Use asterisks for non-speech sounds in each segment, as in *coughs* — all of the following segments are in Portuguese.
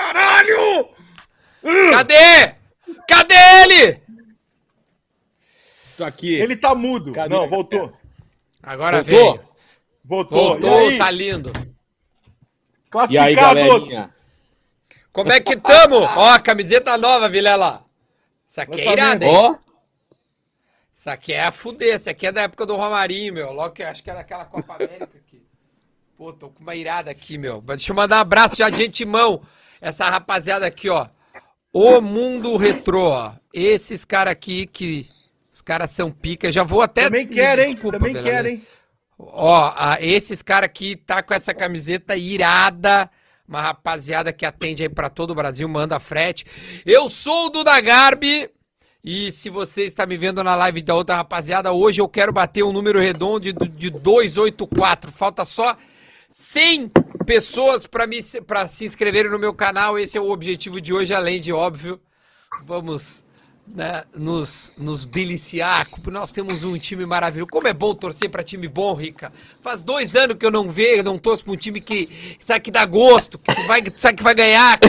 caralho! Cadê? Cadê ele? Tô aqui. Ele tá mudo. Cadê? Não, voltou. Agora Voltou? veio. Voltou. Voltou, e aí? tá lindo. E aí, Classificados. galerinha? Como é que tamo? Ó, camiseta nova, Vilela. Isso aqui é irado, hein? Ó, Isso aqui é a fuder. Isso aqui é da época do Romarinho, meu. Logo que acho que era aquela Copa América aqui. Pô, tô com uma irada aqui, meu. Mas Deixa eu mandar um abraço já de antemão. Essa rapaziada aqui, ó. O Mundo Retrô, ó. Esses caras aqui que. Os caras são pica. Já vou até. Também querem, hein? Desculpa, Também querem. Ó, a- esses caras aqui tá com essa camiseta irada. Uma rapaziada que atende aí pra todo o Brasil, manda frete. Eu sou o Duda Garbi. E se você está me vendo na live da outra rapaziada, hoje eu quero bater um número redondo de, de 284. Falta só 100 pessoas para me para se inscreverem no meu canal. Esse é o objetivo de hoje, além de óbvio, vamos né, nos, nos deliciar. Nós temos um time maravilhoso. Como é bom torcer para time bom, Rica. Faz dois anos que eu não vejo, não torço para um time que sabe que dá gosto, que vai, sabe que vai ganhar.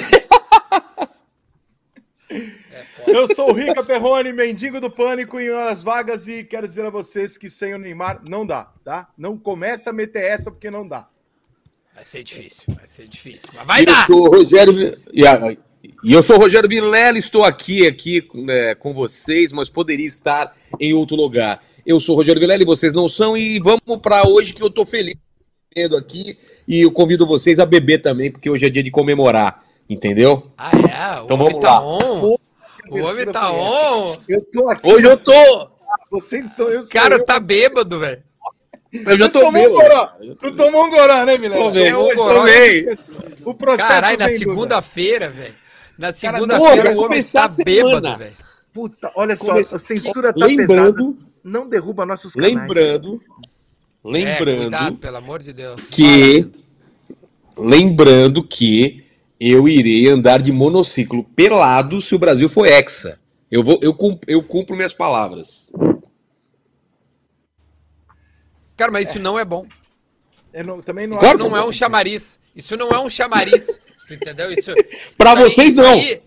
Eu sou o Rica Perrone, mendigo do pânico em horas vagas e quero dizer a vocês que sem o Neymar não dá, tá? Não começa a meter essa porque não dá. Vai ser difícil, vai ser difícil. Mas vai eu dar. sou o Rogério. E, eu sou o Rogério Vilela, estou aqui, aqui né, com vocês, mas poderia estar em outro lugar. Eu sou o Rogério Vilela e vocês não são, e vamos para hoje que eu tô feliz bebendo aqui. E eu convido vocês a beber também, porque hoje é dia de comemorar, entendeu? Ah, é? O Então vamos tá lá. on. O homem tá on. Eu tô aqui. Hoje eu tô! Vocês são eu. O cara eu. tá bêbado, velho. Eu já tomou um goró. Tu tomou um goró, né, Milério? Tomei, É tomei. O processo Caralho, na segunda-feira, velho. Na segunda-feira homem começar tá a semana. bêbado, velho. Puta, olha só, Começa- a censura tá Lembrando, pesada. Não derruba nossos canais. lembrando, É, lembrando cuidado, pelo amor de Deus. que lembrando que eu irei andar de monociclo pelado se o Brasil for hexa. Eu vou eu cumpro, eu cumpro minhas palavras. Cara, mas isso não é bom. Eu não- também não Claro não é um chamariz. Isso não é um chamariz. *laughs* entendeu? Isso, Pra isso aí- vocês, isso não. aí-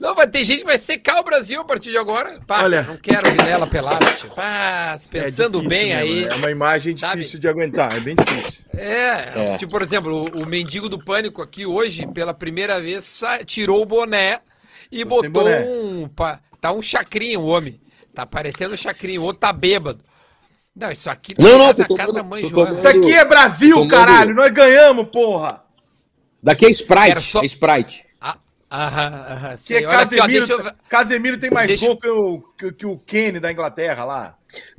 não, vai ter gente que vai secar o Brasil a partir de agora. Pá, Olha. não quero Vilela pelado. Tipo. Pá, É pensando difícil bem mesmo, aí. né? É uma imagem sabe? difícil de aguentar, é bem difícil. É, tipo, por exemplo, o, o mendigo do pânico aqui hoje, pela primeira vez, tirou o boné e Tô botou boné. um. Tá um chacrinho, o homem. Tá parecendo um chacrinho, o outro tá bêbado. Não, isso aqui Não, não, tá tô tô Joana. tomando- Isso aqui é Brasil, Tomando- caralho! Nós ganhamos, porra! Daqui é Sprite, só- é Sprite. Ah, aham, aham, Que sei. é aqui, ó, Casemiro, eu... Casemiro tem mais deixa- gol que o, que, que o Kane da Inglaterra lá. *laughs*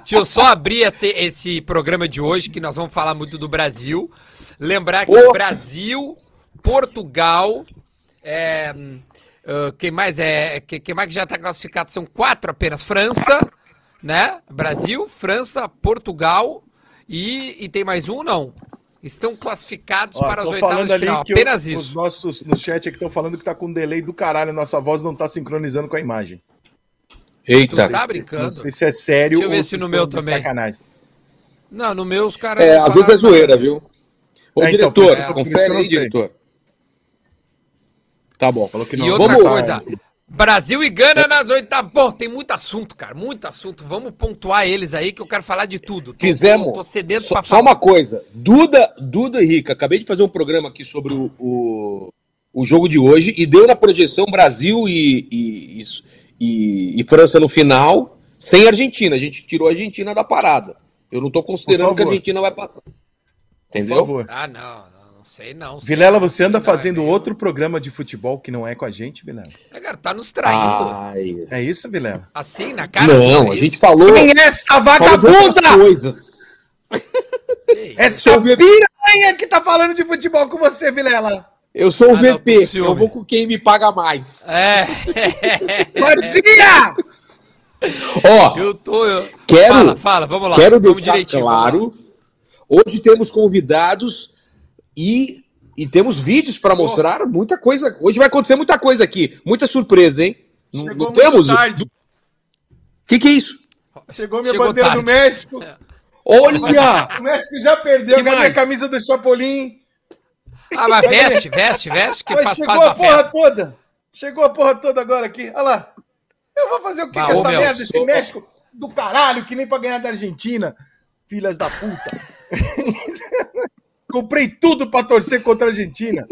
Deixa eu só abrir esse, esse programa de hoje, que nós vamos falar muito do Brasil. Lembrar que Ô! Brasil, Portugal, é, ah, quem mais é? que- Quem mais que já está classificado? São quatro apenas. França, né? Brasil, França, Portugal e, e tem mais um, não? Estão classificados Ó, para as oitavas de final. que Apenas o- isso. os nossos no chat aqui estão falando que tá com um delay do caralho, nossa voz não tá sincronizando com a imagem. Tu Eita. tá Não brincando? sei se é sério Deixa eu ver ou se no meu também. sacanagem. Não, no meu os caras. É, não às vezes é zoeira, viu? Ô, É, então, diretor, é, por isso confere não aí, diretor. Tá bom. Falou que E não. outra Vamos- coisa, Brasil e Gana nas oitavas. Pô, tem muito assunto, cara, muito assunto. Vamos pontuar eles aí que eu quero falar de tudo. Tô- Fizemos. Tô, sedento Só, pra só falar. uma coisa. Duda, Duda e Rica, acabei de fazer um programa aqui sobre o, o, o jogo de hoje e deu na projeção Brasil e, e, e, e França no final, sem Argentina. A gente tirou a Argentina da parada. Eu não tô considerando que a. Argentina vai passar. Por Entendeu? favor. Ah, não, não, não sei não. sei Vilela, não, você anda não, fazendo é outro programa de futebol que não é com a gente, Vilela? É, cara, tá nos traindo. Ai. É isso, Vilela? Assim, na cara. Não, é a gente falou, Quem é essa vagabunda? coisas. *laughs* Essa eu ver- piranha que tá falando de futebol com você, Vilela! Eu sou o Ah, não, VP, ciúme. eu vou com quem me paga mais. É, Marcia! Ó, eu tô. eu- Quero- Fala, fala, vamos lá. Quero vamos deixar direitinho, vamos lá. claro. Hoje temos convidados e, e temos vídeos para mostrar muita coisa. Hoje vai acontecer muita coisa aqui. Muita surpresa, hein? Não, Chegou não muito temos. O que, que é isso? Chegou minha Chegou bandeira tarde. do México. Olha! *laughs* O México já perdeu. Que Cadê mais? a camisa do Chapolin? Ah, mas veste, veste, veste, que Mas faz chegou a porra festa. toda. Chegou a porra toda agora aqui. Olha lá. Eu vou fazer o que com essa merda? Esse México do caralho, que nem pra ganhar da Argentina. Filhas da puta. *laughs* Comprei tudo pra torcer contra a Argentina.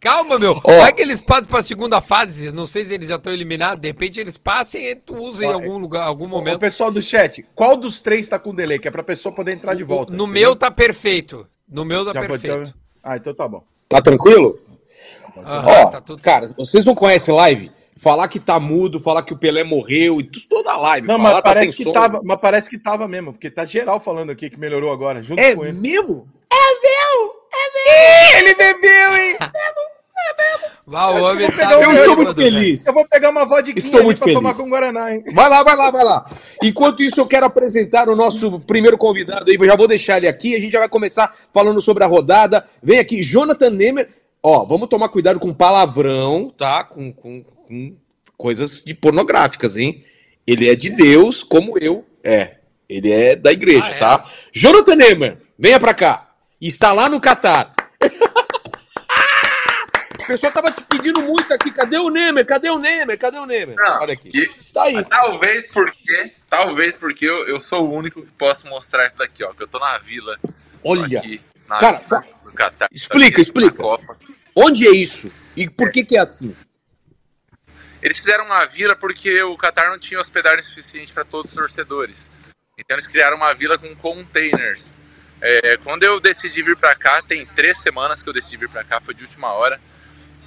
Calma, meu. Ó. Vai que eles passam pra segunda fase. Não sei se eles já estão eliminados. De repente eles passem e tu usa em algum lugar, algum O momento. pessoal do chat, qual dos três tá com delay? Que é pra pessoa poder entrar de volta. No entendeu? meu tá perfeito. No meu tá Já pode- perfeito. Ah, então tá bom. Tá tranquilo? Ó, tá tudo cara, vocês não conhecem live? Falar que tá mudo, falar que o Pelé morreu e tudo, toda a live. Não, falar mas tá parece, sem que som. tava, mas parece que tava mesmo, porque tá geral falando aqui que melhorou agora, junto É com ele. mesmo? Ele bebeu, hein? Vá, o Eu acho que homem eu tá um- Eu estou muito feliz. Eu vou pegar uma vodka Estou muito pra tomar feliz. com Guaraná, hein? Vai lá, vai lá, vai lá. Enquanto isso, eu quero apresentar o nosso primeiro convidado aí. Eu já vou deixar ele aqui. A gente já vai começar falando sobre a rodada. Vem aqui, Jonathan Nemer. Ó, vamos tomar cuidado com palavrão, tá? Com, com, com coisas de pornográficas, hein? Ele é de Deus, como eu. É. Ele é da igreja, Ah, é? tá? Jonathan Nemer, venha pra cá. Está lá no Catar. O pessoal tava te pedindo muito aqui. Cadê o Nemer? Cadê o Nemer? Cadê o Nemer? Não, Olha aqui. e- Está aí. Talvez porque, talvez porque eu, eu sou o único que posso mostrar isso daqui, ó. Que eu tô na vila. Olha. aqui, na Cara, vila do Catar, explica, na explica. Onde é isso? E por que que é assim? Eles fizeram uma vila porque o Catar não tinha hospedagem suficiente para todos os torcedores. Então eles criaram uma vila com containers. É, quando eu decidi vir para cá, tem três semanas que eu decidi vir para cá, foi de última hora.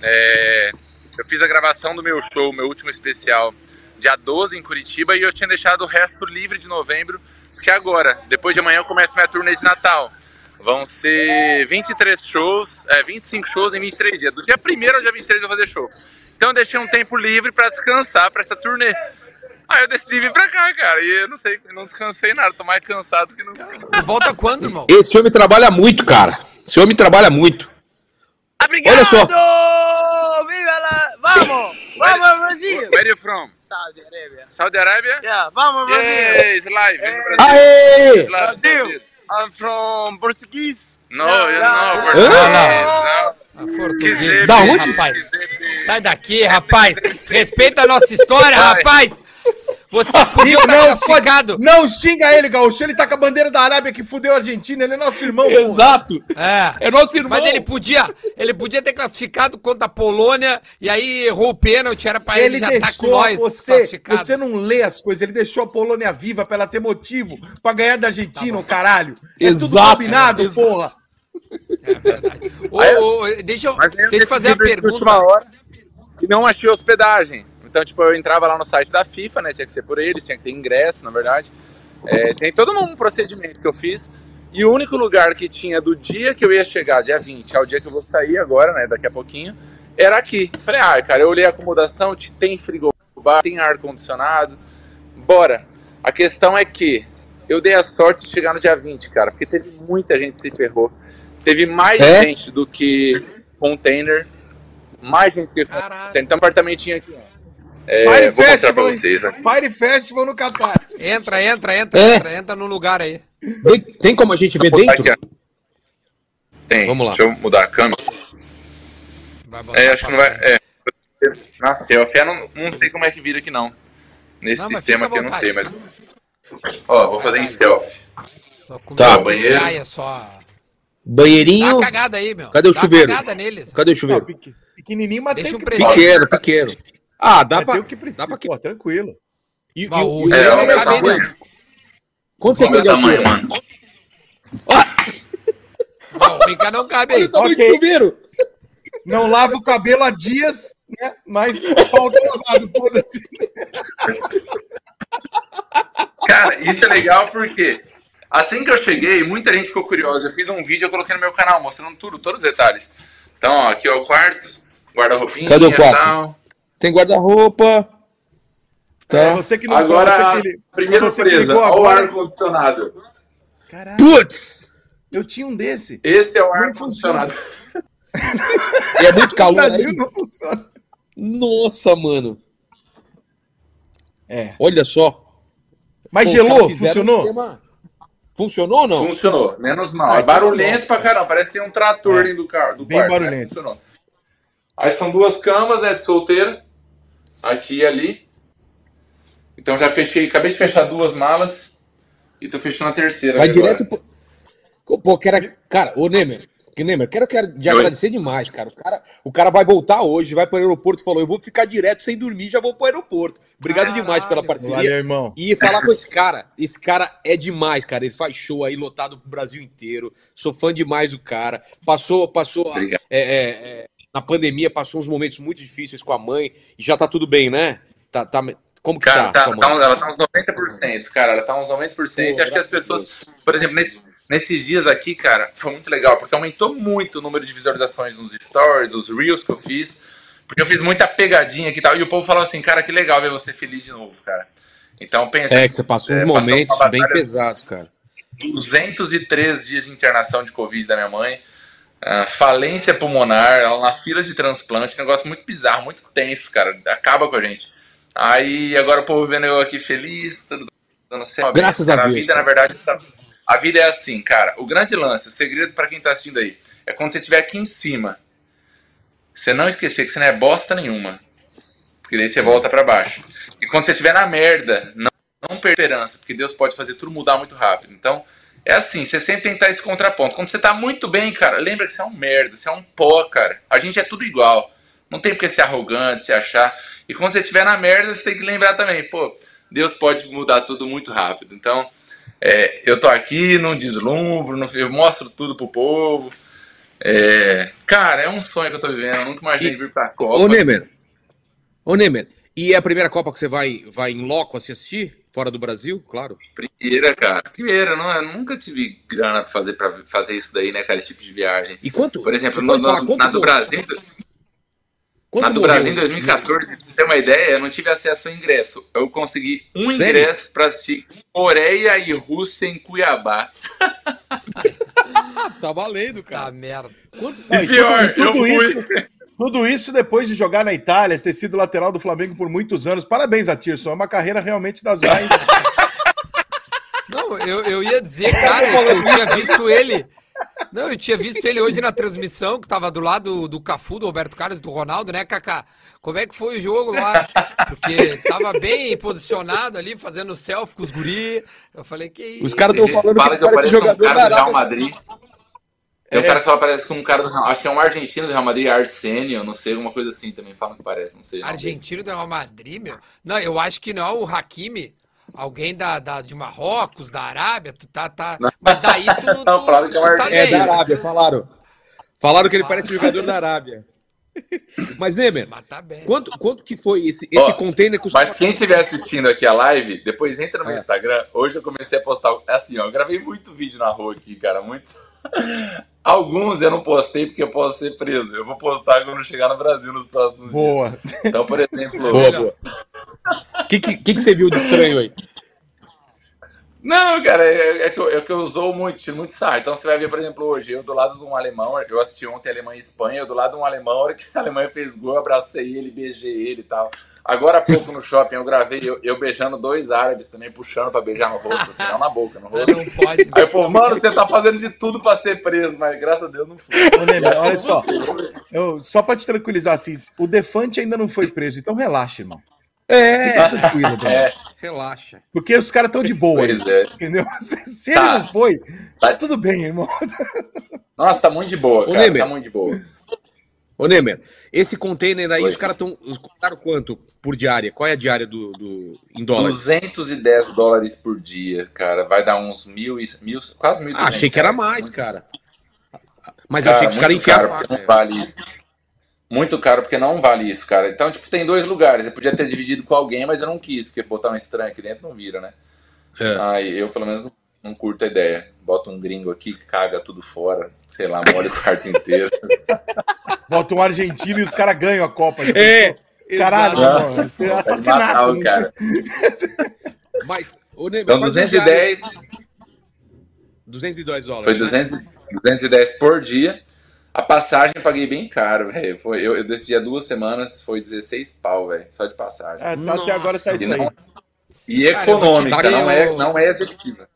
É, eu fiz a gravação do meu show, meu último especial, dia 12 em Curitiba e eu tinha deixado o resto livre de novembro, porque agora, depois de amanhã, eu começo minha turnê de Natal. Vão ser 23 shows, é, 25 shows em 23 dias. Do dia 1 ao dia 23 eu vou fazer show. Então eu deixei um tempo livre pra descansar pra essa turnê. Aí eu decidi vir pra cá, cara. E eu não sei, eu não descansei nada, tô mais cansado que nunca. Volta quando, irmão? Esse homem trabalha muito, cara. Esse homem trabalha muito. Olha só. ¡Viva la... ¡Vamos! ¡Vamos, Brasil! Where are you from? Saudi Arabia. Saudi Arabia? Yeah, vamos, Brasil! Yes, live. Brazil. Aê! Live, Brasil! I'm from Portuguese. No, you Não, know, não. Portuguese, Ah, não. A português. Da onde? Rapaz, sai daqui, rapaz. Respeita a nossa história, rapaz. Você podia estar Não, classificado. não xinga ele, Gaúcho. Ele tá com a bandeira da Arábia que fudeu a Argentina. Ele é nosso irmão. Exato. É. É nosso irmão. Mas ele podia, ele podia ter classificado contra a Polônia e aí errou o pênalti, era pra ele, Ele já tá com nós você. classificado. Você não lê as coisas. Ele deixou a Polônia viva pra ela ter motivo pra ganhar da Argentina, o caralho. É tudo Exato, combinado, exato. porra. É verdade. Ô, ô, deixa eu, deixa eu fazer a pergunta. hora e não achei hospedagem. Então, tipo, eu entrava lá no site da FIFA, né? Tinha que ser por eles, tinha que ter ingresso, na verdade. É, tem todo um procedimento que eu fiz. E o único lugar que tinha do dia que eu ia chegar, dia 20, ao dia que eu vou sair agora, né? Daqui a pouquinho, era aqui. Falei, ah, cara, eu olhei a acomodação, te- tem frigobar, tem ar-condicionado, bora. A questão é que eu dei a sorte de chegar no dia 20, cara, porque teve muita gente que se ferrou. Teve mais É? gente do que container, mais gente do que Caralho. container. Então, um apartamentinho aqui, ó. É, Fire vou mostrar pra Festival. vocês, né? Fire Festival no Catar. Entra, entra, entra, É. entra, entra no lugar aí. Tem, tem como a gente ver botar dentro? aqui, ó. Tem. Vamos lá. Deixa eu mudar a câmera. É, acho que não vai. É. Na selfie. É, não, não sei como é que vira aqui, não. Nesse Não, sistema aqui eu não sei, mas. Ó, vou fazer em selfie. Tá, de banheiro. gaia só. Dá Banheirinho. uma cagada aí, meu. Cadê o Dá chuveiro? Cadê o Não, chuveiro? pequ- pequenininho, mas Deixa tem um que presente. Pequeno, pequeno. Ah, dá tem o que precisa. Dá pra que. Pô, tranquilo. E, e, Mas o- o e o É, olha o é meu tamanho. quanto? Você Olha tem o de tamanho, altura? mano. *laughs* Não, fica não cabe Olha aí. o tamanho Ok. do chuveiro. Não lava o cabelo há dias, né? Mas falta lavado, foda-se. Cara, isso é legal porque assim que eu cheguei, muita gente ficou curiosa. Eu fiz um vídeo, eu coloquei no meu canal, mostrando tudo, todos os detalhes. Então, ó, aqui é o quarto, guarda-roupinha. Cadê o quarto? tal. Tem guarda-roupa. É, Tá. você que não Agora, você que, primeira surpresa, olha o ar-condicionado. Caralho, Putz! eu tinha um desse. Esse é o ar-condicionado. E é muito calor funciona. Nossa, mano. É. Olha só. Mas Pô, gelou? fizeram um Funcionou? Funcionou ou não? Funcionou, menos mal. Ah, é tá barulhento bom. pra caramba, parece que tem um trator É, dentro do, carro, do bem quarto. mas barulhento. funcionou. Aí são duas camas, né, de solteiro, aqui e ali. Então já fechei, acabei de fechar duas malas e tô fechando a terceira. Vai direto. Pô, pô, quero, cara, ô Nemer, que Nemer, quero, quero te agradecer demais, cara. O, cara. o cara vai voltar hoje, vai para o aeroporto, falou: eu vou ficar direto sem dormir, já vou para o aeroporto. Obrigado Caralho. demais pela parceria. Valeu, irmão. E falar com esse cara, esse cara é demais, cara. Ele faz show aí lotado pro Brasil inteiro. Sou fã demais do cara. Passou, passou Obrigado. é, é, é, na pandemia, passou uns momentos muito difíceis com a mãe e já tá tudo bem, né? Tá, tá, como que Cara, tá? tá, tá uns- ela tá uns 90%, cara. Ela tá uns 90%. Pô, Acho que as pessoas, por exemplo, nesse- nesses dias aqui, cara, foi muito legal, porque aumentou muito o número de visualizações nos stories, nos reels que eu fiz. Porque eu fiz muita pegadinha aqui e tal. E o povo falou assim, cara, que legal ver você feliz de novo, cara. Então pensa, É, que você passou uns É, passou momentos uma bem pesados, cara. 203 dias de internação de Covid da minha mãe, ah, falência pulmonar, ela na fila de transplante, um negócio muito bizarro, muito tenso, cara, acaba com a gente. Aí agora o povo vendo eu aqui feliz, tudo dando certo. Graças a Cara, Deus, vida, cara. na verdade, tá- a vida é assim, cara. O grande lance, o segredo pra quem tá assistindo aí, é quando você estiver aqui em cima, você não esquecer que você não é bosta nenhuma. Porque daí você volta pra baixo. E quando você estiver na merda, não, não perder esperança, porque Deus pode fazer tudo mudar muito rápido. Então, é assim, você sempre tentar esse contraponto. Quando você tá muito bem, cara, lembra que você é um merda, você é um pó, cara. A gente é tudo igual. Não tem porque ser arrogante, se achar. E quando você estiver na merda, você tem que lembrar também, pô, Deus pode mudar tudo muito rápido. Então, é, eu tô aqui, não deslumbro, não, eu mostro tudo pro povo. É, cara, é um sonho que eu tô vivendo. Eu nunca imaginei E- vir pra Copa. Ô, Nemer. Ô, Nemer. E é a primeira Copa que você vai, vai em loco assistir? Fora do Brasil, claro. Primeira, cara. Primeira, não, eu nunca tive grana pra fazer, pra fazer isso daí, né, cara? Esse tipo de viagem. E quanto? Por exemplo, no, falar no- quanto na do? Brasil, Quanto na do morreu? Brasil em 2014, pra você ter uma ideia, eu não tive acesso ao ingresso. Eu consegui um Sério? ingresso pra assistir Coreia e Rússia em Cuiabá. *laughs* Tá valendo, Tá cara. merda. Quanto... E pior, tudo, e tudo eu isso, tudo isso depois de jogar na Itália, ter sido lateral do Flamengo por muitos anos. Parabéns, Atirson. É uma carreira realmente das mais. *laughs* Não, eu, eu ia dizer, cara, eu tinha visto ele. Não, eu tinha visto ele hoje na transmissão, que tava do lado do Cafu, do Roberto Carlos, do Ronaldo, né, Kaká? Como é que foi o jogo lá? Porque tava bem posicionado ali, fazendo selfie com os guri. Eu falei, que isso? Os caras estão falando fala que ele parece um jogador cara do Real. Madrid. Tem um cara que fala que parece com um cara do Real Acho que é um argentino do Real Madrid, Arsenio, não sei, alguma coisa assim também falam que parece, não sei. não. Argentino do Real Madrid, meu? Não, eu acho que não, o Hakimi. Alguém da, da, de Marrocos, da Arábia, tu tá. tá... Mas daí tu. *laughs* tu, Não, falaram que é um tu tá. É, da Arábia, falaram. Falaram que ele parece jogador da Arábia. *laughs* Mas, Nemer, Mas tá bem. quanto, quanto que foi esse, esse Ó, container custava? Mas quem estiver assistindo aqui a live, depois entra no meu É. Instagram. Hoje eu comecei a postar. Assim, ó, eu gravei muito vídeo na rua aqui, cara. Muito. Alguns eu não postei porque eu posso ser preso. Eu vou postar quando chegar no Brasil nos próximos Boa. dias. Então, por exemplo. Boa, boa. O que, que que você viu de estranho aí? Não, cara, é, é que eu, é que eu usou muito, tiro muito sarro. Então você vai ver, por exemplo, hoje, eu do lado de um alemão, eu assisti ontem Alemanha e Espanha, eu do lado de um alemão, a hora que a Alemanha fez gol, eu abracei ele, beijei ele e tal. Agora há pouco no shopping eu gravei eu, eu beijando dois árabes também, puxando pra beijar no rosto, assim, não na boca, no rosto. Não pode. Aí o povo, mano, você tá fazendo de tudo pra ser preso, mas graças a Deus não foi. Ô, olha só. Eu, só pra te tranquilizar, assim, o Defante ainda não foi preso, então relaxa, irmão. É, Fica tranquilo, Bruno. É, relaxa. Porque os caras estão de boa, pois aí, é. entendeu? *laughs* Se, se Tá. ele não foi, tá Tá. tudo bem, irmão. *laughs* Nossa, tá muito de boa, Ô, cara, Nemer. tá muito de boa. Ô, Nemer, esse container aí, Oi. os caras estão. Contaram quanto por diária? Qual é a diária do, do, em dólares? 210 dólares por dia, cara, vai dar uns mil, e- mil quase mil. Ah, achei que era mais, cara. Mas eu Cara, achei que os caras muito enfiaram a caro, faca. porque não vale isso. Muito caro porque não vale isso, cara. Então, tipo, tem dois lugares. Eu podia ter dividido com alguém, mas eu não quis, porque botar um estranho aqui dentro não vira, né? É. Aí eu, pelo menos, não, curto a ideia. Bota um gringo aqui, caga tudo fora, sei lá, molha o quarto inteiro. *laughs* Bota um argentino e os caras ganham a Copa. gente. É, Caralho. Isso é assassinato. matar o né? cara. Mas, ô, Nemer, Então, faz um diário- 210, 210 dólares. foi né? 200, 210 por dia. A passagem eu paguei bem caro, velho. Foi- Eu, eu decidi há duas semanas, foi 16 pau, velho, só de passagem. É, até agora tá isso E, aí. não- e econômica, não é, não é executiva.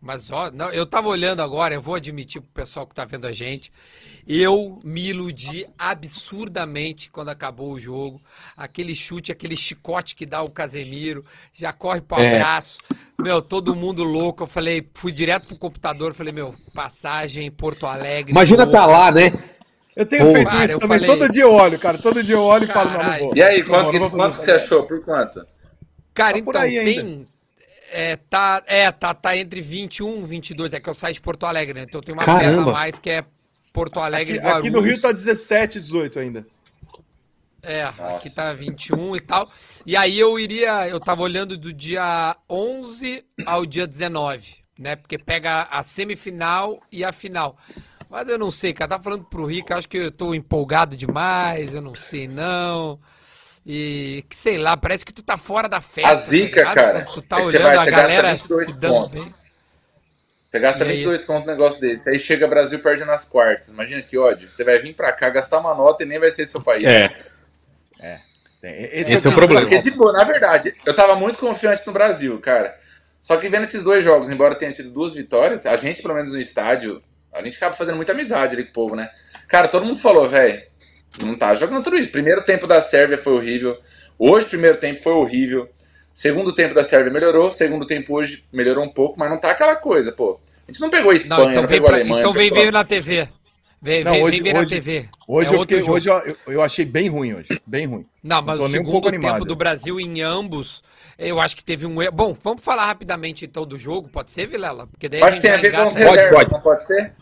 Mas ó, não, eu tava olhando agora, eu vou admitir pro pessoal que tá vendo a gente. Eu me iludi absurdamente quando acabou o jogo. Aquele chute, aquele chicote que dá o Casemiro, já corre pro É. abraço. Meu, todo mundo louco. Eu falei, fui direto pro computador, falei, meu, passagem Porto Alegre. Imagina louco. tá lá, né? Eu tenho Pô, feito cara, isso também. falei- Todo dia eu olho, cara. Todo dia eu olho e falo, não, não vou. E aí, Não, quanto, não que, vou quanto você achou? Por quanto? Cara, Tá por então, aí tem. É, tá, é tá, tá entre 21 e 22. É que eu saio de Porto Alegre, né? Então tem uma Caramba. perna a mais que é Porto Alegre Aqui, e aqui no Rio tá 17, 18 ainda. É, aqui Nossa. tá 21 e tal. E aí eu iria, eu tava olhando do dia 11 ao dia 19, né? Porque pega a semifinal e a final. Mas eu não sei, cara, tá falando pro Rico, acho que eu tô empolgado demais, eu não sei não. E que sei lá, parece que tu tá fora da festa. A zica, ligado? cara, Tu tá é olhando vai- a você gasta galera 22 se dando pontos. bem. Você gasta E aí? 22 conto no negócio desse. Aí chega Brasil perde nas quartas. Imagina que ódio. Você vai vir pra cá, gastar uma nota e nem vai ser seu país. É. Tem- Esse é o problema. Porque, tipo, na verdade, eu tava muito confiante no Brasil, cara. Só que vendo esses dois jogos, embora tenha tido duas vitórias, a gente, pelo menos no estádio, a gente acaba fazendo muita amizade ali com o povo, né? Cara, todo mundo falou, velho, não tá jogando tudo isso. Primeiro tempo da Sérvia foi horrível. Hoje, primeiro tempo foi horrível. Segundo tempo da Sérvia melhorou. Segundo tempo hoje melhorou um pouco, mas não tá aquela coisa, pô. A gente não pegou a Espanha, Não, não, então vem, pegou a pra, Alemanha. então não vem ver na TV. Vem, Não, vem, hoje- vem ver na hoje- TV. Hoje, É eu, fiquei, hoje eu, eu- achei bem ruim hoje. Bem ruim. Não, mas Não o um segundo pouco tempo animado. do Brasil em ambos, eu acho que teve um erro. Bom, vamos falar rapidamente então do jogo, pode ser, Vilela? Porque daí Acho que tem a ver com as engata- Pode, reservas, pode. não pode ser?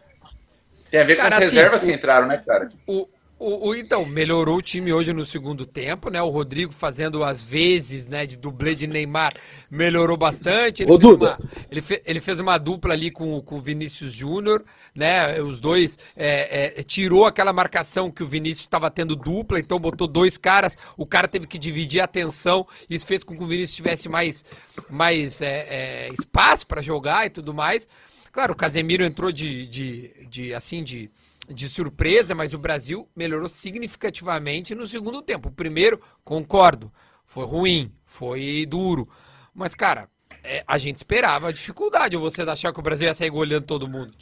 Tem a ver Cara, com as assim, reservas que entraram, né, cara? O, o, o- então, melhorou o time hoje no segundo tempo, né? O Rodrigo fazendo as vezes, né, de dublê de Neymar, melhorou bastante. Ele, Ô, fez, uma, ele, fe- ele fez uma dupla ali com, o- com o Vinícius Júnior, né? Os dois é, é, tirou aquela marcação que o Vinícius estava tendo dupla, então botou dois caras, o cara teve que dividir a atenção, isso fez com que o Vinícius tivesse mais, mais é, é, espaço para jogar e tudo mais. Claro, o Casemiro entrou de, de, de assim, de, de surpresa, mas o Brasil melhorou significativamente no segundo tempo. O primeiro, concordo, foi ruim, foi duro. Mas, cara, é, a gente esperava a dificuldade. Ou você achar que o Brasil ia sair goleando todo mundo?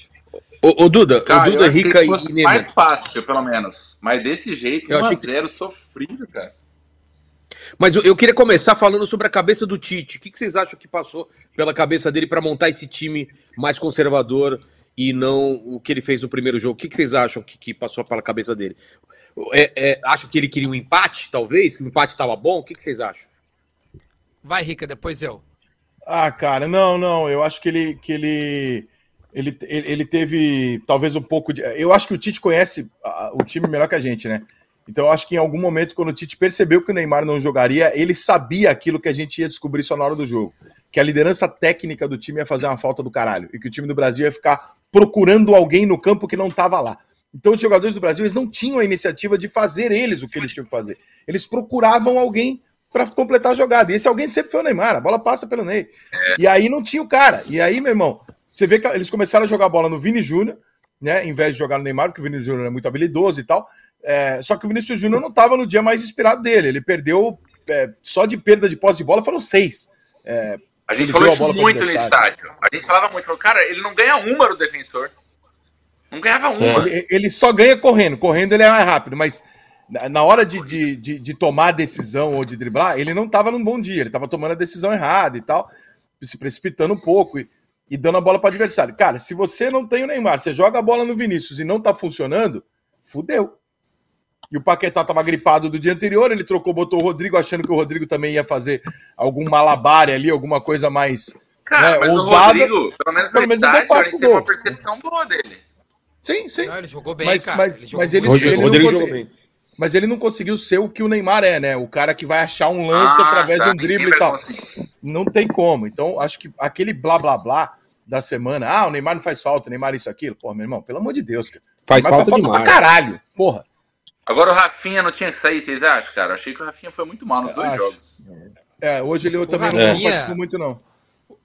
Ô, ô, Duda, Cara, o Duda eu achei Rica que e mais fácil, pelo menos. Mas desse jeito, Eu achei que- 1x0 sofrido, cara. Mas eu, eu queria começar falando sobre a cabeça do Tite. O que, que vocês acham que passou pela cabeça dele para montar esse time mais conservador e não o que ele fez no primeiro jogo? O que, que vocês acham que, que passou pela cabeça dele? É, é, acham que ele queria um empate, talvez? Que o empate estava bom? O que, que vocês acham? Vai, Rica, depois eu. Ah, cara, não, não. Eu acho que ele, que ele, ele, ele ele teve talvez um pouco de. Eu acho que o Tite conhece o time melhor que a gente, né? Então eu acho que em algum momento, quando o Tite percebeu que o Neymar não jogaria, ele sabia aquilo que a gente ia descobrir só na hora do jogo. Que a liderança técnica do time ia fazer uma falta do caralho. E que o time do Brasil ia ficar procurando alguém no campo que não estava lá. Então os jogadores do Brasil eles não tinham a iniciativa de fazer eles o que eles tinham que fazer. Eles procuravam alguém para completar a jogada. E esse alguém sempre foi o Neymar. A bola passa pelo Ney. E aí não tinha o cara. E aí, meu irmão, você vê que eles começaram a jogar bola no Vini Júnior, né? Em vez de jogar no Neymar, porque o Vini Júnior é muito habilidoso e tal. É, só que o Vinícius Júnior não estava no dia mais inspirado dele. Ele perdeu é, só de perda de posse de bola, foram seis. É, A gente Ele falou isso muito no estádio. A gente falava muito, falou, cara, ele não ganha uma do defensor. Não ganhava uma. ele, ele só ganha correndo. Correndo ele é mais rápido, mas na- hora de, de, de, de tomar a decisão ou de driblar, ele não estava num bom dia. Ele estava tomando a decisão errada e tal, se precipitando um pouco e, e dando a bola para o adversário. Cara, se você não tem o Neymar, você joga a bola no Vinícius e não tá funcionando, fudeu. E o Paquetá tava gripado do dia anterior, ele trocou, botou o Rodrigo, achando que o Rodrigo também ia fazer algum malabar ali, alguma coisa mais. Cara, né, mas ousada. o Rodrigo, pelo menos Pelo no menos ele estádio, a gente teve uma percepção boa dele. Sim, sim. Não, ele jogou bem, Mas- cara. mas- jogou mas ele- Rodrigo, ele não Rodrigo jogou bem. Mas ele não conseguiu ser o que o Neymar é, né? O cara que vai achar um lance Ah, através tá, de um drible e tal. conseguir. Não tem como. Então, acho que aquele blá blá blá da semana, ah, o Neymar não faz falta, o Neymar isso, aquilo. Pô, meu irmão, pelo amor de Deus, cara. Faz Neymar falta demais. pra caralho. Porra. Agora o Rafinha não tinha que sair, vocês acham, cara? Achei que o Rafinha foi muito mal nos Eu dois acho. jogos. É, hoje ele eu também Rafinha- não participou muito, não.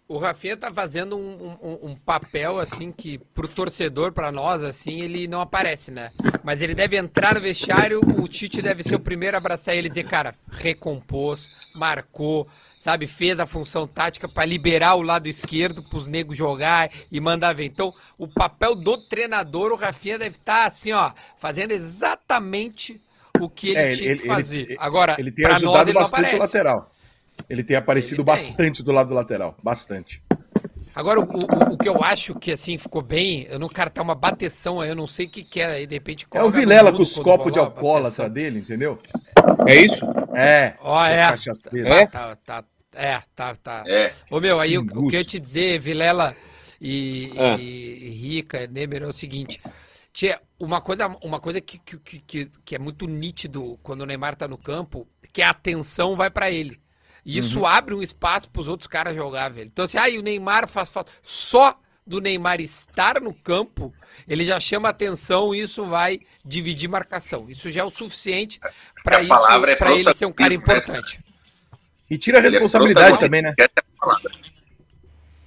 O Rafinha tá fazendo um, um- um papel assim que pro torcedor, pra nós, assim, ele não aparece, né? Mas ele deve entrar no vestiário, o Tite deve ser o primeiro a abraçar ele e dizer, cara, recompôs, marcou, sabe, fez a função tática pra liberar o lado esquerdo pros negros jogar e mandar ver. Então, o papel do treinador, o Rafinha deve estar assim, ó, fazendo exatamente o que ele É, tinha que fazer. ele- Agora, ele tem ajudado nós, ele bastante o lateral. Ele tem aparecido Ele tem. bastante do lado do lateral. Bastante. Agora, o, o- o que eu acho que assim ficou bem, eu não quero ter uma bateção aí, eu não sei o que, que é, aí de repente. É o Vilela com os copos de alcoólatra dele, entendeu? É isso? É. Ó, é. É? Tá, tá, é, tá, tá. É. Ô meu, aí o, o que eu ia te dizer, Vilela e, Ah. e Rica, Nemer, é o seguinte. Tia, uma coisa, uma coisa que, que, que- que, que é muito nítido quando o Neymar tá no campo, que a atenção vai pra ele. E isso abre um espaço pros outros caras jogar, velho. Então, assim, aí o Neymar faz falta. Só do Neymar estar no campo, ele já chama atenção e isso vai dividir marcação. Isso já é o suficiente pra A isso, palavra é para ele ser um cara importante. E tira a é responsabilidade protagonista. também, né? É.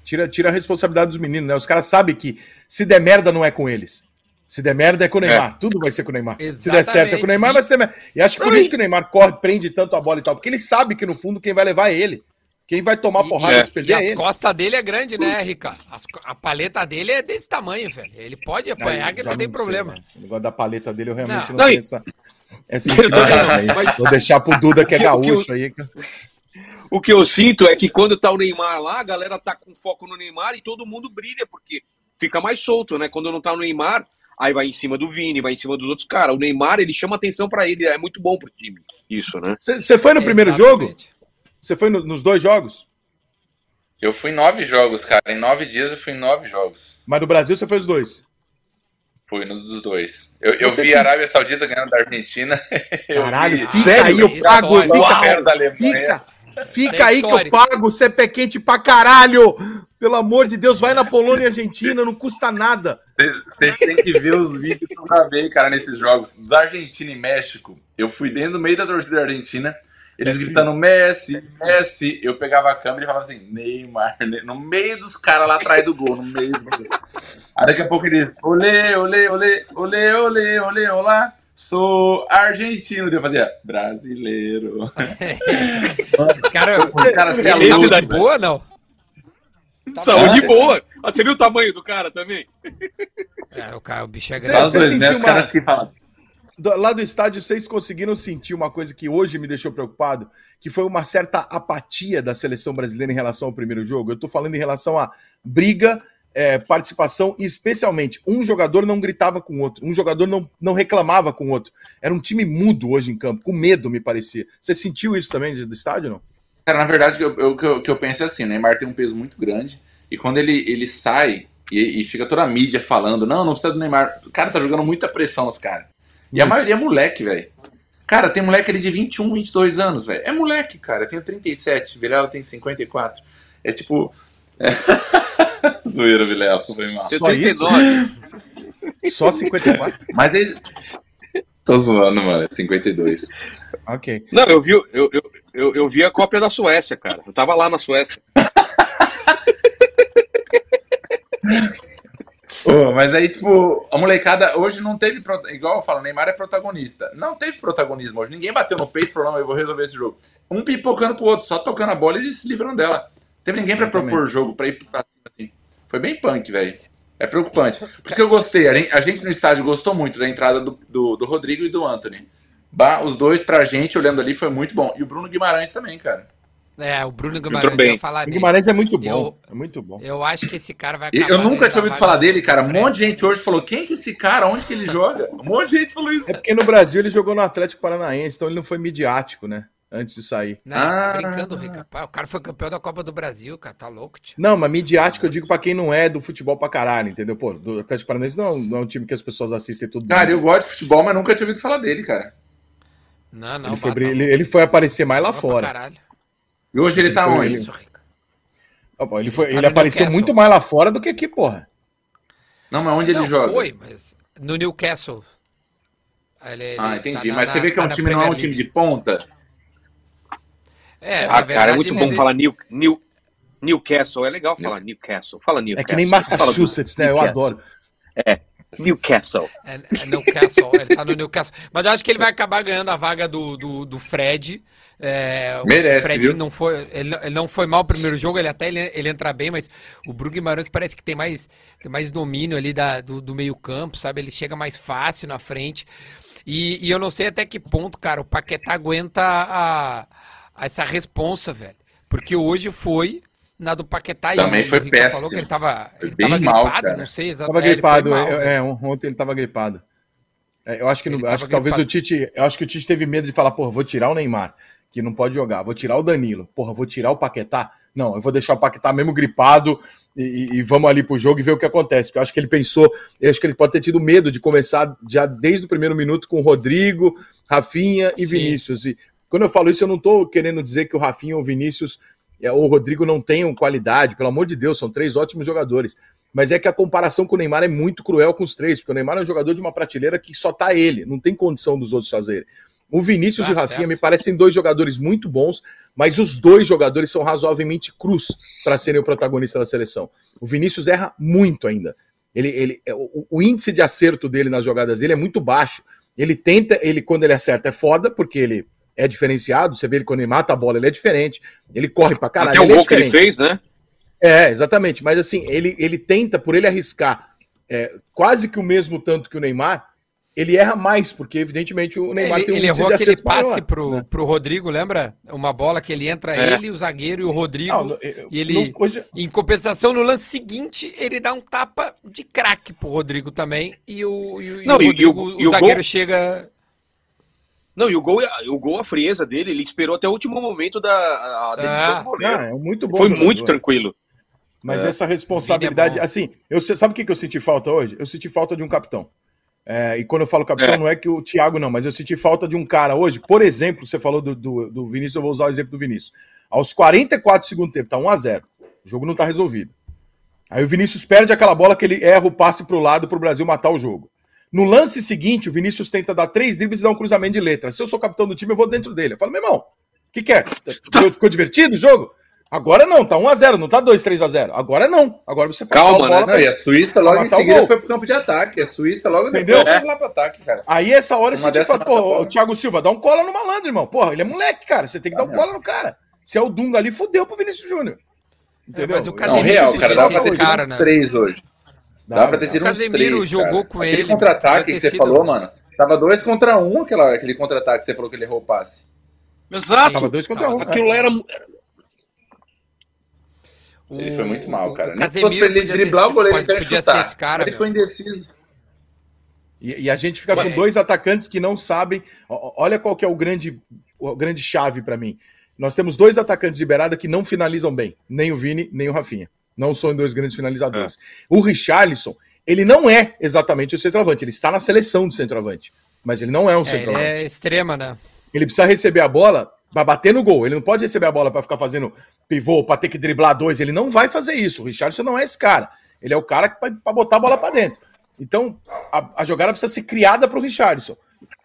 Tira, tira a responsabilidade dos meninos, né? Os caras sabem que se der merda não é com eles. Se der merda é com o Neymar. Tudo vai ser com o Neymar. Se der Exatamente. certo é com o Neymar, E- vai ser. merda. E acho que por isso que o Neymar corre, prende tanto a bola e tal. Porque ele sabe que no fundo quem vai levar é ele. Quem vai tomar E- porrada e, se e perder é as ele. costas dele é grande, né, Rica? As a paleta dele é desse tamanho, velho. Ele pode apanhar que não tem sei, problema. né? Esse negócio da paleta dele eu realmente Não. não, Não, tenho e- essa, essa *laughs* intimidade aí. Mas- Vou deixar pro Duda que é *laughs* O que eu- gaúcho aí. O que eu sinto é que quando tá o Neymar lá, a galera tá com foco no Neymar e todo mundo brilha, porque fica mais solto, né? Quando não tá o Neymar, aí vai em cima do Vini, vai em cima dos outros caras. O Neymar, ele chama atenção pra ele, é muito bom pro time. Isso, né? Você foi no primeiro jogo? Exatamente. Você foi no- nos dois jogos? Eu fui em nove jogos, cara. Em nove dias eu fui em nove jogos. Mas no Brasil você foi os dois. Fui nos dos dois. Eu, eu vi a Arábia Saudita ganhando da Argentina. *laughs* Caralho, vi- fica Sério? aí, eu Isso pago. é Fica, da Alemanha. fica, fica É aí que eu pago. Você é pé quente pra caralho. Pelo amor de Deus, vai na Polônia e Argentina, não custa nada. Vocês têm que ver os vídeos que eu gravei, cara, nesses jogos. Da Argentina e México. Eu fui dentro do meio da torcida da Argentina. Eles gritando Messi, Messi. Eu pegava a câmera e falava assim, Neymar. Ne- No meio dos caras lá atrás do gol, no meio do gol. Aí daqui a pouco eles, olê, olê, olê, olê, olê, olê, olá. Sou argentino. Eu fazia, brasileiro. *laughs* Esse cara, se ele esse saúde daí- boa, não? Tá Saúde boa! Ah, Você viu o tamanho do cara também? É, o, cara, o bicho é Você- grande. Dois, né? sentiu caras uma- que falam. Lá do estádio, vocês conseguiram sentir uma coisa que hoje me deixou preocupado, que foi uma certa apatia da seleção brasileira em relação ao primeiro jogo. Eu tô falando em relação a briga, é, participação e especialmente um jogador não gritava com o outro, um jogador não, não reclamava com o outro. Era um time mudo hoje em campo, com medo, me parecia. Você sentiu isso também do estádio, não? Cara, na verdade, o que eu, que eu penso é assim, o Neymar tem um peso muito grande, e quando ele, ele sai e, e fica toda a mídia falando, não, não precisa do Neymar, o cara tá jogando muita pressão nos caras. E a maioria é moleque, velho. Cara, tem moleque ali de 21, 22 anos, velho. É moleque, cara. Eu tenho 37, Vilela tem 54. É tipo... É... *laughs* Zoeira, Vilela, foi mal. Eu Só 39. *laughs* Só 54? Mas ele... *laughs* Tô zoando, mano, é 52. ok. Não, eu vi, eu, eu, eu, eu vi a cópia da Suécia, cara. Eu tava lá na Suécia. Ô, mas aí, tipo, a molecada hoje não teve. Igual eu falo, Neymar é protagonista. Não teve protagonismo hoje. Ninguém bateu no peito e falou, não, eu vou resolver esse jogo. Um pipocando pro outro, só tocando a bola e eles se livrando dela. Teve ninguém pra Exatamente. propor jogo, pra ir pra cima assim. Foi bem punk, velho. É preocupante. Por isso que eu gostei. A gente, a gente no estádio gostou muito da entrada do, do, do Rodrigo e do Anthony. Bah, os dois pra gente, olhando ali, foi muito bom. E o Bruno Guimarães também, cara. É, o Bruno Guimarães também. ia falar O dele. Guimarães é muito bom. Eu- É muito bom. Eu acho que esse cara vai acabar Eu nunca tinha ouvido falar dele, cara. Um monte de gente hoje falou: quem que é esse cara? Onde que ele joga? Um monte de gente falou isso. É porque no Brasil ele jogou no Atlético Paranaense, então ele não foi midiático, né? Antes de sair. Não, tá Ah. brincando, Rica. O cara foi campeão da Copa do Brasil, cara. Tá louco, tio. Não, mas midiático eu digo pra quem não é do futebol pra caralho, entendeu? Pô, do Atlético Paranaense não, é não é um time que as pessoas assistem tudo. Cara, eu gosto de futebol, mas nunca tinha ouvido falar dele, cara. Não, não. ele, foi, ele, ele foi aparecer mais lá Pra fora. caralho. E hoje ele tá Foi onde? Ó, pô, Ele, foi, Tá ele apareceu Newcastle. muito mais lá fora do que aqui, porra. Não, mas onde ele não, joga? foi, mas no Newcastle. Ele- ele Ah, tá entendi. na- mas na- você vê que é tá um time, não é um time de ponta? É, Ah, cara, é muito ele bom falar New, New, Newcastle, é legal falar Newcastle. Fala É Newcastle. que nem Massachusetts, né? Eu adoro. Newcastle. É, é Newcastle, ele tá no Newcastle. Mas eu acho que ele vai acabar ganhando a vaga do, do, do Fred. É, o Merece, Fred viu? não foi, ele, não- ele não foi mal no primeiro jogo, ele até ele, ele entra bem, mas o Bruno Guimarães parece que tem mais, tem mais domínio ali da, do, do meio campo, sabe? Ele chega mais fácil na frente. E, e eu não sei até que ponto, cara, o Paquetá aguenta a, a essa responsa, velho. Porque hoje foi na do Paquetá Também e foi Rica péssimo. falou que ele tava, Foi ele bem tava mal, gripado, cara. não sei Tava exatamente. gripado. é, é, ontem ele tava gripado. É, eu acho que, Ele não- tava acho que talvez o Tite. Eu acho que o Tite teve medo de falar, porra, vou tirar o Neymar, que não pode jogar, vou tirar o Danilo, porra, vou tirar o Paquetá. Não, eu vou deixar o Paquetá mesmo gripado e, e- e vamos ali pro jogo e ver o que acontece. Porque eu acho que ele pensou, eu acho que ele pode ter tido medo de começar já desde o primeiro minuto com o Rodrigo, Rafinha e Sim. Vinícius. E quando eu falo isso, eu não tô querendo dizer que o Rafinha ou o Vinícius o Rodrigo não tenham qualidade, pelo amor de Deus, são três ótimos jogadores. Mas é que a comparação com o Neymar é muito cruel com os três, porque o Neymar é um jogador de uma prateleira que só tá ele, não tem condição dos outros fazerem. O Vinícius Ah, e o Rafinha certo. me parecem dois jogadores muito bons, mas os dois jogadores são razoavelmente crus para serem o protagonista da seleção. O Vinícius erra muito ainda. Ele, ele, é, o, o índice de acerto dele nas jogadas dele é muito baixo. Ele tenta, ele quando ele acerta é foda, porque ele é diferenciado. Você vê ele quando ele mata a bola, ele é diferente. Ele corre pra caralho. Até o ele é gol que ele fez, né? É, exatamente. Mas assim, ele, ele tenta, por ele arriscar é, quase que o mesmo tanto que o Neymar, ele erra mais, porque evidentemente o Neymar Ele, tem um ele errou aquele passe maior, pro, né? pro Rodrigo, lembra? Uma bola que ele entra, É. ele, o zagueiro e o Rodrigo. Não, eu- e ele, não, hoje- em compensação, no lance seguinte, ele dá um tapa de craque pro Rodrigo também. E o, e o, e Não, o e- e Rodrigo, o- o, e o zagueiro gol- chega. Não, e o gol, o gol, a frieza dele, ele esperou até o último momento da a decisão Ah. do goleiro. É muito bom. Foi jogador. muito tranquilo. Mas É. essa responsabilidade, é assim, eu sabe o que, que eu senti falta hoje? Eu senti falta de um capitão. É, e quando eu falo capitão, É. não é que o Thiago não, mas eu senti falta de um cara hoje. Por exemplo, você falou do, do, do Vinícius, eu vou usar o exemplo do Vinícius. Aos 44 do segundo tempo, tá 1x0. O jogo não tá resolvido. Aí o Vinícius perde aquela bola que ele erra o passe pro lado pro Brasil matar o jogo. No lance seguinte, o Vinícius tenta dar três dribles e dar um cruzamento de letra. Se eu sou capitão do time, eu vou dentro dele. Eu falo, meu irmão, o que, que é? Ficou, ficou divertido o jogo? Agora não, tá 1x0, não tá 2, 3x0. Agora não. Agora você faz Calma, né? Não, e a Suíça logo em matar o seguida gol. foi pro campo de ataque. A Suíça logo Entendeu? depois foi lá pro ataque, cara. Aí essa hora Uma você te dessa fala, pô, o Thiago Silva, dá um cola no malandro, irmão. Porra, ele é moleque, cara. Você tem que dar um Ah, cola no cara. Se é o Dunga ali, fudeu pro Vinícius Júnior. Entendeu? mas o Não, real, cara. Dá pra ter cara, né? uns três hoje. Dá pra ter dá. sido O uns Casemiro três, jogou cara. com Aquele ele, contra-ataque podia que você sido- falou, mano. Tava dois contra um, aquela, aquele contra-ataque que você falou que ele errou o passe. Exato. Tava dois contra Tava- um. Aquilo era. Ele foi muito mal, cara. O Nem se fosse Casemiro pra ele driblar o goleiro pode- até podia chutar. ser esse cara, ele meu. foi indeciso. E, e a gente fica Ué. com dois atacantes que não sabem. Olha qual que é o grande, o grande chave pra mim. Nós temos dois atacantes de beirada que não finalizam bem, nem o Vini, nem o Rafinha. Não são dois grandes finalizadores. O Richarlison, ele não é exatamente o centroavante, ele está na seleção do centroavante, mas ele não é um É, ele centroavante. é extrema, né? Ele precisa receber a bola pra bater no gol. Ele não pode receber a bola pra ficar fazendo pivô, pra ter que driblar dois. Ele não vai fazer isso. O Richardson não é esse cara. Ele é o cara que vai pra botar a bola pra dentro. Então, a, a jogada precisa ser criada pro Richardson.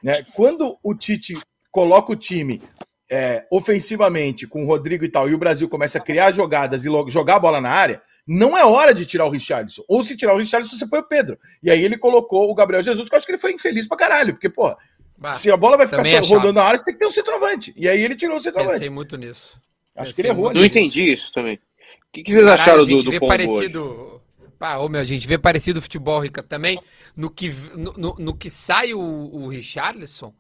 Né? Quando o Tite coloca o time é, ofensivamente com o Rodrigo e tal, e o Brasil começa a criar jogadas e logo jogar a bola na área, não é hora de tirar o Richardson. Ou se tirar o Richardson, você põe o Pedro. E aí ele colocou o Gabriel Jesus, que eu acho que ele foi infeliz pra caralho, porque, pô, Bah, se a bola vai ficar só achava. rodando na área, você tem que ter um centroavante. E aí ele tirou o centroavante. pensei muito nisso. Acho que pensei ele errou. Não entendi isso também. O que, que vocês Caralho, acharam do, do Pombo hoje? parecido. Pá, ô, meu, a gente vê parecido o futebol, Rica, também. No que, no, no- no que sai o, o Richarlison,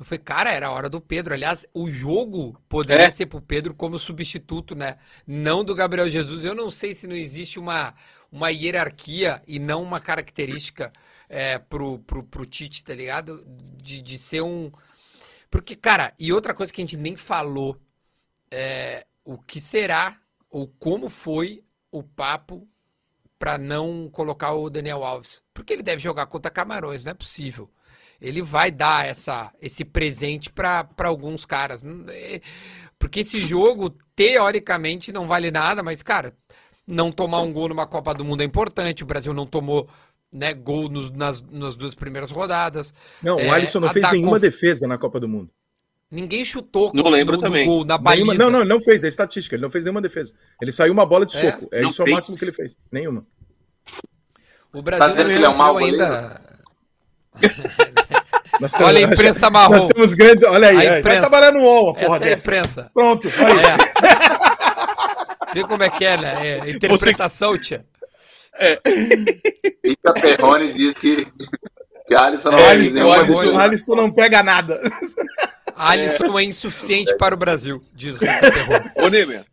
eu falei, cara, era a hora do Pedro. Aliás, o jogo poderia É. ser pro Pedro como substituto, né? Não do Gabriel Jesus. Eu não sei se não existe uma, uma hierarquia e não uma característica é, pro, pro, pro Tite, tá ligado? De, de ser um. Porque, cara, e outra coisa que a gente nem falou é o que será ou como foi o papo para não colocar o Daniel Alves. Porque ele deve jogar contra Camarões, não é possível. Ele vai dar essa, esse presente para alguns caras. Não- é- Porque esse jogo, teoricamente, não vale nada, mas, cara, não tomar um gol numa Copa do Mundo é importante. O Brasil não tomou né, gol nos- nas, nas duas primeiras rodadas. Não, É, o Alisson não fez nenhuma conf- defesa na Copa do Mundo. Ninguém chutou Não lembro também. gol, na baliza. Nenhuma- não, não, ele não fez, é estatística, ele não fez nenhuma defesa. Ele saiu uma bola de É? soco. É isso é o máximo que ele fez. Nenhuma. O Brasil Tá dizendo não que ele é um mau ainda. *laughs* Nós Olha a temos- imprensa Nós marrom. temos grandes. Olha aí, A aí, vai imprensa. trabalhar no UOL, uma porra Essa é a dessa. imprensa. Pronto, aí. É. *laughs* Vê como é que é, né? É, interpretação, tia. Rica Perrone diz que, que Alisson não É, vai Alisson, Alisson. Alisson não pega nada. Alisson é insuficiente para o Brasil, diz Rico Perrone. Ô, Nemer,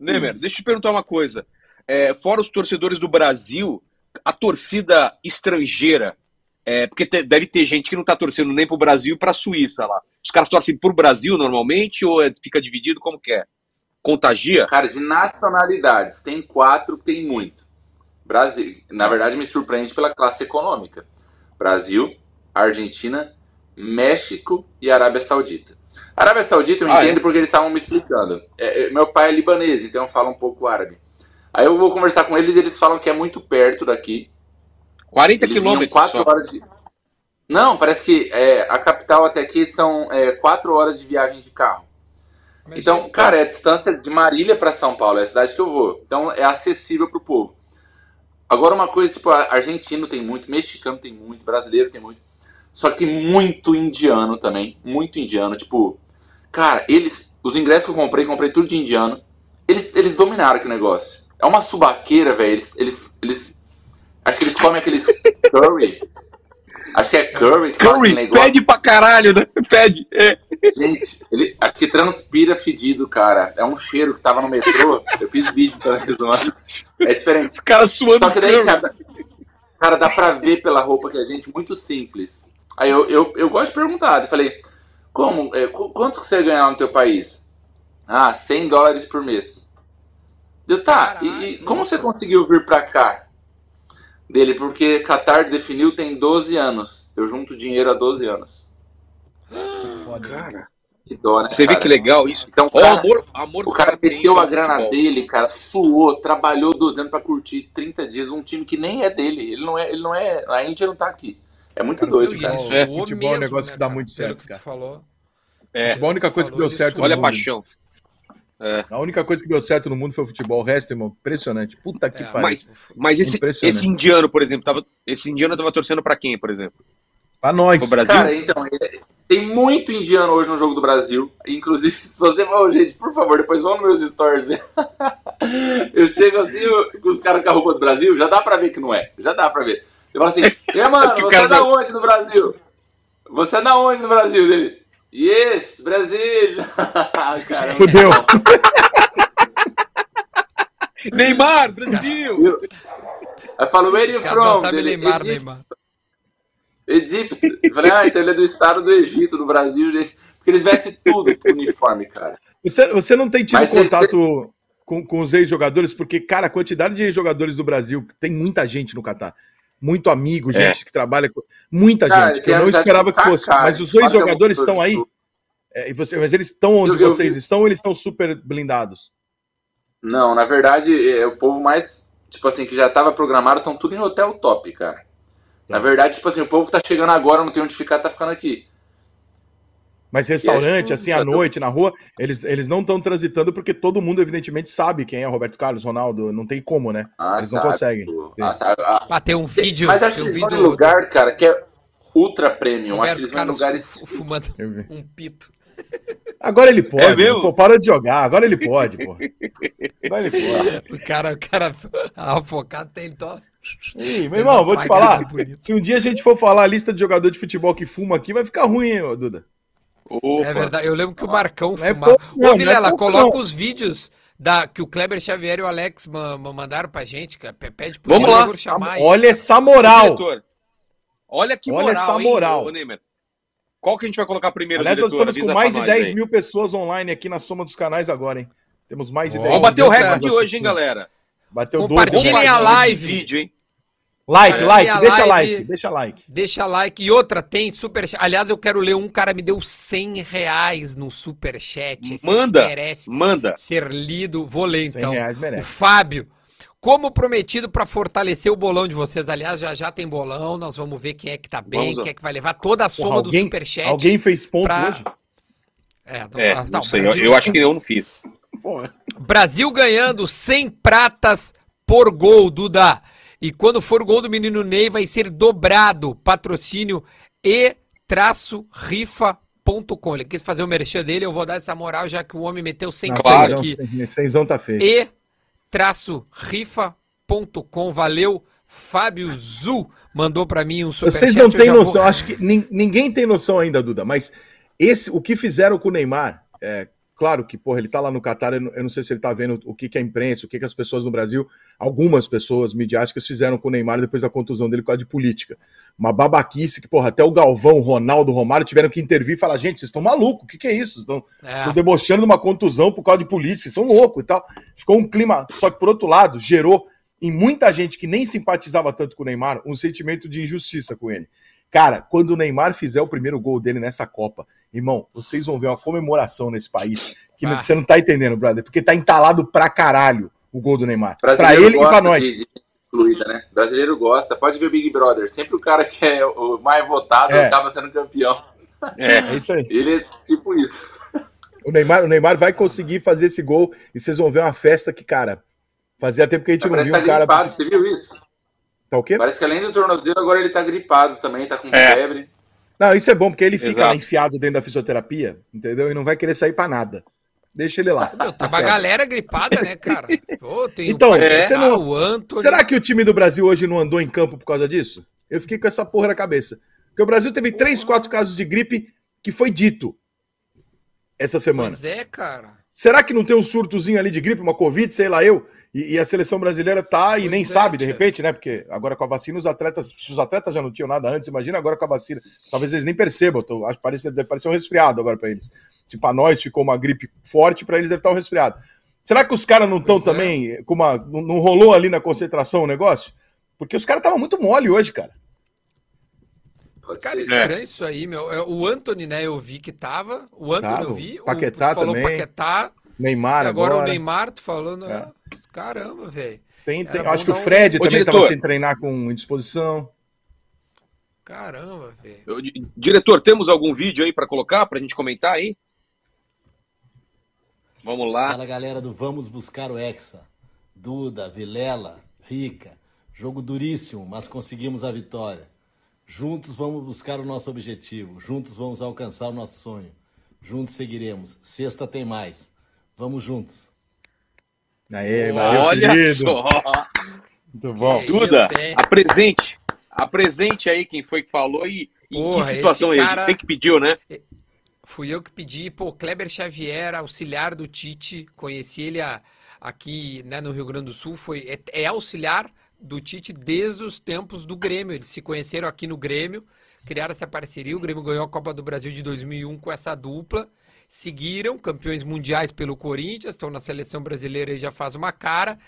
Nemer, deixa eu te perguntar uma coisa. É, fora os torcedores do Brasil, a torcida estrangeira, é, porque te- deve ter gente que não tá torcendo nem pro Brasil e pra Suíça lá. Os caras torcem pro Brasil normalmente ou é- fica dividido? Como que é? Contagia? Cara, de nacionalidades, tem quatro, tem muito. Brasil, na verdade, me surpreende pela classe econômica. Brasil, Argentina, México e Arábia Saudita. Arábia Saudita eu Ah, entendo porque eles estavam me explicando. É, é, meu pai é libanês, então eu falo um pouco árabe. Aí eu vou conversar com eles e eles falam que é muito perto daqui. 40 Eles vinham quilômetros quatro só. horas de. Não, parece que é, a capital até aqui são é, quatro horas de viagem de carro. Então, cara, é a distância de Marília para São Paulo, é a cidade que eu vou. Então, é acessível para o povo. Agora, uma coisa, tipo, argentino tem muito, mexicano tem muito, brasileiro tem muito. Só que tem muito indiano também, muito indiano. Tipo, cara, eles, os ingressos que eu comprei, comprei tudo de indiano. Eles, eles dominaram aquele negócio. É uma subaqueira, velho. Eles, eles, eles, acho que eles comem aqueles curry. Acho que é curry. que Curry, negócio. pede pra caralho, né? *laughs* Pede. É. Gente, ele, acho que transpira fedido, cara. É um cheiro que tava no metrô. Eu fiz vídeo também zoando. É diferente. Os caras suando Só que daí, cara, cara, dá pra ver pela roupa que a gente, muito simples. Aí eu, eu, eu gosto de perguntar. Eu falei, como? É, qu- quanto que você ganha lá no teu país? Ah, 100 dólares por mês. Deu, tá, e, e como você conseguiu vir pra cá? Dele, porque Qatar definiu tem 12 anos. Eu junto dinheiro há 12 anos. Cara, Que dó, né, você vê cara? que legal isso? Então, cara, amor, amor o cara meteu a grana futebol. dele, cara, suou, trabalhou 12 anos pra curtir 30 dias um time que nem é dele. Ele não é, ele não é, a Índia não tá aqui. É muito Cara, doido, cara. ele É, futebol é um mesmo, negócio né, que dá cara? muito certo, que tu cara. falou. É, Futebol, a única coisa que deu certo olha a mundo. Paixão. A única coisa que deu certo no mundo foi o futebol. O resto, irmão, impressionante. Puta que É, pariu. Mas, mas esse, esse indiano, por exemplo, tava, esse indiano tava torcendo pra quem, por exemplo? Pra nós. Pro Brasil? Cara, então, é- tem muito indiano hoje no jogo do Brasil. Inclusive, *laughs* se você for, gente, por favor, depois vão nos meus stories ver. *laughs* Eu chego assim, eu- com os caras com a roupa do Brasil, já dá pra ver que não é. Já dá pra ver. Você fala assim, *laughs* e mano, você cara é da onde no Brasil? Você é da onde no Brasil? Ele, yes, Brasil. *laughs* Fudeu. *laughs* Neymar, Brasil! Eu, eu falo, where you from? sabem Dele, Neymar, Egypt. Neymar. Egito. Eu falei, ah, então ele é do estado do Egito, do Brasil, gente. Porque eles vestem tudo com uniforme, cara. Você, você não tem tido Mas contato com, com os ex-jogadores? Porque, cara, a quantidade de ex-jogadores do Brasil, tem muita gente no Catar. Muito amigo, gente que trabalha com. Muita Cara, gente, que eu não esperava que fosse. Mas os é um estão aí. torcedor. É, e você, mas eles estão onde Eu- eu vocês vi- estão ou eles estão super blindados? Não, na verdade, é o povo mais, tipo assim, que já tava programado, estão tudo em hotel top, cara. Na verdade, tipo assim, o povo que tá chegando agora, não tem onde ficar, tá ficando aqui. Mas restaurante, assim, acho- à noite, na rua, eles, eles não estão transitando porque todo mundo, evidentemente, sabe quem é Roberto Carlos, Ronaldo. Não tem como, né? Ah, Eles não sabe, conseguem. Ah, sabe, ah, Ah, tem um vídeo. Mas acho que tem um eles vão vídeo em lugar, cara, que é ultra premium. Acho Roberto que eles vão em lugares. fu- fumando um pito. Agora ele pode. É mesmo? Pô, para de jogar. Agora ele pode, pô. Agora ele pode. *laughs* O cara, o cara afocado tem então. Ih, meu irmão, vou te falar. Se um dia a gente for falar a lista de jogador de futebol que fuma aqui, vai ficar ruim, hein, Duda. Opa. É verdade. Eu lembro que o Marcão é fumava. pouco, não, Ô, é Vilela, pouco, coloca não. os vídeos da, que o Kleber Xavier e o Alex ma- ma- mandaram pra gente, cara. Pe- Pede pro Vamos lá. chamar aí. Olha essa moral. Olha que Olha moral, essa hein, moral. Neymar. Qual que a gente vai colocar primeiro, Aliás, nós diretor? estamos com mais de nós 10 aí. mil pessoas online aqui na soma dos canais agora, hein? Temos mais de Ó, 10 Vamos mil bater o recorde hoje, hein, galera? Bateu 12 Compartilhem recordes. a Compartilha live. vídeo, hein? Like, like, deixa live. like, deixa like. Deixa like. E outra, tem super Aliás, eu quero ler um cara me deu 100 reais no superchat. Esse Manda. merece Manda. ser lido. Vou ler 100 então. reais O merece. Fábio. Como prometido para fortalecer o bolão de vocês. Aliás, já já tem bolão. Nós vamos ver quem é que tá bem, Vamos quem é que vai levar toda a soma Porra, do alguém, superchat. alguém fez ponto pra- hoje? É, não, É, ah, não não, sei. Brasil- eu acho que eu não fiz. Porra. Brasil ganhando 100 pratas por gol, Duda. E quando for o gol do menino Ney, vai ser dobrado. Patrocínio e-rifa.com. Ele quis fazer o merchan dele, eu vou dar essa moral, já que o homem meteu 100 Não, Claro. aqui. cen- Cenzão tá feio. e-rifa.com. Valeu, Fábio Zu mandou pra mim um superchat. Vocês não têm já vou- noção, acho que nin- ninguém tem noção ainda, Duda, mas esse, o que fizeram com o Neymar, é claro que, porra, ele tá lá no Catar, eu não, sei se ele tá vendo o que, que a imprensa, o que, que as pessoas no Brasil, algumas pessoas midiáticas fizeram com o Neymar depois da contusão dele por causa de política. Uma babaquice que, porra, até o Galvão, o Ronaldo, o Romário tiveram que intervir e falar, gente, vocês estão malucos, o que, que é isso? Estão É. Debochando de uma contusão por causa de política, vocês são loucos e tal. Ficou um clima, só que por outro lado, gerou em muita gente que nem simpatizava tanto com o Neymar um sentimento de injustiça com ele. Cara, quando o Neymar fizer o primeiro gol dele nessa Copa, irmão, vocês vão ver uma comemoração nesse país que Ah. você não tá entendendo, brother, porque tá entalado pra caralho o gol do Neymar. Pra ele e pra nós. De, de excluída, né? Brasileiro gosta. Pode ver o Big Brother. Sempre o cara que é o mais votado É. acaba sendo campeão. É. É isso aí. Ele é tipo isso. O Neymar, o Neymar vai conseguir fazer esse gol e vocês vão ver uma festa que, cara, fazia tempo que a gente não que um tá cara. gripado. Você viu isso? Tá o quê? Parece que além do tornozelo, agora ele tá gripado também. Tá com É. febre. Não, isso é bom, porque ele fica Exato. lá enfiado dentro da fisioterapia, entendeu? E não vai querer sair pra nada. Deixa ele lá. Meu, tem uma galera gripada, né, cara? Pô, tem Então, você não- o Antony. Será que o time do Brasil hoje não andou em campo por causa disso? Eu fiquei com essa porra na cabeça. Porque o Brasil teve três, quatro casos de gripe que foi dito essa semana. Pois é, cara. Será que não tem um surtozinho ali de gripe, uma Covid, sei lá eu? E, e a seleção brasileira tá e Pois nem é, sabe, de repente, né? Porque agora com a vacina, os atletas, se os atletas já não tinham nada antes, imagina agora com a vacina. Talvez eles nem percebam. Tô, acho que parece, deve parecer um resfriado agora pra eles. Se pra nós ficou uma gripe forte, pra eles deve estar um resfriado. Será que os caras não estão é. também com uma. Não, não rolou ali na concentração o negócio? Porque os caras estavam muito mole hoje, cara. Cara, ser. estranho isso aí, meu. É, O Anthony, né, eu vi que tava. O Anthony Tava. eu vi. Paquetá o, falou também. Paquetá. Neymar e agora, agora. o Neymar, tu falando. É. Caramba, velho. Tem, tem- Era acho que o um- Fred Ô, também estava sem treinar com indisposição. Caramba, velho. Diretor, temos algum vídeo aí pra colocar, pra gente comentar aí? Vamos lá. Fala galera do Vamos Buscar o Hexa. Duda, Vilela, Rica. Jogo duríssimo, mas conseguimos a vitória. Juntos vamos buscar o nosso objetivo. Juntos vamos alcançar o nosso sonho. Juntos seguiremos. Sexta tem mais. Vamos juntos. Aê, valeu, Olha querido. só. Muito bom. Que Duda, isso, hein? apresente. Apresente aí quem foi que falou e em Porra, que situação aí. cara- Você que pediu, né? Fui eu que pedi, pô, Kleber Xavier, auxiliar do Tite, conheci ele a- aqui né, no Rio Grande do Sul, foi, é, é auxiliar do Tite desde os tempos do Grêmio, eles se conheceram aqui no Grêmio, criaram essa parceria, o Grêmio ganhou a Copa do Brasil de 2001 com essa dupla, seguiram, campeões mundiais pelo Corinthians, estão na seleção brasileira e já faz uma cara,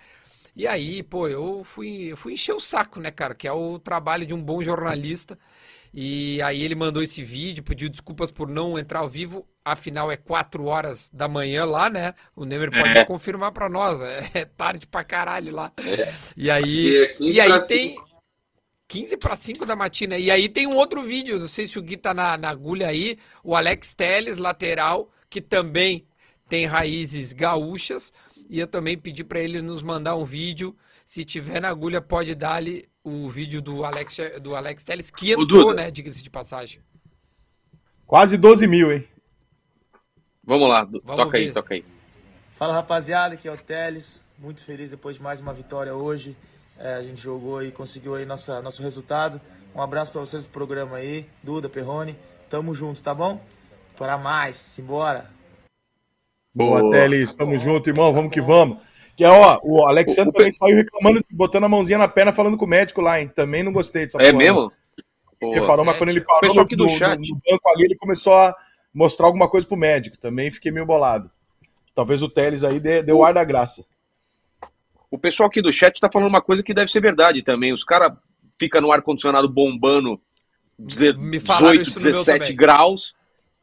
e aí, pô, eu fui, eu fui encher o saco, né, cara, que é o trabalho de um bom jornalista, e aí ele mandou esse vídeo, pediu desculpas por não entrar ao vivo. Afinal, é 4 horas da manhã lá, né? O Nemer pode É. confirmar pra nós. É tarde pra caralho lá. E aí, E é 15 e aí tem. 15 para 5 da matina. E aí tem um outro vídeo, não sei se o Gui tá na, na agulha aí, o Alex Teles, lateral, que também tem raízes gaúchas. E eu também pedi pra ele nos mandar um vídeo. Se tiver na agulha, pode dar ali o vídeo do Alex, do Alex Teles, que entrou, né? Diga-se de passagem. Quase 12 mil, hein? Vamos lá, Vamos toca aí, ver. toca aí. Fala rapaziada, aqui é o Teles. Muito feliz depois de mais uma vitória hoje. É, a gente jogou e conseguiu aí nossa, nosso resultado. Um abraço pra vocês do programa aí, Duda, Perrone. Tamo junto, tá bom? Para mais, simbora. Boa, Boa. Teles. Tamo junto, irmão. Vamos que vamos. Que é, ó, o Alexandre O- o também saiu reclamando, botando a mãozinha na perna, falando com o médico lá, hein? Também não gostei dessa É porra, mesmo? Pô, Você reparou, mas quando ele parou no, aqui do no- chat. no banco ali, ele começou a mostrar alguma coisa pro médico. Também fiquei meio bolado. Talvez o Teles aí dê, dê o ar da graça. O pessoal aqui do chat tá falando uma coisa que deve ser verdade também. Os caras ficam no ar-condicionado bombando deze- Me falaram 18, isso no meu 17 também. graus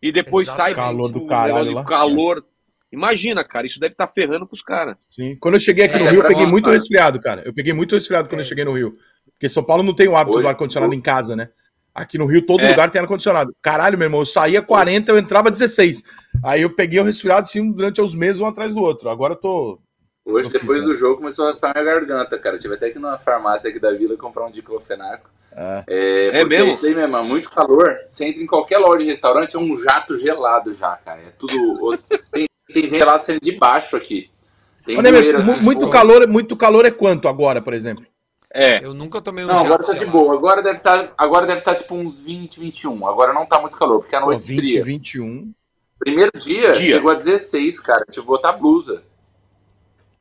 e depois sai Exatamente. Calor do caralho lá. calor. Imagina, cara, isso deve estar ferrando com os caras. Sim. Quando eu cheguei aqui É, no Rio, eu peguei nós, muito cara. resfriado, cara. Eu peguei muito resfriado quando É. eu cheguei no Rio. Porque São Paulo não tem o hábito Hoje- do ar-condicionado em casa, né? Aqui no Rio, todo É. lugar tem ar-condicionado. Caralho, meu irmão, eu saía 40, eu entrava 16. Aí eu peguei o resfriado assim durante os meses, um atrás do outro. Agora eu tô. Hoje, Eu depois do essa. jogo, começou a raspar minha garganta, cara. Tive até que ir numa farmácia aqui da vila comprar um diclofenaco. É. É, É porque mesmo? isso aí mesmo, é muito calor. Você entra em qualquer loja de restaurante, é um jato gelado já, cara. É tudo. outro- *laughs* Tem, tem gelado saindo de baixo aqui. Tem assim, mu- muito, tipo- calor, muito calor é quanto agora, por exemplo? É. Eu nunca tomei um Não, agora tá de gelado. boa. Agora deve estar, agora deve estar tipo uns 20, 21. Agora não tá muito calor, porque a Pô, noite 20, esfria. 21. Primeiro dia, Dia. chegou a 16, cara. Tive que botar blusa.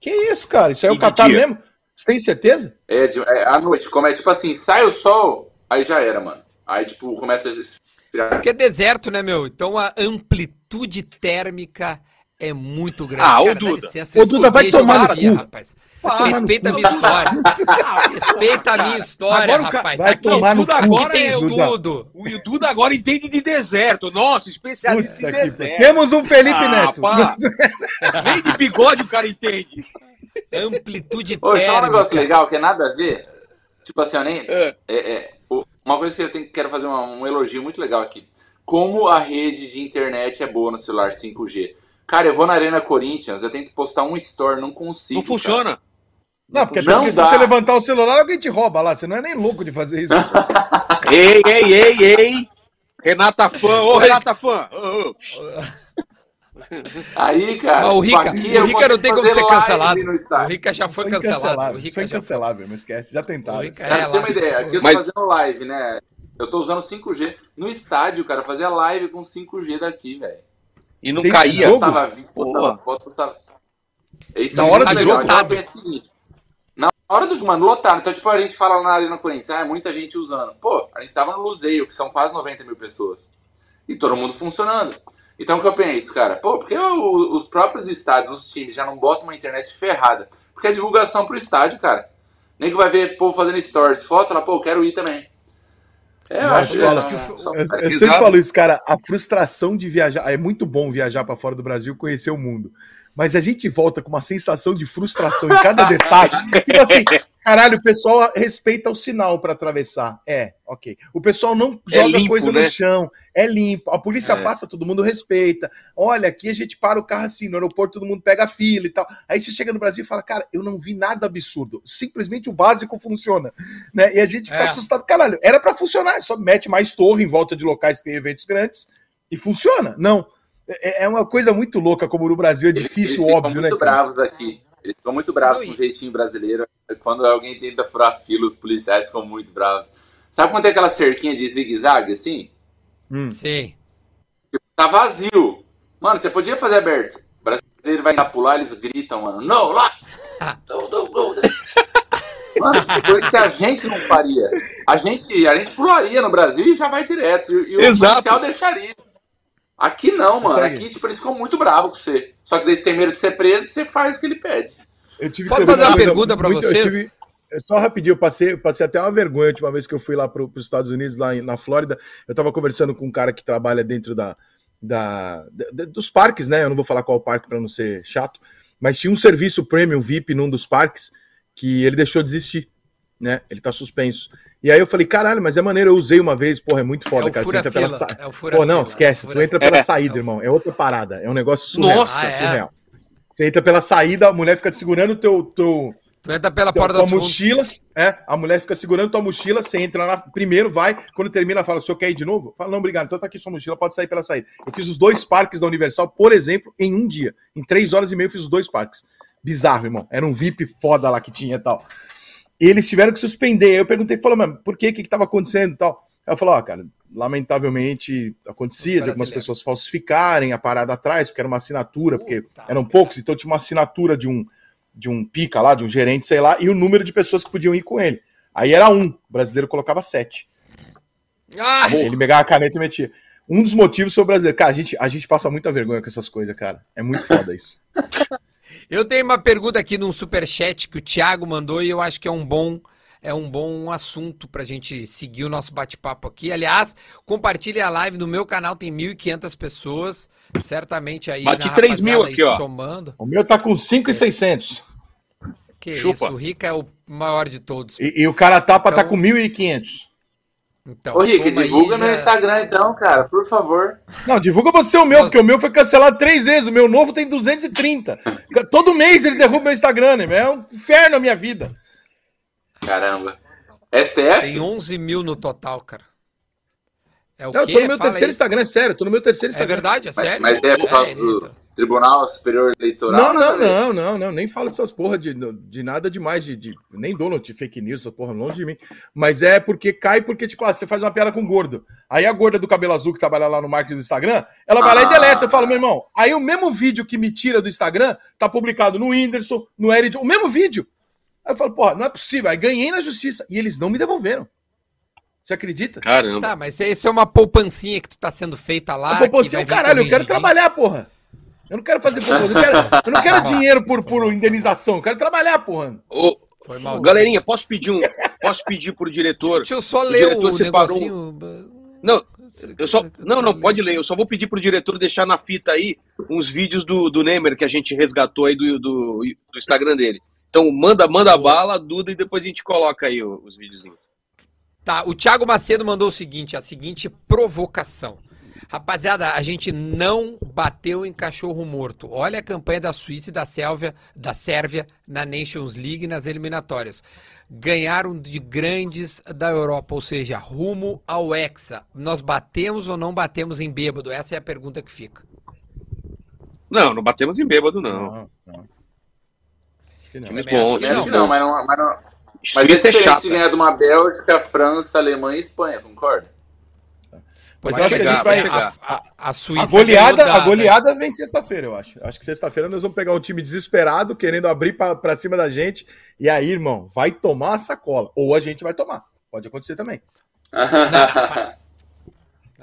Que isso, cara? Isso aí é o Catar dia? mesmo? Você tem certeza? É, de, é, à noite. Começa, tipo assim, sai o sol, aí já era, mano. Aí, tipo, começa a. Porque é deserto, né, meu? Então a amplitude térmica é muito grande. Ah, dá Duda. licença, eu Duda, vai tomar no cu. rapaz. Respeita a minha história. *laughs* Respeita a minha história, Agora o rapaz. vai Aqui, tomar no cu. aqui agora tem é o Duda. O agora entende de deserto. Nossa, especialista Puta em deserto. Temos um Felipe Ah, Neto. pá. *laughs* Nem de bigode o cara entende. Amplitude Ô, eu falar um negócio térmica. legal, que é nada a ver. Tipo assim, eu nem. É. É, é, o- uma coisa que eu tenho, quero fazer uma- um elogio muito legal aqui. Como a rede de internet é boa no celular 5G. Cara, eu vou na Arena Corinthians, eu tento postar um store, não consigo. Não funciona. Não, porque, Não porque se você levantar o celular, alguém te rouba lá. Você não é nem louco de fazer isso. *laughs* Ei, ei, ei, ei. Renata Fã, ô Renata Fã. Ô, ô. Aí, cara, Mas o Rica, o Rica não tem como ser fazer cancelado. O. Rica já foi cancelado. O Rica foi. incancelável, não esquece. Já tentaram. Cara, você ter uma relaxa. ideia, aqui eu tô Mas- fazendo live, né? Eu tô usando 5G. No estádio, cara, fazia live com 5G daqui, velho. E não Tem caía. jogo? Vídeo, postava foto, postava... Isso Na é hora do legal. jogo? Então eu penso o seguinte. Na hora do jogo, mano, lotado. Então, tipo, a gente fala na Arena Corinthians, ah, é muita gente usando. Pô, a gente tava no Luzeio, que são quase 90 mil pessoas. E todo mundo funcionando. Então, o que eu penso, cara? Pô, por que o- os próprios estádios, os times, já não botam uma internet ferrada? Porque é divulgação pro estádio, cara. Nem que vai ver povo fazendo stories, foto, fala, pô, eu quero ir também. É, eu acho fala. é, que o- Eu, eu sempre falo isso, cara. A frustração de viajar. É muito bom viajar pra fora do Brasil, conhecer o mundo. Mas a gente volta com uma sensação de frustração em cada *laughs* detalhe. Tipo assim, caralho, o pessoal respeita o sinal pra atravessar. É, ok. O pessoal não É joga limpo, coisa né? no chão. É limpo. A polícia É. passa, todo mundo respeita. Olha, aqui a gente para o carro assim, no aeroporto todo mundo pega a fila e tal. Aí você chega no Brasil e fala, cara, eu não vi nada absurdo. Simplesmente o básico funciona. Né? E a gente fica É. assustado. Caralho, era pra funcionar. Só mete mais torre em volta de locais que tem eventos grandes e funciona. Não. É é uma coisa muito louca como no Brasil é Eles difícil, ficam óbvio, né? muito bravos aqui. Eles ficam muito bravos Não, com e- o jeitinho brasileiro. Quando alguém tenta furar fila, os policiais ficam muito bravos. Sabe quando tem aquela cerquinha de zigue-zague, assim? Hum. Sim. Tá vazio. Mano, você podia fazer aberto. O brasileiro vai lá pular, eles gritam, mano. Não, lá! *laughs* Não, não, não. Mano, coisa que a gente não faria. A gente, a gente pularia no Brasil e já vai direto. E, e o Exato. policial deixaria. Aqui não, Você mano. segue? Aqui, tipo, eles ficam muito bravos com você. Só que daí você tem medo de ser preso e você faz o que ele pede. Eu tive Pode fazer uma pergunta pra muito- eu vocês? tive- é Só rapidinho, eu passei, eu passei até uma vergonha a última vez que eu fui lá para os Estados Unidos, lá em- na Flórida. Eu tava conversando com um cara que trabalha dentro da, da, da- dos parques, né? Eu não vou falar qual parque para não ser chato, mas tinha um serviço premium VIP num dos parques que ele deixou de existir, né? Ele tá suspenso. E aí eu falei, caralho, mas é maneiro, eu usei uma vez, porra, é muito foda, é o cara. Você entra pela fura-fila. sa... É Pô, não, esquece, É tu entra pela É. saída, É irmão. É outra parada, é um negócio surreal. Nossa, Ah, é? surreal. Você entra pela saída, a mulher fica te segurando o teu, teu, Tu entra pela tua, porta fundos. mochila, é, a mulher fica segurando tua mochila, você entra lá, primeiro vai, quando termina, fala, o senhor quer ir de novo? Fala, não, obrigado, então tá aqui sua mochila, pode sair pela saída. Eu fiz os dois parques da Universal, por exemplo, em um dia. Em três horas e meia eu fiz os dois parques. Bizarro, irmão. Era um VIP foda lá que tinha e tal. E eles tiveram que suspender. Aí eu perguntei, falou, mas por quê? O que que tava acontecendo e tal? Ela falou, ó, cara, lamentavelmente acontecia de algumas pessoas falsificarem a parada atrás, porque era uma assinatura, porque Puta eram poucos, então tinha uma assinatura de um, de um pica lá, de um gerente, sei lá, e o número de pessoas que podiam ir com ele. Aí era um, o brasileiro colocava sete. Ah, Ele pegava a caneta e metia. Um dos motivos foi o brasileiro. Cara, a gente, a gente passa muita vergonha com essas coisas, cara. É muito foda isso. *laughs* eu tenho uma pergunta aqui num superchat que o Thiago mandou e eu acho que é um bom é um bom assunto pra gente seguir o nosso bate-papo aqui. Aliás, compartilhe a live no meu canal, tem 1.500 pessoas, certamente aí Bati na 3 mil aqui, ó. somando. O meu tá com 5,600. Que Chupa. isso, o Rica é o maior de todos. E, e o cara tapa tá Então- com 1.500. Então, Ô, Rick, divulga meu já- Instagram então, cara, por favor. Não, divulga você o meu, porque o meu foi cancelado três vezes. O meu novo tem 230. *laughs* Todo mês eles derrubam meu Instagram, né? É um inferno a minha vida. Caramba. STF? Tem 11 mil no total, cara. É o Não, eu quê? tô no meu Fala terceiro aí. Instagram, é sério. eu Tô no meu terceiro É Instagram. verdade, é Mas, sério? mas é por causa É, do então. Tribunal Superior Eleitoral? Não, não, não, não, não. Nem falo dessas porra de, de nada demais, de, de- nem dou de fake news, essa porra longe de mim. Mas é porque cai porque, tipo, ah, você faz uma piada com gordo. Aí a gorda do cabelo azul que trabalha lá no marketing do Instagram, ela vai lá e Ah. deleta. Eu falo, meu irmão, aí o mesmo vídeo que me tira do Instagram tá publicado no Whindersson, no Eric, o mesmo vídeo. Aí eu falo, porra, não é possível. Aí ganhei na justiça. E eles não me devolveram. Você acredita? Caramba. Tá, mas isso é uma poupancinha que tu tá sendo feita lá. Você é caralho, eu quero trabalhar, porra. Eu não quero fazer eu não quero, eu não quero dinheiro por, por indenização, eu quero trabalhar, porra. Ô, Foi mal. galerinha, posso pedir um. Posso pedir pro diretor. Deixa eu só O ler diretor o separou negocinho. Não, eu só. Não, não, pode ler. Eu só vou pedir pro diretor deixar na fita aí uns vídeos do, do Neymar que a gente resgatou aí do, do, do Instagram dele. Então manda, manda bala, Duda, e depois a gente coloca aí o- os videozinhos. Tá, o Thiago Macedo mandou o seguinte, a seguinte provocação. Rapaziada, a gente não bateu em cachorro morto. Olha a campanha da Suíça e da Sérvia, da Sérvia na Nations League nas eliminatórias. Ganharam de grandes da Europa, ou seja, rumo ao Hexa. Nós batemos ou não batemos em bêbado? Essa é a pergunta que fica. Não, não batemos em bêbado, não. Não, não. Acho que não. Bom, né? Acho não. mas não. Mas, não, mas Suíça é chato. de ganhar de uma Bélgica, França, Alemanha e Espanha, concorda? Mas eu acho que a chegar, gente vai. vai chegar. A, a- a Suíça A goleada, a goleada vem sexta-feira, eu acho. Acho que sexta-feira nós vamos pegar um time desesperado, querendo abrir pra, pra cima da gente. E aí, irmão, vai tomar a sacola. Ou a gente vai tomar. Pode acontecer também. Não, *laughs*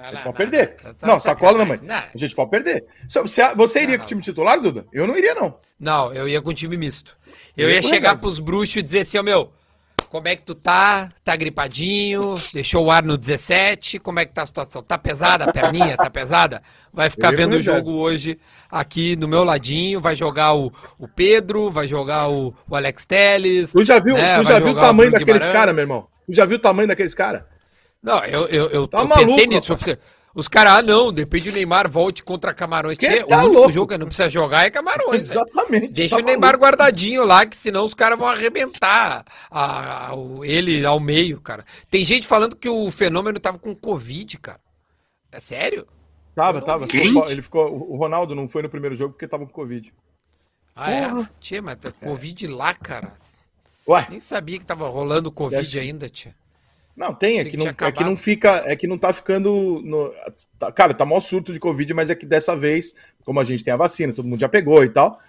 A gente pode perder. Não, sacola não, mãe. A gente pode perder. Você iria Não, com o time titular, Duda? Eu não iria, não. Não, eu ia com time misto. Eu Eu ia ia chegar pros bruxos e dizer assim, ó, meu, como é que tu tá? Tá gripadinho? Deixou o ar no 17? Como é que tá a situação? Tá pesada a perninha? Tá pesada? Vai ficar vendo o jogo hoje aqui no meu ladinho. Vai jogar o, o Pedro, vai jogar o, o Alex Telles. Tu já viu, né? tu Vai já viu o tamanho Bruno daqueles caras, meu irmão? Tu já viu o tamanho daqueles caras? Não, eu, eu, eu, Tá eu maluco, pensei nisso. rapaz. Os caras, ah, não, depende do Neymar volte contra Camarões. Que tá o único louco. jogo que não precisa jogar é Camarões. Exatamente. Deixa tá o Neymar maluco. guardadinho lá, que senão os caras vão arrebentar a- a- o- ele ao meio, cara. Tem gente falando que o fenômeno tava com Covid, cara. É sério? Tava, tava. Quem? Ele ficou. O Ronaldo não foi no primeiro jogo porque tava com Covid. Ah, é? Tchê, mas tá Covid lá, cara. Ué, Nem sabia que tava rolando Covid ainda, tia. Não, tem, é que que não, é que não fica. É que não tá ficando. No, tá- cara, tá maior surto de Covid, mas é que dessa vez, como a gente tem a vacina, todo mundo já pegou e tal.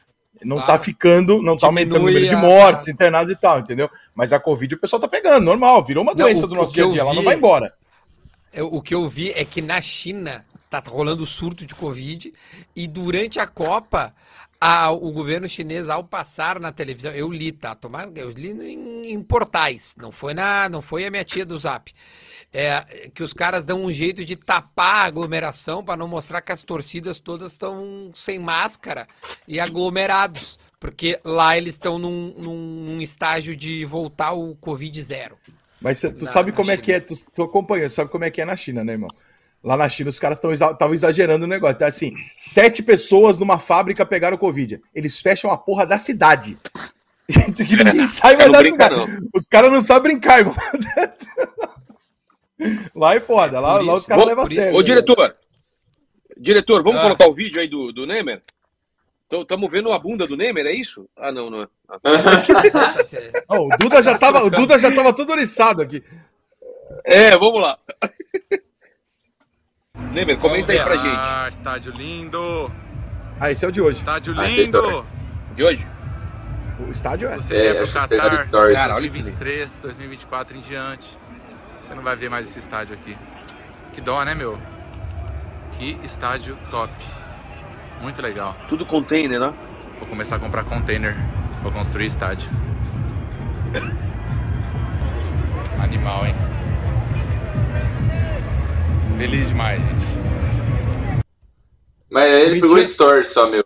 Não tá Claro. ficando, não tá aumentando o número de a- mortes, internados e tal, entendeu? Mas a Covid o pessoal tá pegando, normal, virou uma Não, doença o- do nosso dia a dia, ela não vi- vai embora. Eu- o que eu vi é que na China tá rolando surto de Covid e durante a Copa a- o governo chinês ao passar na televisão, eu li, tá? Tomara, eu li em, em portais, não foi na, não foi a minha tia do Zap. É, que os caras dão um jeito de tapar a aglomeração para não mostrar que as torcidas todas estão sem máscara e aglomerados, porque lá eles estão num, num- num estágio de voltar o Covid zero. Mas cê- tu Na- sabe na como é China. que é, tu, tu acompanha, sabe como é que é na China, né, irmão? Lá na China os caras estavam exagerando o negócio. Então, assim, sete pessoas numa fábrica pegaram Covid. Eles fecham a porra da cidade. *laughs* que ninguém *laughs* sai mais Não da brinca, cidade. Os caras não sabem brincar, irmão. *laughs* Lá é foda. Lá, lá os caras levam a sério. Ô, né? diretor. Diretor, vamos Ah. colocar o vídeo aí do, do Neymar? Estamos vendo a bunda do Neymar, é isso? Ah, não, não é. Ah. Ó, o Duda já tava, o Duda já tava todo oriçado aqui. É, vamos lá. Neymar, comenta aí pra gente. Ah, estádio lindo! Ah, esse é o de hoje. Estádio Ah, lindo! De hoje? O estádio é. Você É, é, pro Qatar stories. Cara, olha que 2023, 2024 em diante. Você não vai ver mais esse estádio aqui. Que dó, né, meu? Que estádio top. Muito legal. Tudo container, né? Vou começar a comprar container. Vou construir estádio. *laughs* Animal, hein? Feliz demais, gente. Mas aí ele pegou stories só, meu.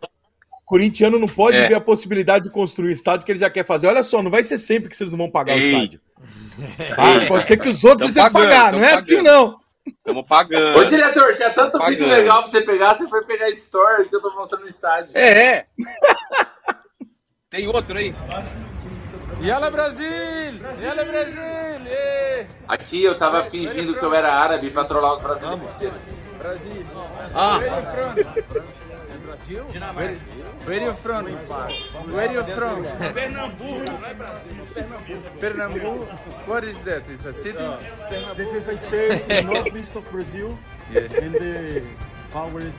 Corintiano não pode É. ver a possibilidade de construir o estádio que ele já quer fazer. Olha só, não vai ser sempre que vocês não vão pagar o Ei. estádio. Tá? Pode ser que os outros tenham que pagando, pagar. Não é assim, pagando. não. Estamos pagando. Ô, diretor, tinha tanto vídeo Pagando. legal pra você pegar, você foi pegar a story que eu tô mostrando no estádio. É, é. *laughs* Tem outro aí. Yala Brasil! Yala Brasil! Aqui eu tava fingindo que eu era árabe pra trollar os brasileiros. Ah, Where, where you from? Where you from? Pernambuco. What is that? It's a city? This is a state in northeast of Brazil Yeah. and the powerest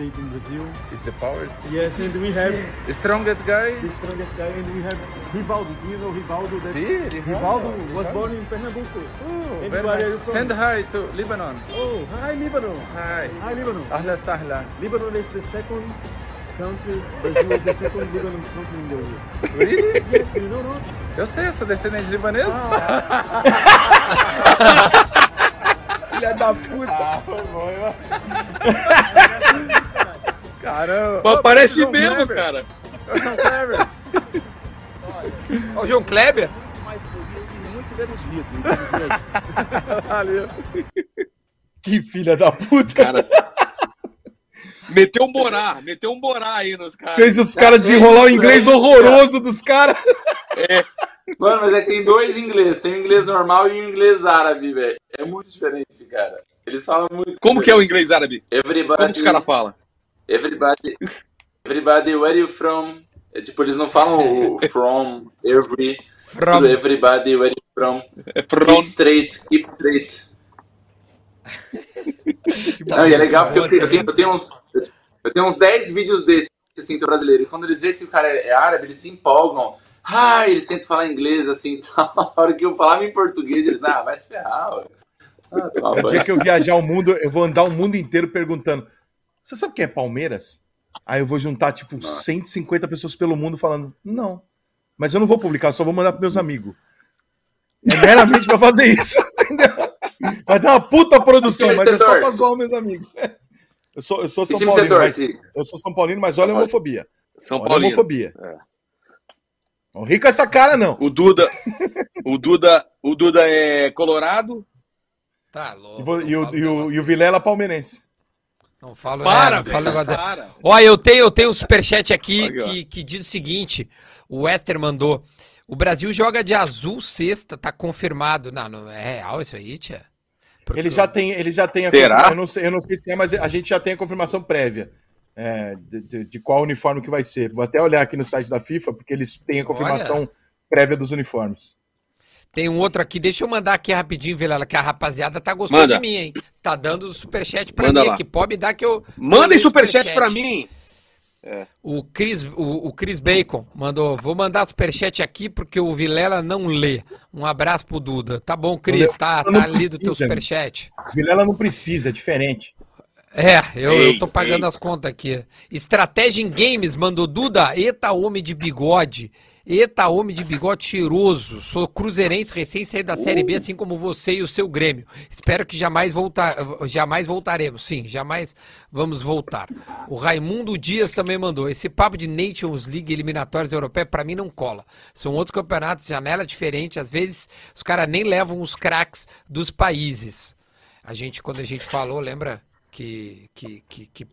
state in Brazil. Is the power? Yes, and we have The strongest guy? the strongest guy and we have Rivaldo. Do you know Rivaldo? That See, Rivaldo was born in Pernambuco. Oh, And very where are you nice. from? Send hi to Lebanon. Oh, hi Lebanon. Hi. Hi Lebanon. Ahla sahla. Lebanon is the second country. Brazil is the second Lebanon country in the world. Really? Yes, you know not? Eu sei, eu sou descendente libanês. *laughs* Filha da puta. *laughs* Caramba. mas parece João mesmo, Kleber. cara. João Kleber. *laughs* Ó, o João Kleber. Foi muito reduzido, infelizmente. Valeu. Que filha da puta. Cara, meteu um borá, meteu um borá aí nos caras. Fez os caras desenrolar o inglês horroroso dos caras. Mano, mas é que tem dois inglês. Tem o inglês normal e o inglês árabe, velho. É muito diferente, cara. Eles falam muito. Como que é o inglês árabe? Everybody. Como que os caras falam? Everybody. Everybody, where you from? É tipo, eles não falam o *laughs* from, every. From. Tudo everybody, where you from? É Keep pronto. straight, keep straight. *laughs* Não, e é legal porque eu tenho, eu tenho, eu tenho uns. Eu tenho uns 10 vídeos desses, assim, do brasileiro. E quando eles veem que o cara é árabe, eles se empolgam. Ah, eles tentam falar inglês, assim, *laughs* tal. A hora que eu falava em português, eles, ah, vai se ferrar. Ah, toma O dia que eu viajar o mundo, eu vou andar o mundo inteiro perguntando: Você sabe quem é Palmeiras? Aí eu vou juntar, tipo, 150 pessoas pelo mundo falando: Não. Mas eu não vou publicar, só vou mandar pros meus amigos. É meramente pra fazer isso, *laughs* entendeu? Vai dar uma puta produção, Que mas é só pra zoar meus amigos. Eu sou, eu sou Que São Paulino, mas, eu sou São Paulino, mas olha a homofobia. São Olha a Paulino. homofobia. É. Não ri com essa cara, não. O Duda, o Duda, o Duda é colorado. Tá E, louco. e o, e, o, e o Vilela palmeirense. Não falo, Para, é, não falo negócio para. Ó, eu tenho, eu tenho um superchat aqui que, que diz o seguinte: o Wester mandou. O Brasil joga de azul sexta, tá confirmado. Não, não é real isso aí, tia? Porque Ele já tem, ele já tem a Será? Eu não, sei, eu não sei se é, mas a gente já tem a confirmação prévia é, de, de- de qual uniforme que vai ser. Vou até olhar aqui no site da FIFA, porque eles têm a confirmação prévia dos uniformes. Tem um outro aqui, deixa eu mandar aqui rapidinho, Vilela, que a rapaziada tá gostando Manda. de mim, hein? Tá dando superchat pra Manda mim lá. aqui. Pode me dar que eu. Mandem leio superchat pra mim. O Chris, o, o Chris Bacon mandou. Vou mandar superchat aqui porque o Vilela não lê. Um abraço pro Duda. Tá bom, Cris, tá, tá lido o teu superchat. Vilela não precisa, é diferente. É, eu, eu tô Ei, pagando ei. as contas aqui. Estratégia em Games mandou Duda, eita homem de bigode. Eita homem de bigode cheiroso. Sou cruzeirense recém saído da Série B, assim como você e o seu Grêmio. Espero que jamais voltar, jamais voltaremos. Sim, jamais vamos voltar. O Raimundo Dias também mandou. Esse papo de Nations League eliminatórias europeias pra mim não cola. São outros campeonatos, janela diferente. Às vezes os caras nem levam os craques dos países. A gente, quando a gente falou, lembra? Que, que, que, que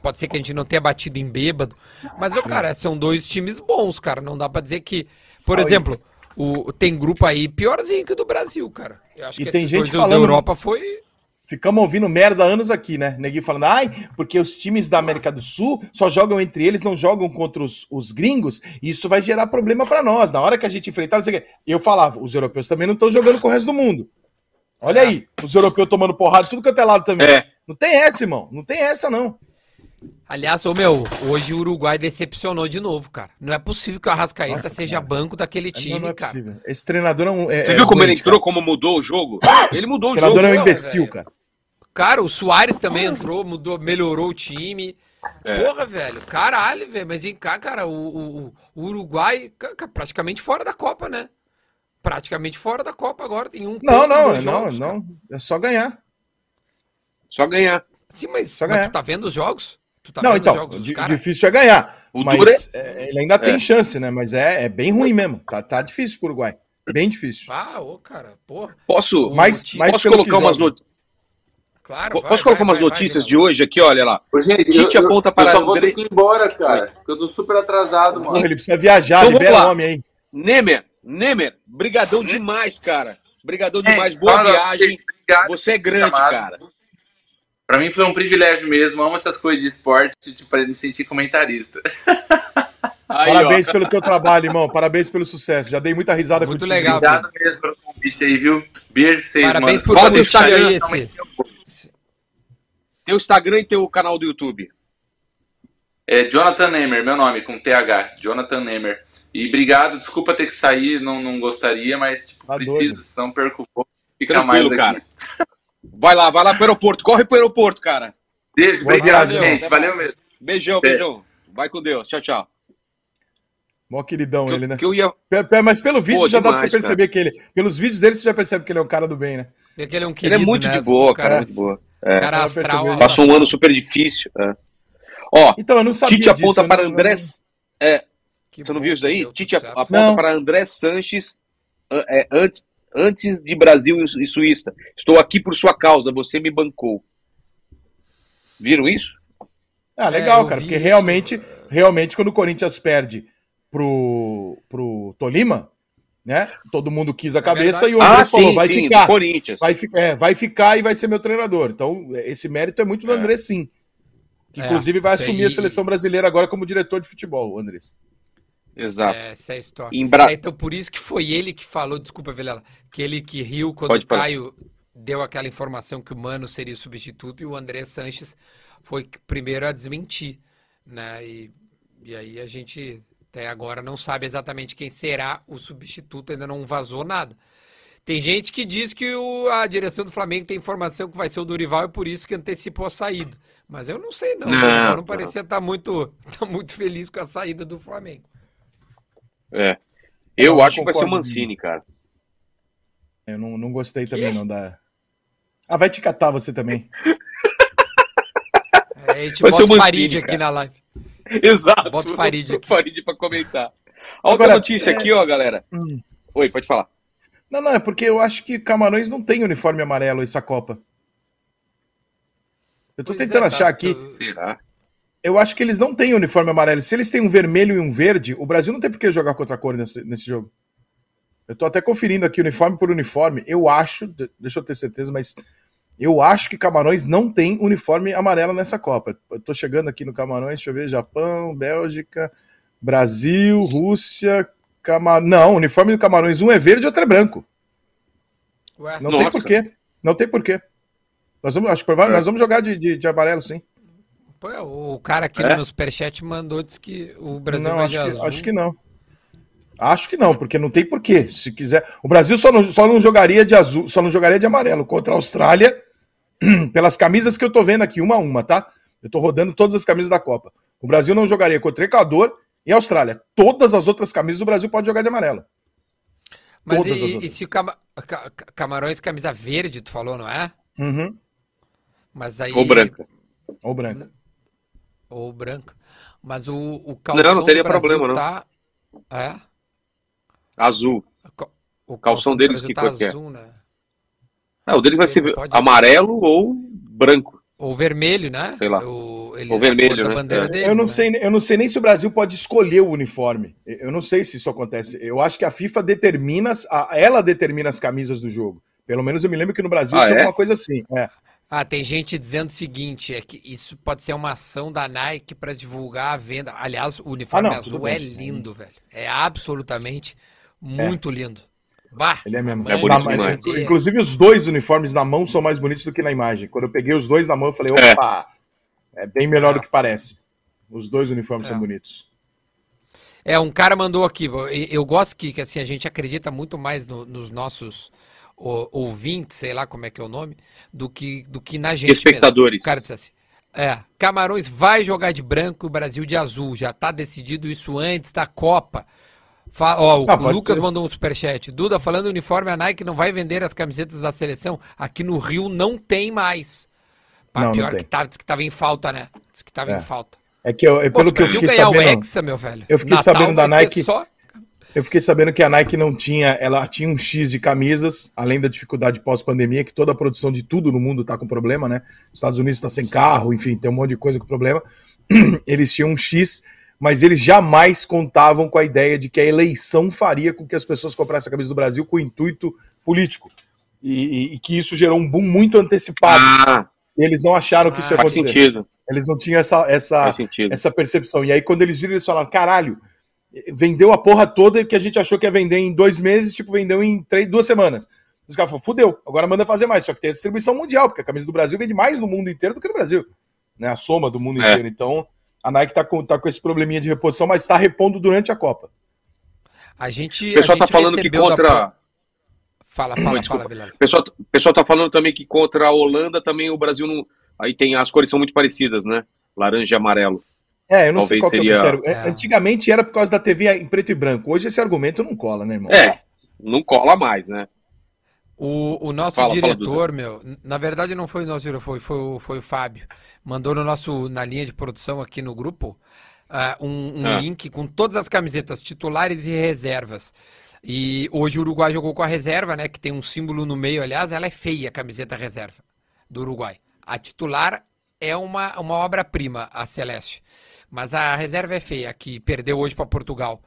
pode ser que a gente não tenha batido em bêbado. Mas, ô, cara, são dois times bons, cara. Não dá pra dizer que. Por exemplo, o, tem grupo aí piorzinho que o do Brasil, cara. Eu acho E que tem esses gente falando- da Europa foi. Ficamos ouvindo merda há anos aqui, né? Neguinho falando, ai, porque os times da América do Sul só jogam entre eles, não jogam contra os, os gringos, e isso vai gerar problema pra nós. Na hora que a gente enfrentar, não sei o quê. Eu falava, os europeus também não estão jogando com o resto do mundo. Olha aí, os europeus tomando porrada, tudo quanto é lado também. É. Não tem essa, irmão. Não tem essa, não. Aliás, ô meu, hoje o Uruguai decepcionou de novo, cara. Não é possível que o Arrascaeta Nossa, seja cara. banco daquele Não, time, não é cara. possível. Esse treinador é um. É, Você é viu como ele entrou, cara. como mudou o jogo? *coughs* Ele mudou O o jogo. treinador é um Não, imbecil, velho. cara. Cara, o Soares também entrou, mudou, melhorou o time. É. Porra, velho, caralho, velho. Mas vem cá, cara, o, o- o Uruguai ca- ca- praticamente fora da Copa, né? Praticamente fora da Copa agora. Tem um. Não, não, dois não, jogos, cara. não. É só ganhar. Só ganhar. Sim, mas, Só mas ganhar. tu tá vendo os jogos? Tu tá não, vendo os então, jogos dos di- caras? difícil é ganhar. O mas duro é, ele ainda tem É. chance, né? Mas é, é bem ruim mesmo. Tá, tá difícil pro Uruguai. Bem difícil. Ah, ô, cara, porra. Posso, Mais, time- mais posso colocar umas joga. not... Claro, vai, Posso colocar vai, umas vai, notícias vai, de hoje aqui, olha lá. Ô, gente, Tite eu, aponta para eu só vou André- ter que ir embora, cara. Porque eu tô super atrasado, mano. Porra, ele precisa viajar, Então libera o homem aí. Nemer, Nemer, brigadão demais, cara. Brigadão demais, boa Fala, viagem. gente, obrigado Você é grande, chamado. cara. Pra mim foi um privilégio mesmo. Amo essas coisas de esporte, tipo, pra me sentir comentarista. *laughs* Aí, Parabéns ó. pelo teu trabalho, irmão. Parabéns pelo sucesso. Já dei muita risada Muito contigo. legal. Obrigado mesmo pelo convite aí, viu? Beijo pra vocês, Parabéns mano. por Fala do curtir Instagram, aí esse. Teu Instagram e teu canal do YouTube. É Jonathan Nemer, meu nome, com TH. Jonathan Nemer. E obrigado, desculpa ter que sair, não, não gostaria, mas tipo, Tá preciso, doido. senão perco. Fica mais Tranquilo, aqui. cara. *laughs* Vai lá, vai lá pro aeroporto. Corre pro aeroporto, cara. Beijo, Boa obrigado, viagem, gente. Valeu mesmo. Beijão, beijão. Vai com Deus. Tchau, tchau. Mó queridão Que, ele, né? que eu ia. Mas pelo vídeo Pô, já dá pra demais, você perceber que ele. Pelos vídeos dele, você já percebe que ele é um cara do bem, né? Vê que ele é um Ele querido, é muito né? de boa, Um cara. Muito boa. É. Cara astral. percebeu. Passou um ano super difícil. é. Ó, Então, eu não sabia Tite disso, aponta eu para não- André. É, Que você não viu isso daí? Tite aponta Não. para André Sanches é, antes, antes de Brasil e Suíça. Estou aqui por sua causa, você me bancou. Viram isso? Ah, É, legal, eu cara, porque isso. realmente, realmente, quando o Corinthians perde pro, pro Tolima, né? Todo mundo quis a cabeça verdade. e o Ah, Andrés falou, sim, vai sim, ficar. Corinthians. Vai, é, vai ficar e vai ser meu treinador. Então, esse mérito é muito do É. Andrés, sim. Que, É, inclusive, vai assumir aí- a seleção brasileira agora como diretor de futebol, o Andrés. Exato. É, essa é a história. Bra- É, então, por isso que foi ele que falou, desculpa, Vilela, que ele que riu quando Pode o. Caio deu aquela informação que o Mano seria o substituto e o André Sanches foi primeiro a desmentir, né? E, e aí a gente até agora não sabe exatamente quem será o substituto, ainda não vazou nada. Tem gente que diz que o- a direção do Flamengo tem informação que vai ser o Dorival e por isso que antecipou a saída. Mas eu não sei não. Não, o Dorival não não. parecia estar muito, *laughs* tá muito feliz com a saída do Flamengo. É. Eu Não, eu acho que vai ser o. Mancini, cara. Eu não, não gostei também, não, da... Ah, vai te catar você também. É, a gente Vai ser bota o o Mancini, Farid aqui cara. na live. Exato. Bota o Farid aqui. Farid pra comentar. A outra Agora, notícia é- aqui, ó, galera. Hum. Oi, pode falar. Não, não, é porque eu acho que Camarões não tem uniforme amarelo essa Copa. Eu tô Pois é, tentando tá- achar aqui. tô- Será? Eu acho que eles não têm uniforme amarelo. Se eles têm um vermelho e um verde, o Brasil não tem por que jogar contra a cor nesse, nesse jogo. Eu tô até conferindo aqui uniforme por uniforme. Eu acho, de- deixa eu ter certeza, mas eu acho que Camarões não tem uniforme amarelo nessa Copa. Eu tô chegando aqui no Camarões, deixa eu ver, Japão, Bélgica, Brasil, Rússia, Camarões. Não, uniforme do Camarões, um é verde e outro é branco. Ué, Não tem Nossa. porquê. Não tem porquê. Nós vamos, acho que provavelmente É. nós vamos jogar de, de, de amarelo, sim. Pô, o cara aqui É? no superchat mandou, disse que o Brasil não, vai acho de que, azul. acho que não. Acho que não, porque não tem porquê. Se quiser. O Brasil só não, só não jogaria de azul, só não jogaria de amarelo contra a Austrália, *clears throat* pelas camisas que eu tô vendo aqui, uma a uma, tá? Eu tô rodando todas as camisas da Copa. O Brasil não jogaria contra Equador e Austrália. Todas as outras camisas o Brasil pode jogar de amarelo. Mas todas e, e se o Cama- Ca- Ca- Camarões camisa verde, tu falou, não é? Uhum. Mas aí... Ou branca. Ou branca. Ou branca. Mas o, o calção Não, não teria do Brasil problema, não. tá... É? Azul. O Calção do deles que tá que é? azul, né? Ah, o deles vai ser Pode- amarelo ou branco. Ou vermelho, né? Sei lá. O, ele, Ou cor vermelho, né? bandeira É. deles, Eu não, né? sei, eu não sei nem se o Brasil pode escolher o uniforme. Eu não sei se isso acontece. Eu acho que a FIFA determina, ela determina as camisas do jogo. Pelo menos eu me lembro que no Brasil Ah, tinha é? alguma coisa assim. É. Ah, tem gente dizendo o seguinte, é que isso pode ser uma ação da Nike para divulgar a venda. Aliás, o uniforme Ah, não, azul é bem. lindo, velho. É absolutamente muito lindo. Bah, Ele é mesmo. É bonito demais. É. Inclusive, os dois uniformes na mão são mais bonitos do que na imagem. Quando eu peguei os dois na mão, eu falei, É. opa, é, bem melhor do que parece. Os dois uniformes É. são bonitos. É, um cara mandou aqui. Eu gosto que, que assim, a gente acredita muito mais no- nos nossos o- ouvintes, sei lá como é que é o nome, do que, do que na gente. Espectadores. Mesmo. O cara disse assim. É, Camarões vai jogar de branco e o Brasil de azul. Já tá decidido isso antes da Copa. Fa- ó, o Ah, Lucas ser. mandou um superchat. Duda, falando uniforme, a Nike não vai vender as camisetas da seleção. Aqui no Rio não tem mais. Pá, Não, não pior tem. que, tá, que tava em falta, né? Diz que tava É. em falta. É que eu, é Pô, pelo se que eu o Brasil fiquei ganhar o sabendo. Hexa, meu velho. Eu fiquei Natal sabendo da Nike. Só... Eu fiquei sabendo que a Nike não tinha, ela tinha um X de camisas, além da dificuldade pós-pandemia, que toda a produção de tudo no mundo está com problema, né? Os Estados Unidos está sem carro, enfim, tem um monte de coisa com problema. *clears throat* Eles tinham um X, mas eles jamais contavam com a ideia de que a eleição faria com que as pessoas comprassem a camisa do Brasil com intuito político. E, e- e que isso gerou um boom muito antecipado. Ah, Eles não acharam que isso ia faz acontecer. sentido. Eles não tinham essa, essa, Faz essa percepção. E aí, quando eles viram, eles falaram: caralho, vendeu a porra toda que a gente achou que ia vender em dois meses, tipo, vendeu em três, duas semanas. Os caras falaram: fudeu, agora manda fazer mais. Só que tem a distribuição mundial, porque a camisa do Brasil vende mais no mundo inteiro do que no Brasil. Né? A soma do mundo É. inteiro. Então, a Nike tá com, tá com esse probleminha de reposição, mas está repondo durante a Copa. A gente. O pessoal a tá gente falando que recebeu da- contra. Fala, fala, desculpa. fala, Vilela. O pessoal, o pessoal tá falando também que contra a Holanda também o Brasil não. Aí tem. As cores são muito parecidas, né? Laranja e amarelo. É, eu não sei Talvez qual que é o seria- critério. É, É. Antigamente era por causa da TV em preto e branco. Hoje esse argumento não cola, né, irmão? É, não cola mais, né? O, o nosso Fala, fala, diretor, meu, n- na verdade não foi o nosso diretor, foi, foi, o- foi o Fábio. Mandou no nosso, na linha de produção aqui no grupo, ah, um, um Ah. link com todas as camisetas titulares e reservas. E hoje o Uruguai jogou com a reserva, né? Que tem um símbolo no meio, aliás, ela é feia, a camiseta reserva do Uruguai. A titular é uma, uma obra-prima, a Celeste. Mas a reserva é feia, que perdeu hoje para Portugal.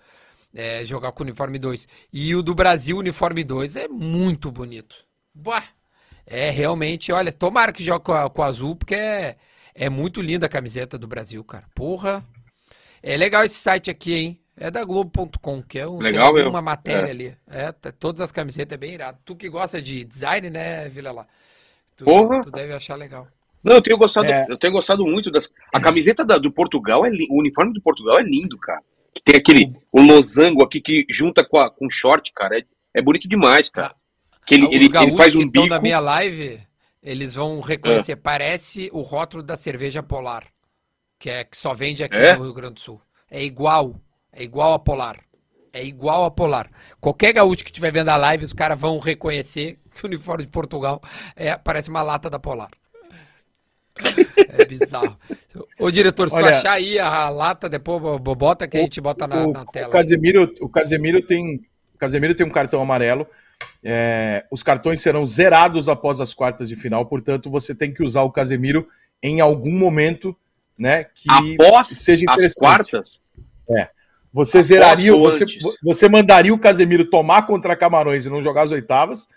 é, jogar com o uniforme 2. E o do Brasil, uniforme 2, é muito bonito. Buah, é realmente, olha, tomara que jogue com, a- com o azul, porque é, é muito linda a camiseta do Brasil, cara. Porra. É legal esse site aqui, hein? É da Globo.com, que é um, Legal tem uma matéria É. ali. É, tá- todas as camisetas é bem irado. Tu que gosta de design, né, Vila lá? Tu, Porra. tu deve achar legal. Não, eu tenho gostado, É. eu tenho gostado muito das. A camiseta da- do Portugal é li- o uniforme do Portugal é lindo, cara. Que tem aquele o losango aqui que junta com, a, com o short, cara. É, é bonito demais, cara. Que ele, Ah, ele, ele faz que um estão bico. na minha live, eles vão reconhecer. Parece o rótulo da cerveja Polar, que é que só vende aqui É? no Rio Grande do Sul. É igual, é igual a Polar. É igual a Polar. Qualquer gaúcho que estiver vendo a live, os caras vão reconhecer que o uniforme de Portugal é, parece uma lata da Polar. É bizarro. Ô, diretor, se Olha- tu achar aí a lata, depois bo- bo- bota que a gente bota na, o, na tela. O Casemiro, o Casemiro tem, o Casemiro tem um cartão amarelo. É, os cartões serão zerados após as quartas de final, portanto, você tem que usar o Casemiro em algum momento, né? Que Após seja as interessante. quartas, Você após zeraria, você, você mandaria o Casemiro tomar contra Camarões e não jogar as oitavas,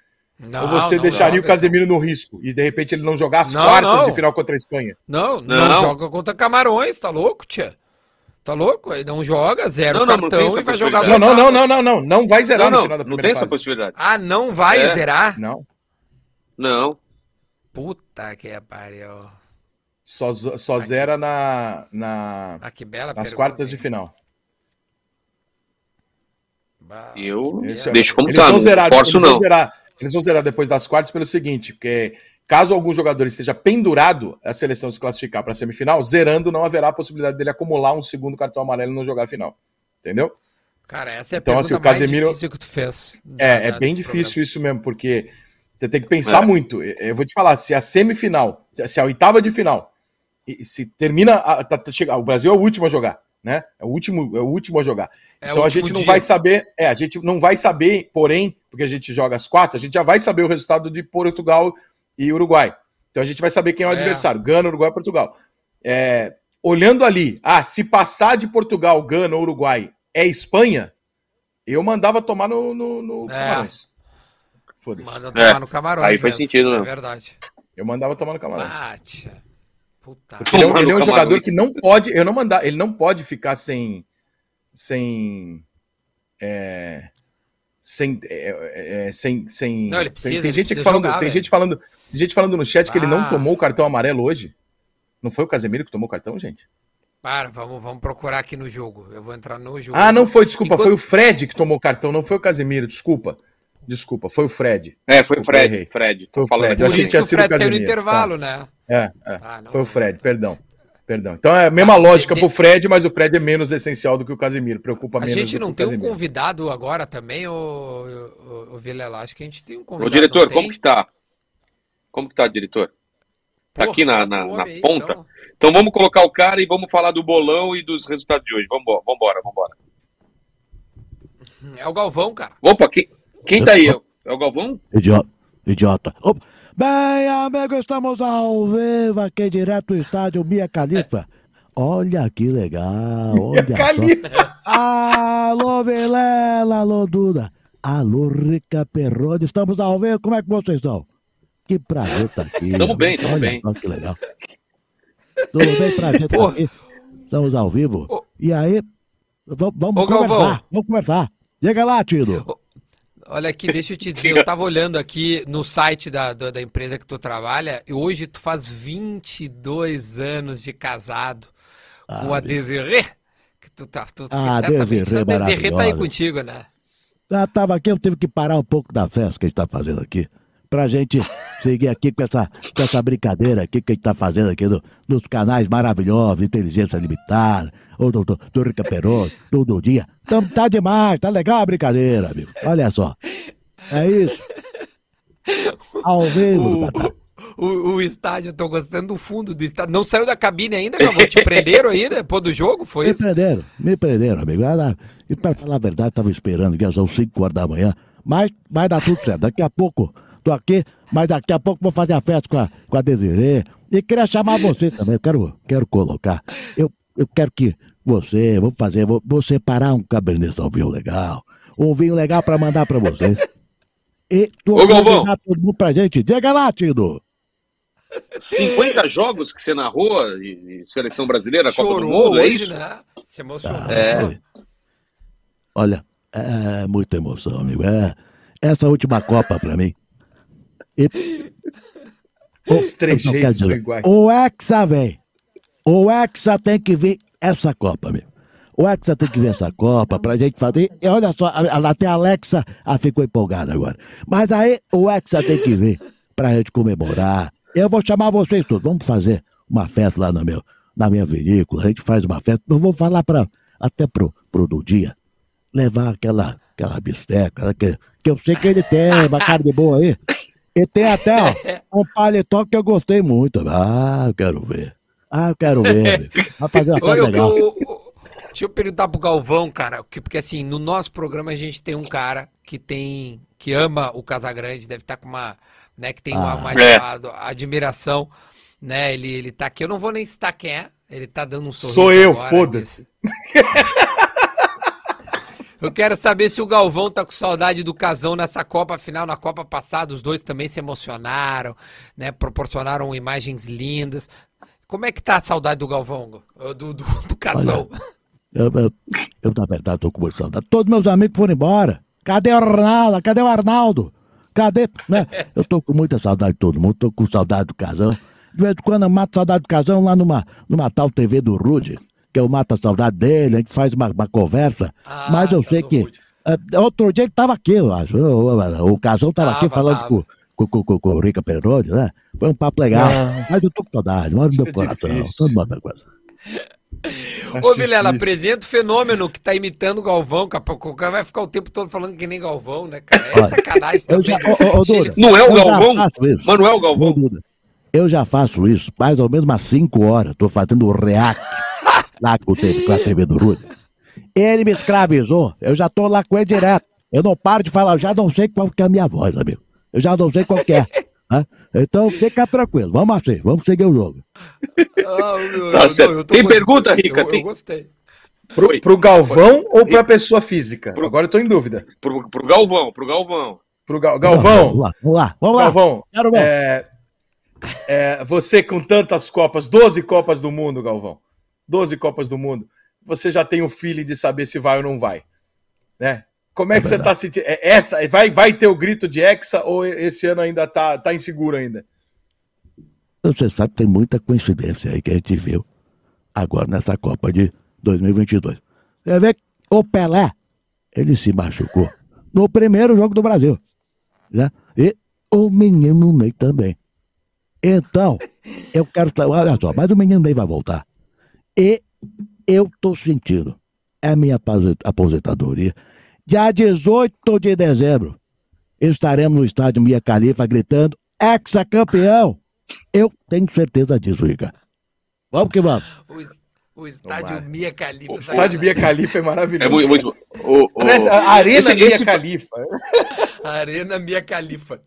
Não, ou você não deixaria joga, o Casemiro no risco e de repente ele não jogar as Não, quartas não. de final contra a Espanha? Não, não, Não. joga contra Camarões, tá louco, tia? Tá louco? Ele não joga, zero Não, não, não tem cartão essa e vai jogar Não, não, não, não, não, não, não vai zerar não, no não, final da não primeira tem essa fase. possibilidade. Ah, não vai É. zerar? Não, Não. Puta que pariu. só, só zera na, na, Ah, que bela nas pergunta, quartas de hein? final. Bah, Eu é- deixo como Eles tá, não forço vão não. zerar, eles vão zerar depois das quartas pelo seguinte, porque caso algum jogador esteja pendurado a seleção se classificar para a semifinal, zerando não haverá a possibilidade dele acumular um segundo cartão amarelo e não jogar a final. Entendeu? Cara, essa é a Então, pergunta assim, o mais Casemiro- difícil que tu fez. É, é bem difícil isso mesmo, porque você tem que pensar É. muito. Eu vou te falar, se a semifinal, se- a oitava de final, se termina, a, tá- tá- chega- o Brasil é o último a jogar, né? É o último, é o último a jogar. É então a gente não dia. vai saber, é, a gente não vai saber, porém, porque a gente joga as quatro, a gente já vai saber o resultado de Portugal e Uruguai. Então a gente vai saber quem é o É. adversário, Gana, Uruguai, Portugal. É, olhando ali, ah, se passar de Portugal, Gana ou Uruguai é Espanha, eu mandava tomar no, no, no É. Camarões. Foda-se. Manda tomar É, no Camarões. aí faz sentido, É né? verdade. Eu mandava tomar no Camarões. Ah, tia. Puta. Porque ele é, um- ele é um jogador que não pode, eu não mandar, ele não pode ficar sem, sem, é, sem, é, é, sem, sem. Não, tem, precisa, tem ele gente falando, jogar, tem velho. gente falando, tem gente falando no chat que ele não Ah. tomou o cartão amarelo hoje. Não foi o Casemiro que tomou o cartão, gente? Para, vamos, vamos procurar aqui no jogo. Eu vou entrar no jogo. Ah, não foi, desculpa, Enquanto- foi o Fred que tomou o cartão, não foi o Casemiro, desculpa. Desculpa, foi o Fred. É, foi o Fred. Fred. Foi o Tô falando Fred. aqui. Eu Por achei isso que tinha o sido o Fred saiu no intervalo, né? É, é. Ah, não, Foi o não. Fred, perdão. Perdão. Então é a mesma Ah, lógica de- pro Fred, mas o Fred é menos essencial do que o Casemiro. Preocupa A menos gente do não o tem um Casemiro. convidado agora também, ô, ô, ô Vilela? Acho que a gente tem um Ô, convidado. diretor, não como tem? que tá? Como que tá, diretor? Tá Porra, aqui na, bota na, o na aí, ponta. então. Então vamos colocar o cara e vamos falar do bolão e dos resultados de hoje. Vambora, vambora, vambora. É o Galvão, cara. Opa, quem, quem tá aí? É o Galvão? Idiota. Idiota. Opa. Bem, amigo, estamos ao vivo aqui direto do estádio Mia Califa. Olha que legal. Olha só. Califa. Alô, Vilela, alô, Duda. Alô, Rica Perrone. Estamos ao vivo. Como é que vocês estão? Que prazer estar aqui. Tamo bem, tamo Olha bem. só que legal. Tudo bem, prazer estar Porra. aqui. Estamos ao vivo. E aí, vamos Ô, conversar. Galvão. Vamos conversar. Chega lá, Tino. Olha aqui, deixa eu te dizer, eu tava olhando aqui no site da, da, da empresa que tu trabalha, e hoje tu faz 22 anos de casado com a Desirê. Que tu tá, tu, Ah, Desirê a Desirê tá aí contigo, né? Já tava aqui, eu tive que parar um pouco da festa que a gente tá fazendo aqui. Pra gente seguir aqui com essa, com essa brincadeira aqui que a gente tá fazendo aqui no- nos canais maravilhosos, Inteligência Limitada, ou do, do, do Rica Peroso, do Dudinha. Então tá demais, tá legal a brincadeira, amigo. Olha só. É isso. Ao vivo, O, o, o estádio, eu tô gostando do fundo do estádio. Não saiu da cabine ainda, Galvão? Te prenderam aí, né? Depois do jogo? Foi Me isso? prenderam, me prenderam, amigo. E pra falar a verdade, tava esperando que são 5 horas da manhã. Mas vai dar tudo certo. Daqui a pouco tô aqui, mas daqui a pouco vou fazer a festa com a, com a Desirê. E queria chamar você também. Eu quero, quero colocar. Eu, eu quero que você, vou fazer, vou, vou separar um Cabernet Sauvignon legal. Um vinho legal pra mandar pra vocês. E tô Ô, Galvão. todo mundo pra gente. Diga lá, Tino. 50 jogos que você narrou e, e seleção brasileira, Copa do Chorou Mundo, é hoje, isso? né? Se emocionou. É. Olha, é muita emoção, amigo. É, essa última Copa pra mim. E, Os três eu não quero jeitos são iguais. O Hexa vem. O Hexa tem que vir essa Copa, amigo. O Hexa tem que vir essa Copa pra gente fazer. E olha só, a- a- até a Alexa ah, ficou empolgada agora. Mas aí o Hexa tem que vir pra gente comemorar. Eu vou chamar vocês todos. Vamos fazer uma festa lá no meu, na minha vinícola. A gente faz uma festa. Eu vou falar pra, até pro, pro Dudinha levar aquela, aquela bisteca, que, que eu sei que ele tem, uma carne boa aí. E tem até, ó, *laughs* um paletó que eu gostei muito. Ah, eu quero ver. Ah, eu quero ver. Vai fazer uma eu- legal. eu- eu- deixa eu perguntar pro Galvão, cara, que- porque assim, no nosso programa a gente tem um cara que tem, que ama o Casagrande, deve estar com uma, né, que tem uma, Ah. uma É. admiração, né, ele, ele tá aqui, eu não vou nem citar quem é, ele tá dando um sorriso Sou eu, foda-se. *laughs* Eu quero saber se o Galvão tá com saudade do Casão nessa Copa final, na Copa passada, os dois também se emocionaram, né, proporcionaram imagens lindas. Como é que tá a saudade do Galvão, do, do, do Casão? Eu, eu, eu, na verdade, tô com muita saudade. Todos meus amigos foram embora. Cadê o Arnaldo? Cadê o Arnaldo? Cadê? Né? *laughs* Eu tô com muita saudade de todo mundo, tô com saudade do casão. De vez em quando eu mato saudade do casão lá numa, numa tal TV do Rude, que eu mato a saudade dele, a gente faz uma, uma conversa. Ah, mas eu sei do que. É, outro dia ele tava aqui, eu acho. O, o, o casão tava aqui falando tava. com, com, com, com, com o Rica Peroni, né? Foi um papo legal. Não. Mas eu tô com saudade, mora no meu *laughs* é coração. Todo mundo coisa. *laughs* Acho Ô, Vilela, apresenta o fenômeno que tá imitando o Galvão. O cara vai ficar o tempo todo falando que nem Galvão, né, cara? É Olha, sacanagem também. já- ô, ô, Duda, *laughs* Não é o Eu já Galvão? faço isso. Manuel Galvão. Eu já faço isso mais ou menos umas 5 horas. Tô fazendo o react lá com, o TV, com a TV do Rude. Ele me escravizou. Eu já tô lá com ele direto. Eu não paro de falar. Eu já não sei qual que é a minha voz, amigo. Eu já não sei qual que é. né? Então fica tranquilo. Vamos assim. Vamos seguir o jogo. Ah, meu, Tá eu- eu tô Tem pergunta, Rica? Eu, Tem- eu gostei. Pro, pro Galvão ou pra pessoa física? Agora eu tô em dúvida. Pro, pro Galvão, pro Galvão. Pro Gal- Vamos Galvão, lá. Vamos lá. Vamos lá. Galvão, Quero é, é, você com tantas Copas, 12 Copas do Mundo, Galvão, 12 Copas do Mundo, você já tem o feeling de saber se vai ou não vai, né? Como é, É que você verdade. tá sentindo? É, essa, vai, vai ter o grito de Hexa ou esse ano ainda tá, tá inseguro ainda? Você sabe que tem muita coincidência aí que a gente viu agora nessa Copa de 2022. Você vê que o Pelé, ele se machucou no primeiro jogo do Brasil. Né? E o menino Ney também. Então, eu quero. Olha só, mas o menino Ney vai voltar. E eu tô sentindo, é a minha apose- aposentadoria. Dia 18 de dezembro, estaremos no estádio Mia Califa gritando: ex-campeão! Eu tenho certeza disso, Rica. Vamos que vamos. O, es- o estádio Tomara. Mia Khalifa. O estádio Bia Califa é maravilhoso. É muito, muito o, o- Arena esse- Bia esse- Califa. Arena Mia Khalifa.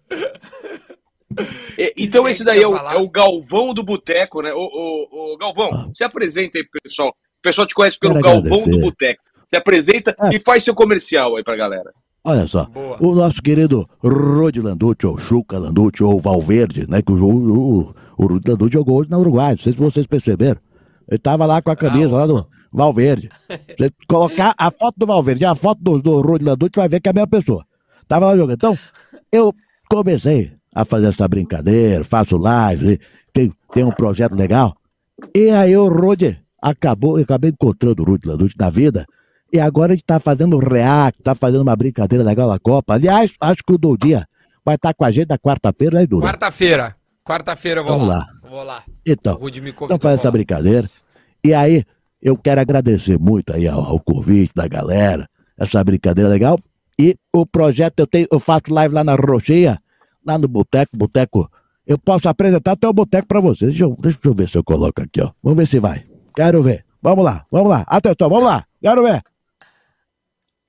É, Então Quem esse daí é o, é o Galvão do Boteco, né? O, o, o Galvão, se apresenta aí, pessoal. O pessoal te conhece pelo Quero Galvão agradecer. do Boteco. Se apresenta É. e faz seu comercial aí pra galera. Olha só, Boa. o nosso querido Rodi Landucci, ou Chuca Landucci, ou Valverde, né? Que o, o, o, Rodi Landucci jogou hoje na Uruguai, não sei se vocês perceberam. Ele tava lá com a camisa lá do Valverde. Se *laughs* você colocar a foto do Valverde e a foto do, do Rodi Landucci, vai ver que é a mesma pessoa. Tava lá jogando. Então, eu comecei a fazer essa brincadeira, faço live, tem, tem um projeto legal. E aí o Rodi acabou, eu acabei encontrando o Rodi Landucci na vida. E agora a gente tá fazendo react, tá fazendo uma brincadeira legal na Copa. Aliás, acho que o Dodinha vai estar com a gente na quarta-feira, né, Duda? Quarta-feira. Quarta-feira eu vou Vamos lá. lá. Vou lá. Então, então faz essa lá. brincadeira. E aí, eu quero agradecer muito aí ao, ao convite da galera, essa brincadeira legal. E o projeto, eu, tenho, eu faço live lá na Roxinha, lá no Boteco, Boteco. Eu posso apresentar até o Boteco pra vocês. Deixa eu, deixa eu ver se eu coloco aqui, ó. Vamos ver se vai. Quero ver. Vamos lá, vamos lá. Atenção, vamos lá. Quero ver.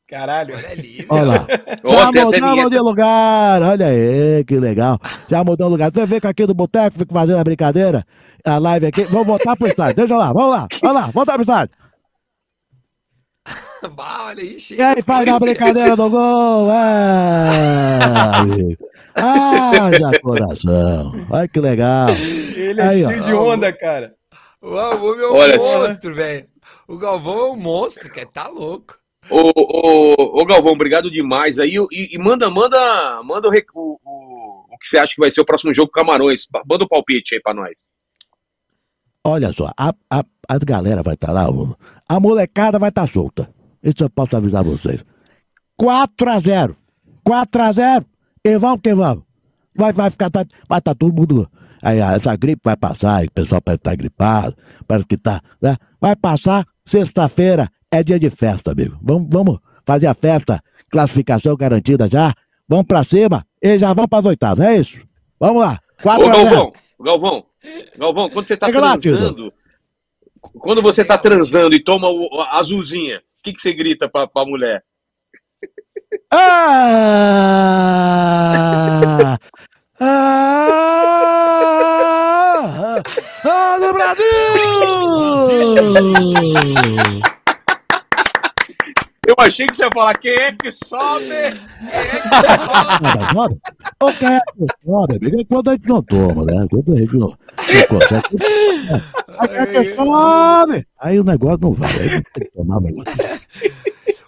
Caralho. Olha ali, Olha lá. *laughs* Já mudamos de lugar, olha aí, que legal. Já mudamos de lugar. Você vê que aqui do Boteco fica fazendo a brincadeira, a live aqui. Vamos voltar pro estádio. Deixa lá, vamos lá, vamos lá, voltar pro estádio. *laughs* Bah, olha aí, E chega. aí, faz a brincadeira do gol. *laughs* Ai, haja coração. Olha que legal. Ele é Aí, ó. cheio de onda, cara. O Galvão é um Olha só. monstro, velho. O Galvão é um monstro, cara. Tá louco. Ô, ô, ô, Galvão, obrigado demais aí. E, e manda, manda, manda o, o, o, que você acha que vai ser o próximo jogo com Camarões. Manda o palpite aí pra nós. Olha só, a, a, a galera vai estar lá, o- a molecada vai estar solta. Isso eu posso avisar vocês. 4 a 0 4 a 0 E vamos que vamos. Vai, vai ficar, tá- vai estar todo mundo. Aí, ah, essa gripe vai passar, aí o pessoal parece estar gripado, parece que tá, né? Vai passar, sexta-feira é dia de festa, amigo. Vamos, vamos fazer a festa, classificação garantida já. Vamos pra cima e já vamos pras oitavas, é isso? Vamos lá, 4 Ô, a 0 Galvão, Galvão, Galvão, quando você tá lá, transando, quando você tá transando e toma o, a azulzinha, o que, que você grita pra, pra mulher? Ah! Ah! Ah, no Brasil! Eu achei que você ia falar quem é que sobe? Ah, mas sobe? O que é que sobe? É quando a gente não toma, né? Quando a gente não. Aí é que sobe! Aí o negócio não vai. Aí tem que tomar o negócio.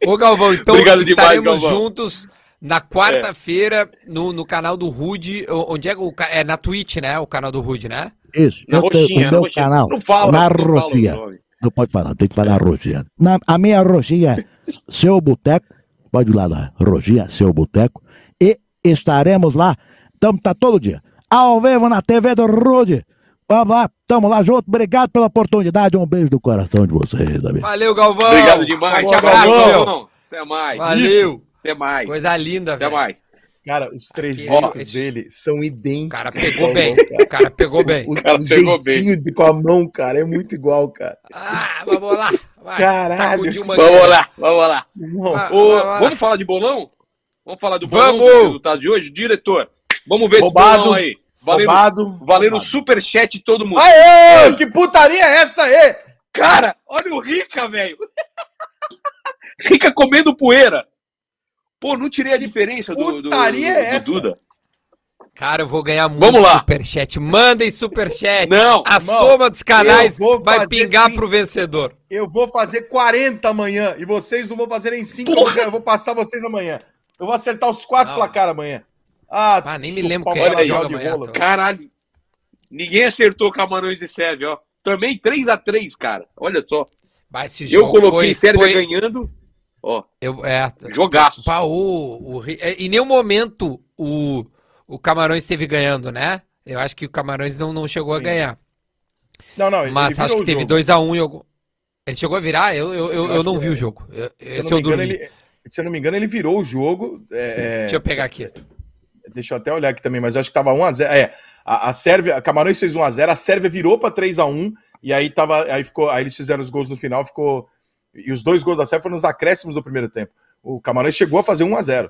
Ô, Galvão, então Obrigado demais, estaremos Galvão. juntos na quarta-feira no, no canal do Rude. Onde é que o é na Twitch, né? O canal do Rude, né? Isso, Na roxinha, o na meu roxinha. canal. Não fala, na não roxinha. Não pode falar, tem que falar roxinha. Na, a minha roxinha é Seu Boteco, pode ir lá na roxinha, Seu Boteco, e estaremos lá, tamo, tá todo dia, ao vivo na TV do Rude. Vamos lá, tamo lá junto, obrigado pela oportunidade, um beijo do coração de vocês, amigo. Valeu, Galvão. Obrigado demais. Boa, abraço, Galvão. meu. Até mais. Valeu. Até mais. Coisa linda, Até velho. mais. Cara, os três Ó, jeitos esse- dele são idênticos. O cara pegou bem. Galvão, O cara pegou bem. O, cara o pegou jeitinho de, com a mão, cara, é muito igual, cara. Ah, vamos lá. Vai. Caralho. Vamos lá, vamos lá. Vai, Ô, vai, vai. vamos falar de bolão? Vamos falar do bolão Vamos! do resultado de hoje? Diretor, vamos ver Roubado, esse bolão aí. Valendo, roubado. valendo roubado. superchat todo mundo. Aê! Que putaria é essa aí? Cara, olha o Rica, velho. *laughs* Rica comendo poeira. Pô, não tirei a diferença do, do, do, putaria é do essa? Duda. Cara, eu vou ganhar muito Vamos lá. superchat. Mandem superchat. Não, A irmão, soma dos canais vai pingar trinta. pro vencedor. Eu vou fazer 40 amanhã e vocês não vão fazer em 5. Eu, vou- eu vou passar vocês amanhã. Eu vou acertar os quatro Não. placares amanhã. Ah, Ah, nem me lembro quem é joga de amanhã, rola. tô. Caralho. Ninguém acertou Camarões e Sérvia, ó. Também 3x3, cara. Olha só. Vai, esse Eu coloquei foi, Sérvia foi- ganhando. Ó, Eu, é, jogaço. pá, o, o é, em nenhum momento o, o Camarões esteve ganhando, né? Eu acho que o Camarões não, não chegou a Sim. ganhar. Não, não, ele, Mas ele acho que teve jogo. 2x1 em algum. Ele chegou a virar? Eu, eu, eu, Eu eu não vi é. o jogo. Eu, Se eu, não eu me engano, ele, se eu não me engano, ele virou o jogo. é, é, Deixa eu pegar aqui. Deixa eu até olhar aqui também, mas eu acho que tava 1x0. É, A, a Sérvia, a Camarões fez 1x0, a Sérvia virou para 3x1, e aí tava. Aí ficou. Aí eles fizeram os gols no final, ficou. E os dois gols da Sérvia foram nos acréscimos do primeiro tempo. O Camarões chegou a fazer 1x0.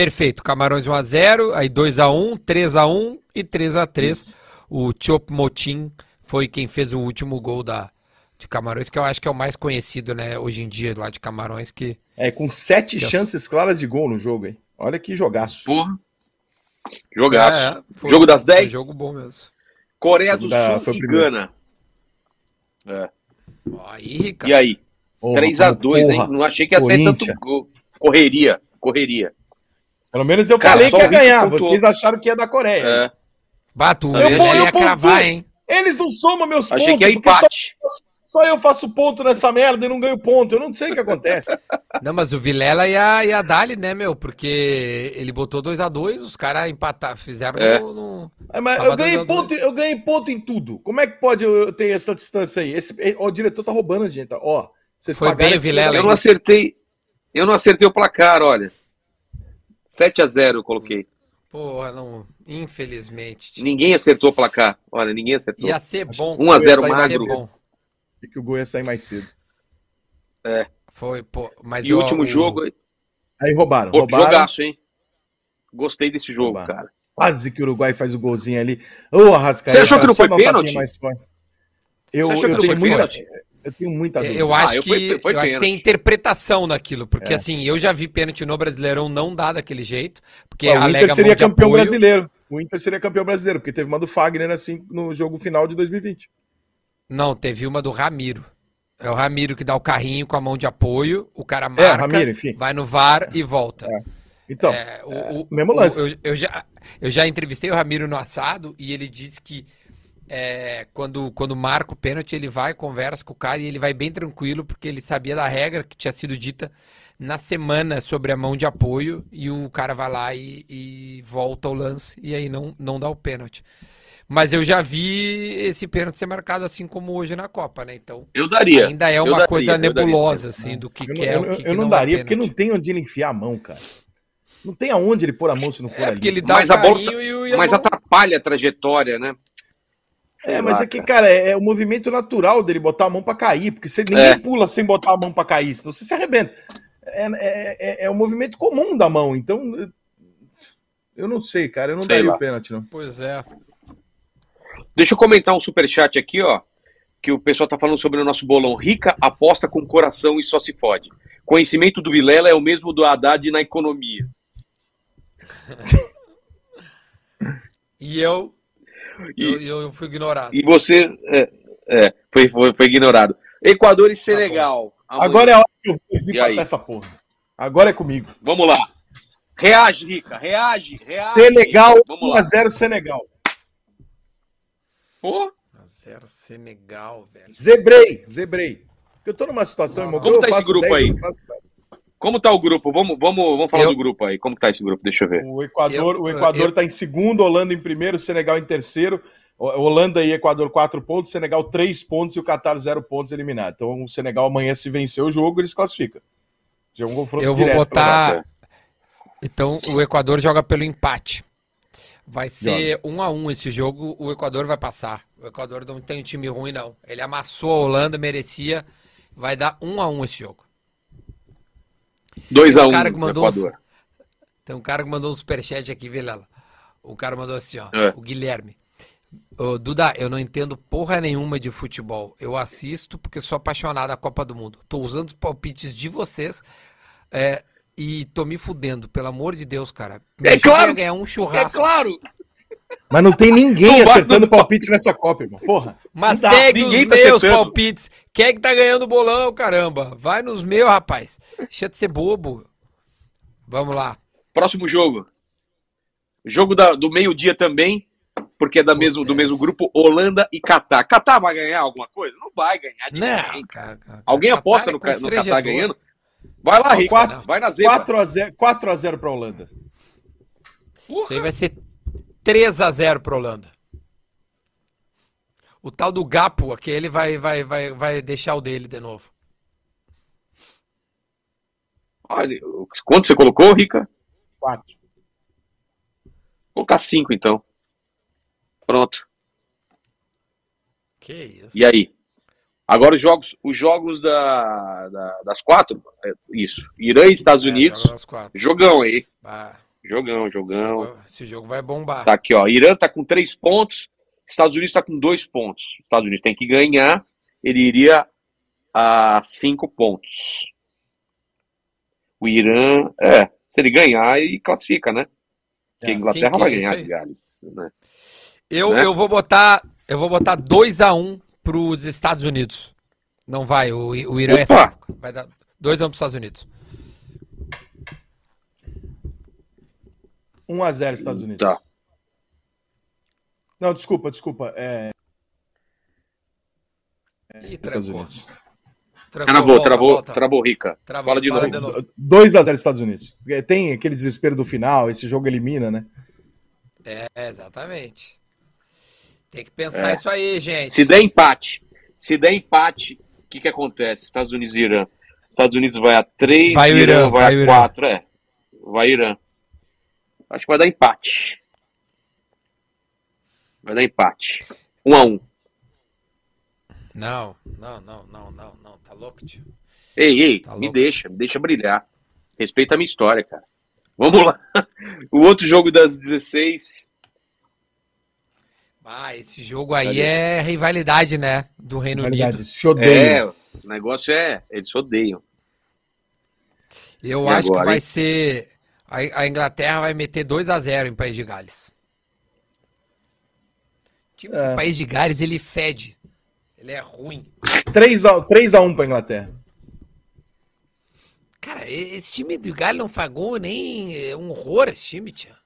Perfeito. Camarões 1x0, aí 2x1, 3x1 e 3x3. O Chop Motin foi quem fez o último gol da, de Camarões, que eu acho que é o mais conhecido, né, hoje em dia, lá de Camarões, que... É, com sete Que é- chances claras de gol no jogo, hein? Olha que jogaço. Porra. Jogaço. É, é, foi- jogo das foi 10? jogo bom mesmo. Coreia do da- Sul e. Gana. É. Aí. E aí? Porra, 3x2, hein? Não achei que ia ser tanto gol. Correria, correria. Pelo menos eu Cara, falei que ia ganhar. pontuou. Vocês acharam que ia dar Coreia. É. Bato, Eu eu, vou- ia eu pontuo. cravar, hein? Eles não somam meus Achei pontos. que ia porque só- empate. Só, eu faço ponto nessa merda e não ganho ponto. Eu não sei o que acontece. *laughs* Não, mas o Vilela ia, ia dar-lhe, né, meu? Porque ele botou 2x2, os caras empataram, fizeram É. no... no- É, mas Tava eu ganhei, 2 a 2. ponto, eu ganhei ponto em tudo. Como é que pode eu eu ter essa distância aí? Esse, ó, o diretor tá roubando a gente. Ó, vocês Foi bem, Vilela, Eu não acertei. Eu não acertei o placar, olha. 7x0 eu coloquei. Porra, não... Infelizmente. Ninguém acertou o placar. Olha, ninguém acertou. Ia ser bom. 1 a 0 Ia sair magro. Ia ser bom. Achei que o gol ia sair mais cedo. Foi, pô, mas E o último jogo. Aí roubaram. Pô, roubaram. jogaço, hein? Gostei desse jogo, Roubaram. cara. Quase que o Uruguai faz o golzinho ali. Ô, Arrascaeta. Você achou que não foi pênalti? mais forte. Eu, Você achou que eu não foi pênalti? Eu tenho muita dúvida. Eu Ah, acho eu que, fui- foi eu acho que tem interpretação naquilo, porque É. assim, eu já vi pênalti no Brasileirão não dar daquele jeito, porque o Inter seria campeão apoio. brasileiro. O Inter seria campeão brasileiro, porque teve uma do Fagner assim no jogo final de 2020. Não, teve uma do Ramiro. É o Ramiro que dá o carrinho com a mão de apoio, o cara marca, Ramiro, enfim. vai no VAR e volta. Então, É, o, o- mesmo o- lance. eu, eu já, eu já entrevistei o Ramiro no assado e ele disse que é, quando, quando marca o pênalti, ele vai, conversa com o cara e ele vai bem tranquilo, porque ele sabia da regra que tinha sido dita na semana sobre a mão de apoio e o cara vai lá e, e volta ao lance e aí não, não dá o pênalti. Mas eu já vi esse pênalti ser marcado assim como hoje na Copa, né? Então Eu daria. ainda é uma daria, coisa nebulosa, assim, do que, Eu não, que é eu, o que, eu que não não é daria, porque pênalti. não tem onde ele enfiar a mão, cara. Não tem aonde ele pôr a mão se não for É, ali. porque ele dá Mas o a bola- o a Mas mão- atrapalha a trajetória, né? Sei É, mas lá, é que, cara. é, é o movimento natural dele botar a mão pra cair, porque você, ninguém É. pula sem botar a mão pra cair, senão você se arrebenta. É, é, é, é o movimento comum da mão, então. eu- Eu não sei, cara, eu não Sei daria lá. o pênalti, não. Pois é. Deixa eu comentar um superchat aqui, ó. Que o pessoal tá falando sobre o nosso bolão. Rica aposta com coração e só se fode. Conhecimento do Vilela é o mesmo do Haddad na economia. *laughs* E eu, E, eu, eu, fui ignorado. e você é, é, foi, foi, foi ignorado. Equador e Senegal. amanhã. Agora é a hora que eu vou desempatar essa porra. Agora é comigo. Vamos lá. Reage, Rica. Reage. reage. Senegal, Vamos lá. 1x0 Senegal. Pô, Zero Senegal, velho. Zebrei, zebrei. Porque eu tô numa situação, Não, irmão, como eu tá esse grupo 10, aí? faço. Como tá o grupo? Vamos, vamos, vamos falar Eu- do grupo aí. Como que tá esse grupo? Deixa eu ver. O Equador, Eu- o Equador eu- tá em segundo, Holanda em primeiro, Senegal em terceiro. Holanda e Equador 4 pontos, Senegal 3 pontos e o Qatar 0 pontos eliminado. Então o Senegal amanhã, se vencer o jogo, eles classificam. Já é um confronto Eu vou botar. Então o Equador joga pelo empate. Vai ser um a um esse jogo, o Equador vai passar. O Equador não tem um time ruim, não. Ele amassou a Holanda, merecia. Vai dar um a um esse jogo. 2x1 Um cara que mandou Equador. Tem um cara que mandou um superchat aqui, Vilela. O cara mandou assim, ó. É. O Guilherme. Ô, Duda, eu não entendo porra nenhuma de futebol. Eu assisto porque sou apaixonado da Copa do Mundo. Tô usando os palpites de vocês é, e tô me fudendo, pelo amor de Deus, cara. Me É claro, ganhar um É churrasco. claro. Mas não tem ninguém Não acertando palpite nessa Copa, irmão. Porra. Mas dá, segue ninguém os tá meus acertando. palpites. Quem é que tá ganhando o bolão, caramba? Vai nos meus, rapaz. Deixa de ser bobo. Vamos lá. Próximo jogo. Jogo da- do meio-dia também, porque é da mesmo, do mesmo grupo, Holanda e Catar. Catar vai ganhar alguma coisa? Não vai ganhar de Não, ninguém. cara, cara. Alguém Catar aposta é no, no Catar ganhando? Vai lá, quatro- vai na zebra. 4x0 4 a 0 pra Holanda. Isso aí vai ser 3 a 0 pro Holanda. O tal do Gapo, aquele vai, vai, vai, vai deixar o dele de novo. Olha, quanto você colocou, Rica? 4. Vou colocar 5, então. Pronto. Que isso. E aí? Agora os jogos, os jogos da, da- das quatro, é isso. Irã e Estados É, Unidos. quatro. Jogão aí. Ah, Jogão, jogão. esse jogo vai bombar. Tá aqui, ó. Irã tá com três pontos, Estados Unidos tá com dois pontos. Estados Unidos tem que ganhar, ele iria a cinco pontos. O Irã, é, se ele ganhar, ele classifica, né? Porque a É, Inglaterra vai é ganhar de. Gales. Né? Eu, Né? eu vou botar, eu vou botar 2 a 1 pros Estados Unidos. Não vai, o, o Irã é Opa! fraco. Vai dar 2 a 1 pros Estados Unidos. 1x0 Estados Unidos. Tá. Não, desculpa, desculpa. É... Ih, Estados trancou. Unidos. Trancou, Travou, volta, travou, volta. travou, Rica. Travou, Fala de fala novo. de novo. 2x0 Estados Unidos. Porque Tem aquele desespero do final, esse jogo elimina, né? É, exatamente. Tem que pensar É. isso aí, gente. Se der empate, se der empate, o que que acontece? Estados Unidos e Irã. Estados Unidos vai a 3, Vai Irã, Irã, vai, vai a Irã. 4, é. Vai Irã. Acho que vai dar empate. Vai dar empate. 1 a 1. Não, não, não, não, não, não. Tá louco, tio? Ei, ei, Tá me louco. deixa, me deixa brilhar. Respeita a minha história, cara. Vamos lá. *laughs* O outro jogo das 16. Ah, esse jogo aí é rivalidade, né? Do Reino Realidade, Unido. se odeia. É, o negócio é. Eles se odeiam. Eu E acho agora, que vai hein? ser. A, Inglaterra vai meter 2 a 0 em País de Gales. O time É. do País de Gales, ele fede. Ele é ruim. 3x1 3x1 pra Inglaterra. Cara, esse time do Gales não faz gol nem é um horror esse time, tia.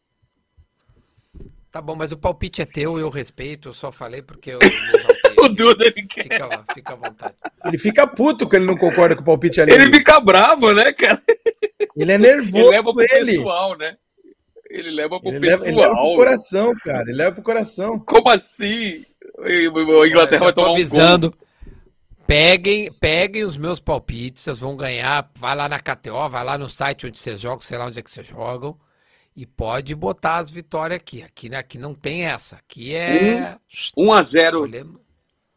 Tá bom, mas o palpite é teu, eu respeito, eu só falei porque eu *laughs* O. Duda, ele quer. Fica, fica à vontade. Ele fica puto que ele não concorda com o palpite ali. Ele fica bravo, né, cara? Ele é Ele nervoso, leva pro ele. pessoal, né? Ele leva pro Ele leva, pessoal. ele leva pro coração, cara. Ele leva pro coração. Como assim? A Inglaterra Eu vai tô tomar um gol. avisando. Peguem, peguem os meus palpites, vocês vão ganhar. Vai lá na KTO, vai lá no site onde vocês jogam, sei lá onde é que vocês jogam. E pode botar as vitórias aqui. Aqui, né, aqui não tem essa. Aqui é. 1 a 0 Olhemos.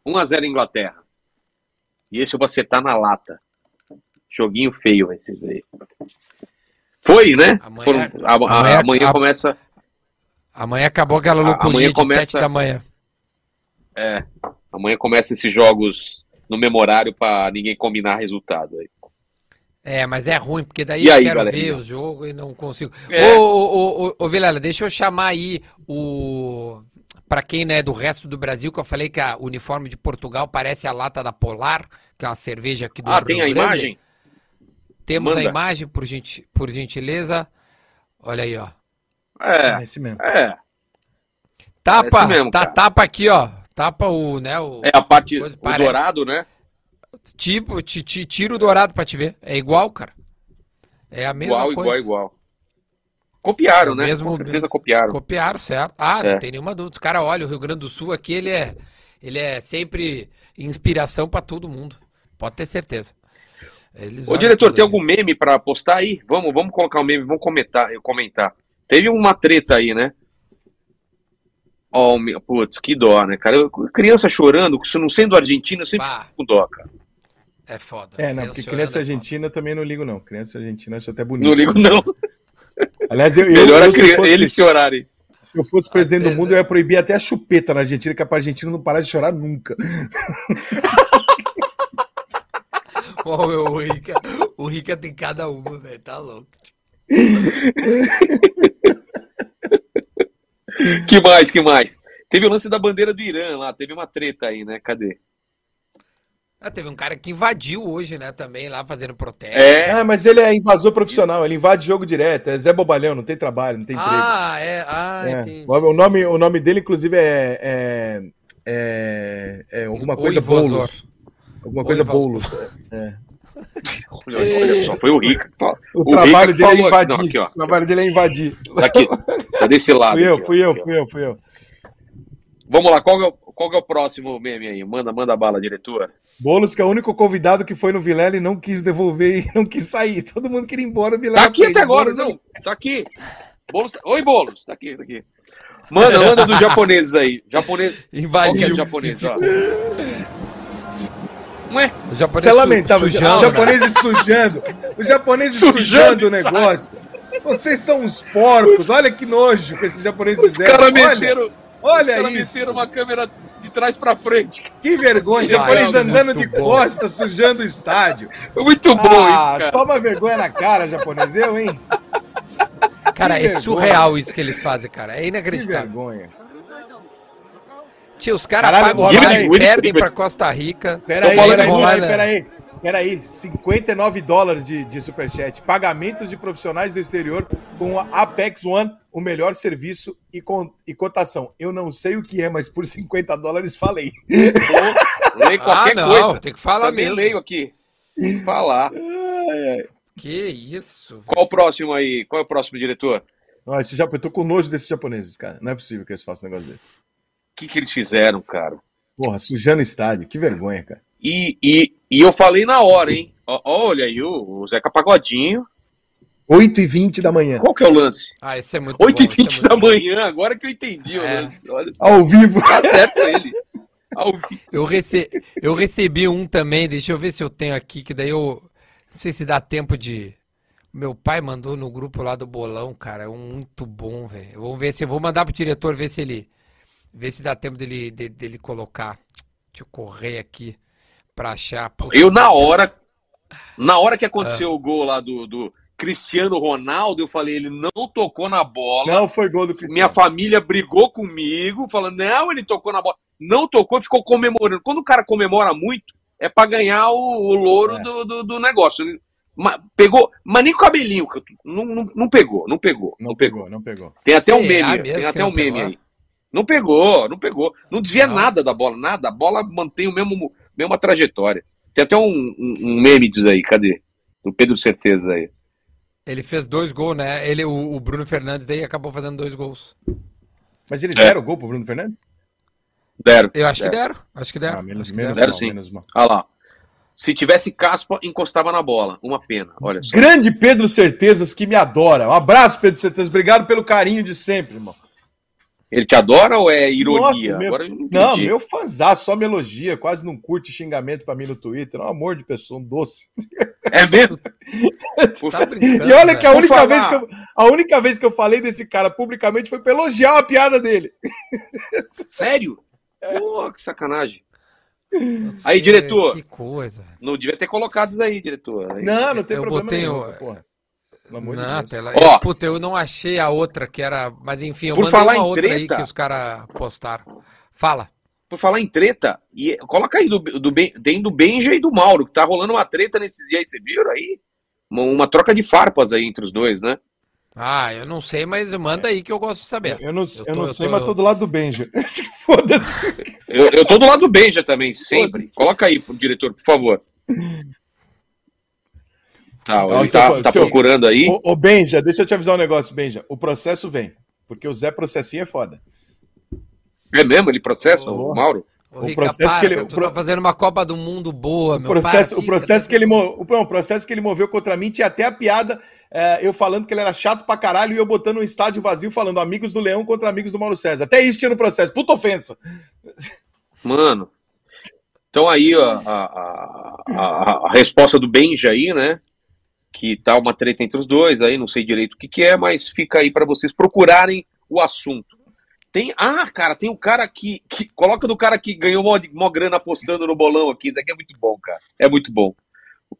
1 a 0 Inglaterra. E esse eu vou acertar na lata. Joguinho feio isso aí. Foi, né? Amanhã- Foram- a- a- amanhã- amanhã a- começa. Amanhã acabou aquela loucura amanhã começa- 7 da manhã. É, amanhã começa esses jogos no mesmo horário pra ninguém combinar resultado aí. É, mas é ruim, porque daí E eu aí, quero galerinha? ver o jogo e não consigo. É. Ô, ô, ô, ô, ô, Vilela, deixa eu chamar aí o. Pra quem não é do resto do Brasil, que eu falei que a o uniforme de Portugal parece a lata da Polar, que é uma cerveja aqui do Ah, Rio tem a Grande. imagem? Temos a Manda. imagem, por, gente, por gentileza. Olha aí, ó. É, É esse mesmo. é. Tapa, É esse mesmo, tá, tapa aqui, ó. Tapa o, né, o... É a parte Coisa o dourado, né? Tipo, ti- ti- tira o dourado pra te ver. É igual, cara. É a mesma Igual, coisa. igual, igual. Copiaram, É o né? mesmo- Com certeza copiaram. Copiaram, certo. Ah, É. não tem nenhuma dúvida. Os caras olham, o Rio Grande do Sul aqui, ele é, ele é sempre inspiração pra todo mundo. Pode ter certeza. Eles Ô, diretor, tem ali. algum meme pra postar aí? Vamos, vamos colocar um meme, vamos comentar, comentar. Teve uma treta aí, né? Ó, meu, putz, que dó, né, cara? Eu- criança chorando, se não sendo argentino, eu sempre Bah. fico com dó, cara. É foda. É, não, Criança porque criança é argentina eu também não ligo, não. Criança argentina eu acho até bonito. Não ligo, não. Aliás, eu, eu, Melhor eu, a se, fosse, eles se orarem. se eu fosse presidente do mundo, eu ia proibir até a chupeta na Argentina, que é pra Argentina não parar de chorar nunca. Ô, meu, o Rica, o Rica tem cada uma, velho. Tá louco. Que mais, que mais? Teve o lance da bandeira do Irã lá, teve uma treta aí, né? Cadê? Ah, teve um cara que invadiu hoje, né, também, lá fazendo protesto. É, Ah, mas ele é invasor profissional, ele invade jogo direto, é Zé Bobalhão, não tem trabalho, não tem emprego. Ah, é. Ah, É. entendi. O, nome, o nome dele, inclusive, é, é, é, é alguma coisa. Boulos. Alguma coisa invasor. Boulos. É. olha, olha só, foi o Rica que falou. O, O trabalho dele é falou invadir. não, aqui, ó. o trabalho dele é invadir. Tá aqui, tá desse lado. Fui eu, aqui, ó, fui eu, aqui, ó. fui eu, fui eu. Vamos lá, qual que, é o, qual que é o próximo meme aí? Manda, manda bala, diretor. Boulos, que é o único convidado que foi no Vilela e não quis devolver e *laughs* não quis sair. Todo mundo queria ir embora. o Vilela Tá aqui fez. até agora, Boulos não. Tá aqui. Boulos tá- Oi, Boulos. Tá aqui, tá aqui. Manda, manda dos japoneses aí. Japonês. Qual que é Invadiu. o japonês, ó? Ué? O japonês Isso é lamentável. sujando, Os japoneses sujando. Os japoneses Sujando sujando o negócio. Vocês são uns porcos. Olha que nojo que esses japoneses Os fizeram. caras Olha, meteram, os olha cara isso. meteram uma câmera de trás pra frente. Que vergonha. Ah, Japonês é andando de bom. costas, sujando o estádio. Muito bom ah, isso, cara. toma vergonha na cara, japonês. Eu, hein? Cara, Que é vergonha. surreal isso que eles fazem, cara. É Que inacreditável. vergonha. Tio, os caras pagam e perdem pra Costa Rica. Peraí, peraí, peraí, né? peraí. Peraí, 59 dólares de, de superchat. Pagamentos de profissionais do exterior com a Apex One, o melhor serviço e, con- e cotação. Eu não sei o que é, mas por 50 dólares falei. Leio qualquer Ah, não, coisa. tem que falar Também mesmo. leio aqui. Tem que falar. Que isso. Qual o próximo aí? Qual é o próximo diretor? Não, esse japo- eu tô com nojo desses japoneses, cara. Não é possível que eles façam um negócio desse. O que, que eles fizeram, cara? Porra, sujando o estádio. Que vergonha, cara. E, e, e eu falei na hora, hein? Olha aí o, o Zeca Pagodinho. 8 e 20 da manhã. Qual que é o lance? Ah, esse é muito 8 e bom, é 20 muito da bom. manhã, agora que eu entendi o É. lance. Olha. Ao vivo. Tá certo ele. Ao vivo. Eu, rece... eu recebi um também, deixa eu ver se eu tenho aqui, que daí eu. Não sei se dá tempo de. Meu pai mandou no grupo lá do bolão, cara. É um muito bom, velho. Vamos ver se eu vou mandar pro diretor ver se ele. Ver se dá tempo dele, de- dele colocar. Deixa eu correr aqui pra achar. Puta, Eu, na hora, na hora que aconteceu o gol lá do, do Cristiano Ronaldo, eu falei, ele não tocou na bola. Não foi gol do Cristiano. Minha família brigou comigo, falando, não, ele tocou na bola. Não tocou, ficou comemorando. Quando o cara comemora muito, é pra ganhar o, o louro É. do, do, do negócio. Ma- pegou, mas nem com o cabelinho, não, não, não pegou, não pegou, Não não pegou. pegou, não pegou. Tem até um Será meme, mesmo tem até não um meme pegou? aí. Não pegou, não pegou. Não desvia Não. nada da bola, nada. A bola mantém o mesmo, mesma trajetória. Tem até um, um, um meme disso aí, cadê? Do Pedro Certeza aí. Ele fez dois gols, né? Ele, o, o Bruno Fernandes daí acabou fazendo dois gols. Mas eles É. deram gol pro Bruno Fernandes? Deram. Eu acho que deram. deram. Acho que deram. Ah, menos, acho que menos, deram. Deram mal, sim. menos mal. Olha lá. Se tivesse caspa, encostava na bola. Uma pena, olha só. Grande Pedro Certezas que me adora. Um abraço, Pedro Certezas. Obrigado pelo carinho de sempre, irmão. Ele te adora ou é ironia? Nossa, meu- Agora eu não. Não, meu fãzaço, só me elogia, quase não curte xingamento pra mim no Twitter. É um amor de pessoa, um doce. *laughs* É mesmo? *laughs* Tá brincando, E olha que a velho. única, vez que eu, a única vez que eu falei desse cara publicamente foi pra elogiar a piada dele. *laughs* Sério? Pô, que sacanagem. Nossa, Aí, que- diretor. Que coisa. Não devia ter colocado isso aí, diretor. Aí- Não, não tem Eu problema botei nenhum, o- porra. Pelo amor de Não, Deus. tela... Ó. Puta, eu não achei a outra que era. Mas enfim, eu Por mandei falar uma em outra aí treta- que os caras postaram. Fala. Por falar em treta, e coloca aí do, do, tem do Benja e do Mauro, que tá rolando uma treta nesses dias, aí, você viram aí? Uma, uma troca de farpas aí entre os dois, né? Ah, eu não sei, mas manda aí que eu gosto de saber. Eu não, eu tô- não eu sei, tô- mas tô do lado do Benja. *laughs* Foda-se. Eu, eu tô do lado do Benja também, sempre. Coloca aí, diretor, por favor. Tá, ele tá, tá seu- procurando aí. Ô, Benja, deixa eu te avisar um negócio, Benja. O processo vem. Porque o Zé Processinho é foda. É mesmo? Ele processa Ô, o Mauro? Ô, o Rica, processo para, que ele- tu pro- tá fazendo uma Copa do Mundo boa, O meu processo, para, o processo fica- que ele mo- o, não, o processo que ele moveu contra mim tinha até a piada é, eu falando que ele era chato pra caralho e eu botando um estádio vazio falando amigos do Leão contra amigos do Mauro César. Até isso tinha no processo. Puta ofensa. Mano. Então aí ó, a, a, a, a resposta do Benja aí, né? Que tá uma treta entre os dois aí, não sei direito o que, que é, mas fica aí pra vocês procurarem o assunto. Tem, ah, cara, tem um cara que, que coloca do cara que ganhou mó, mó grana apostando no bolão aqui, isso aqui é muito bom, cara. É muito bom.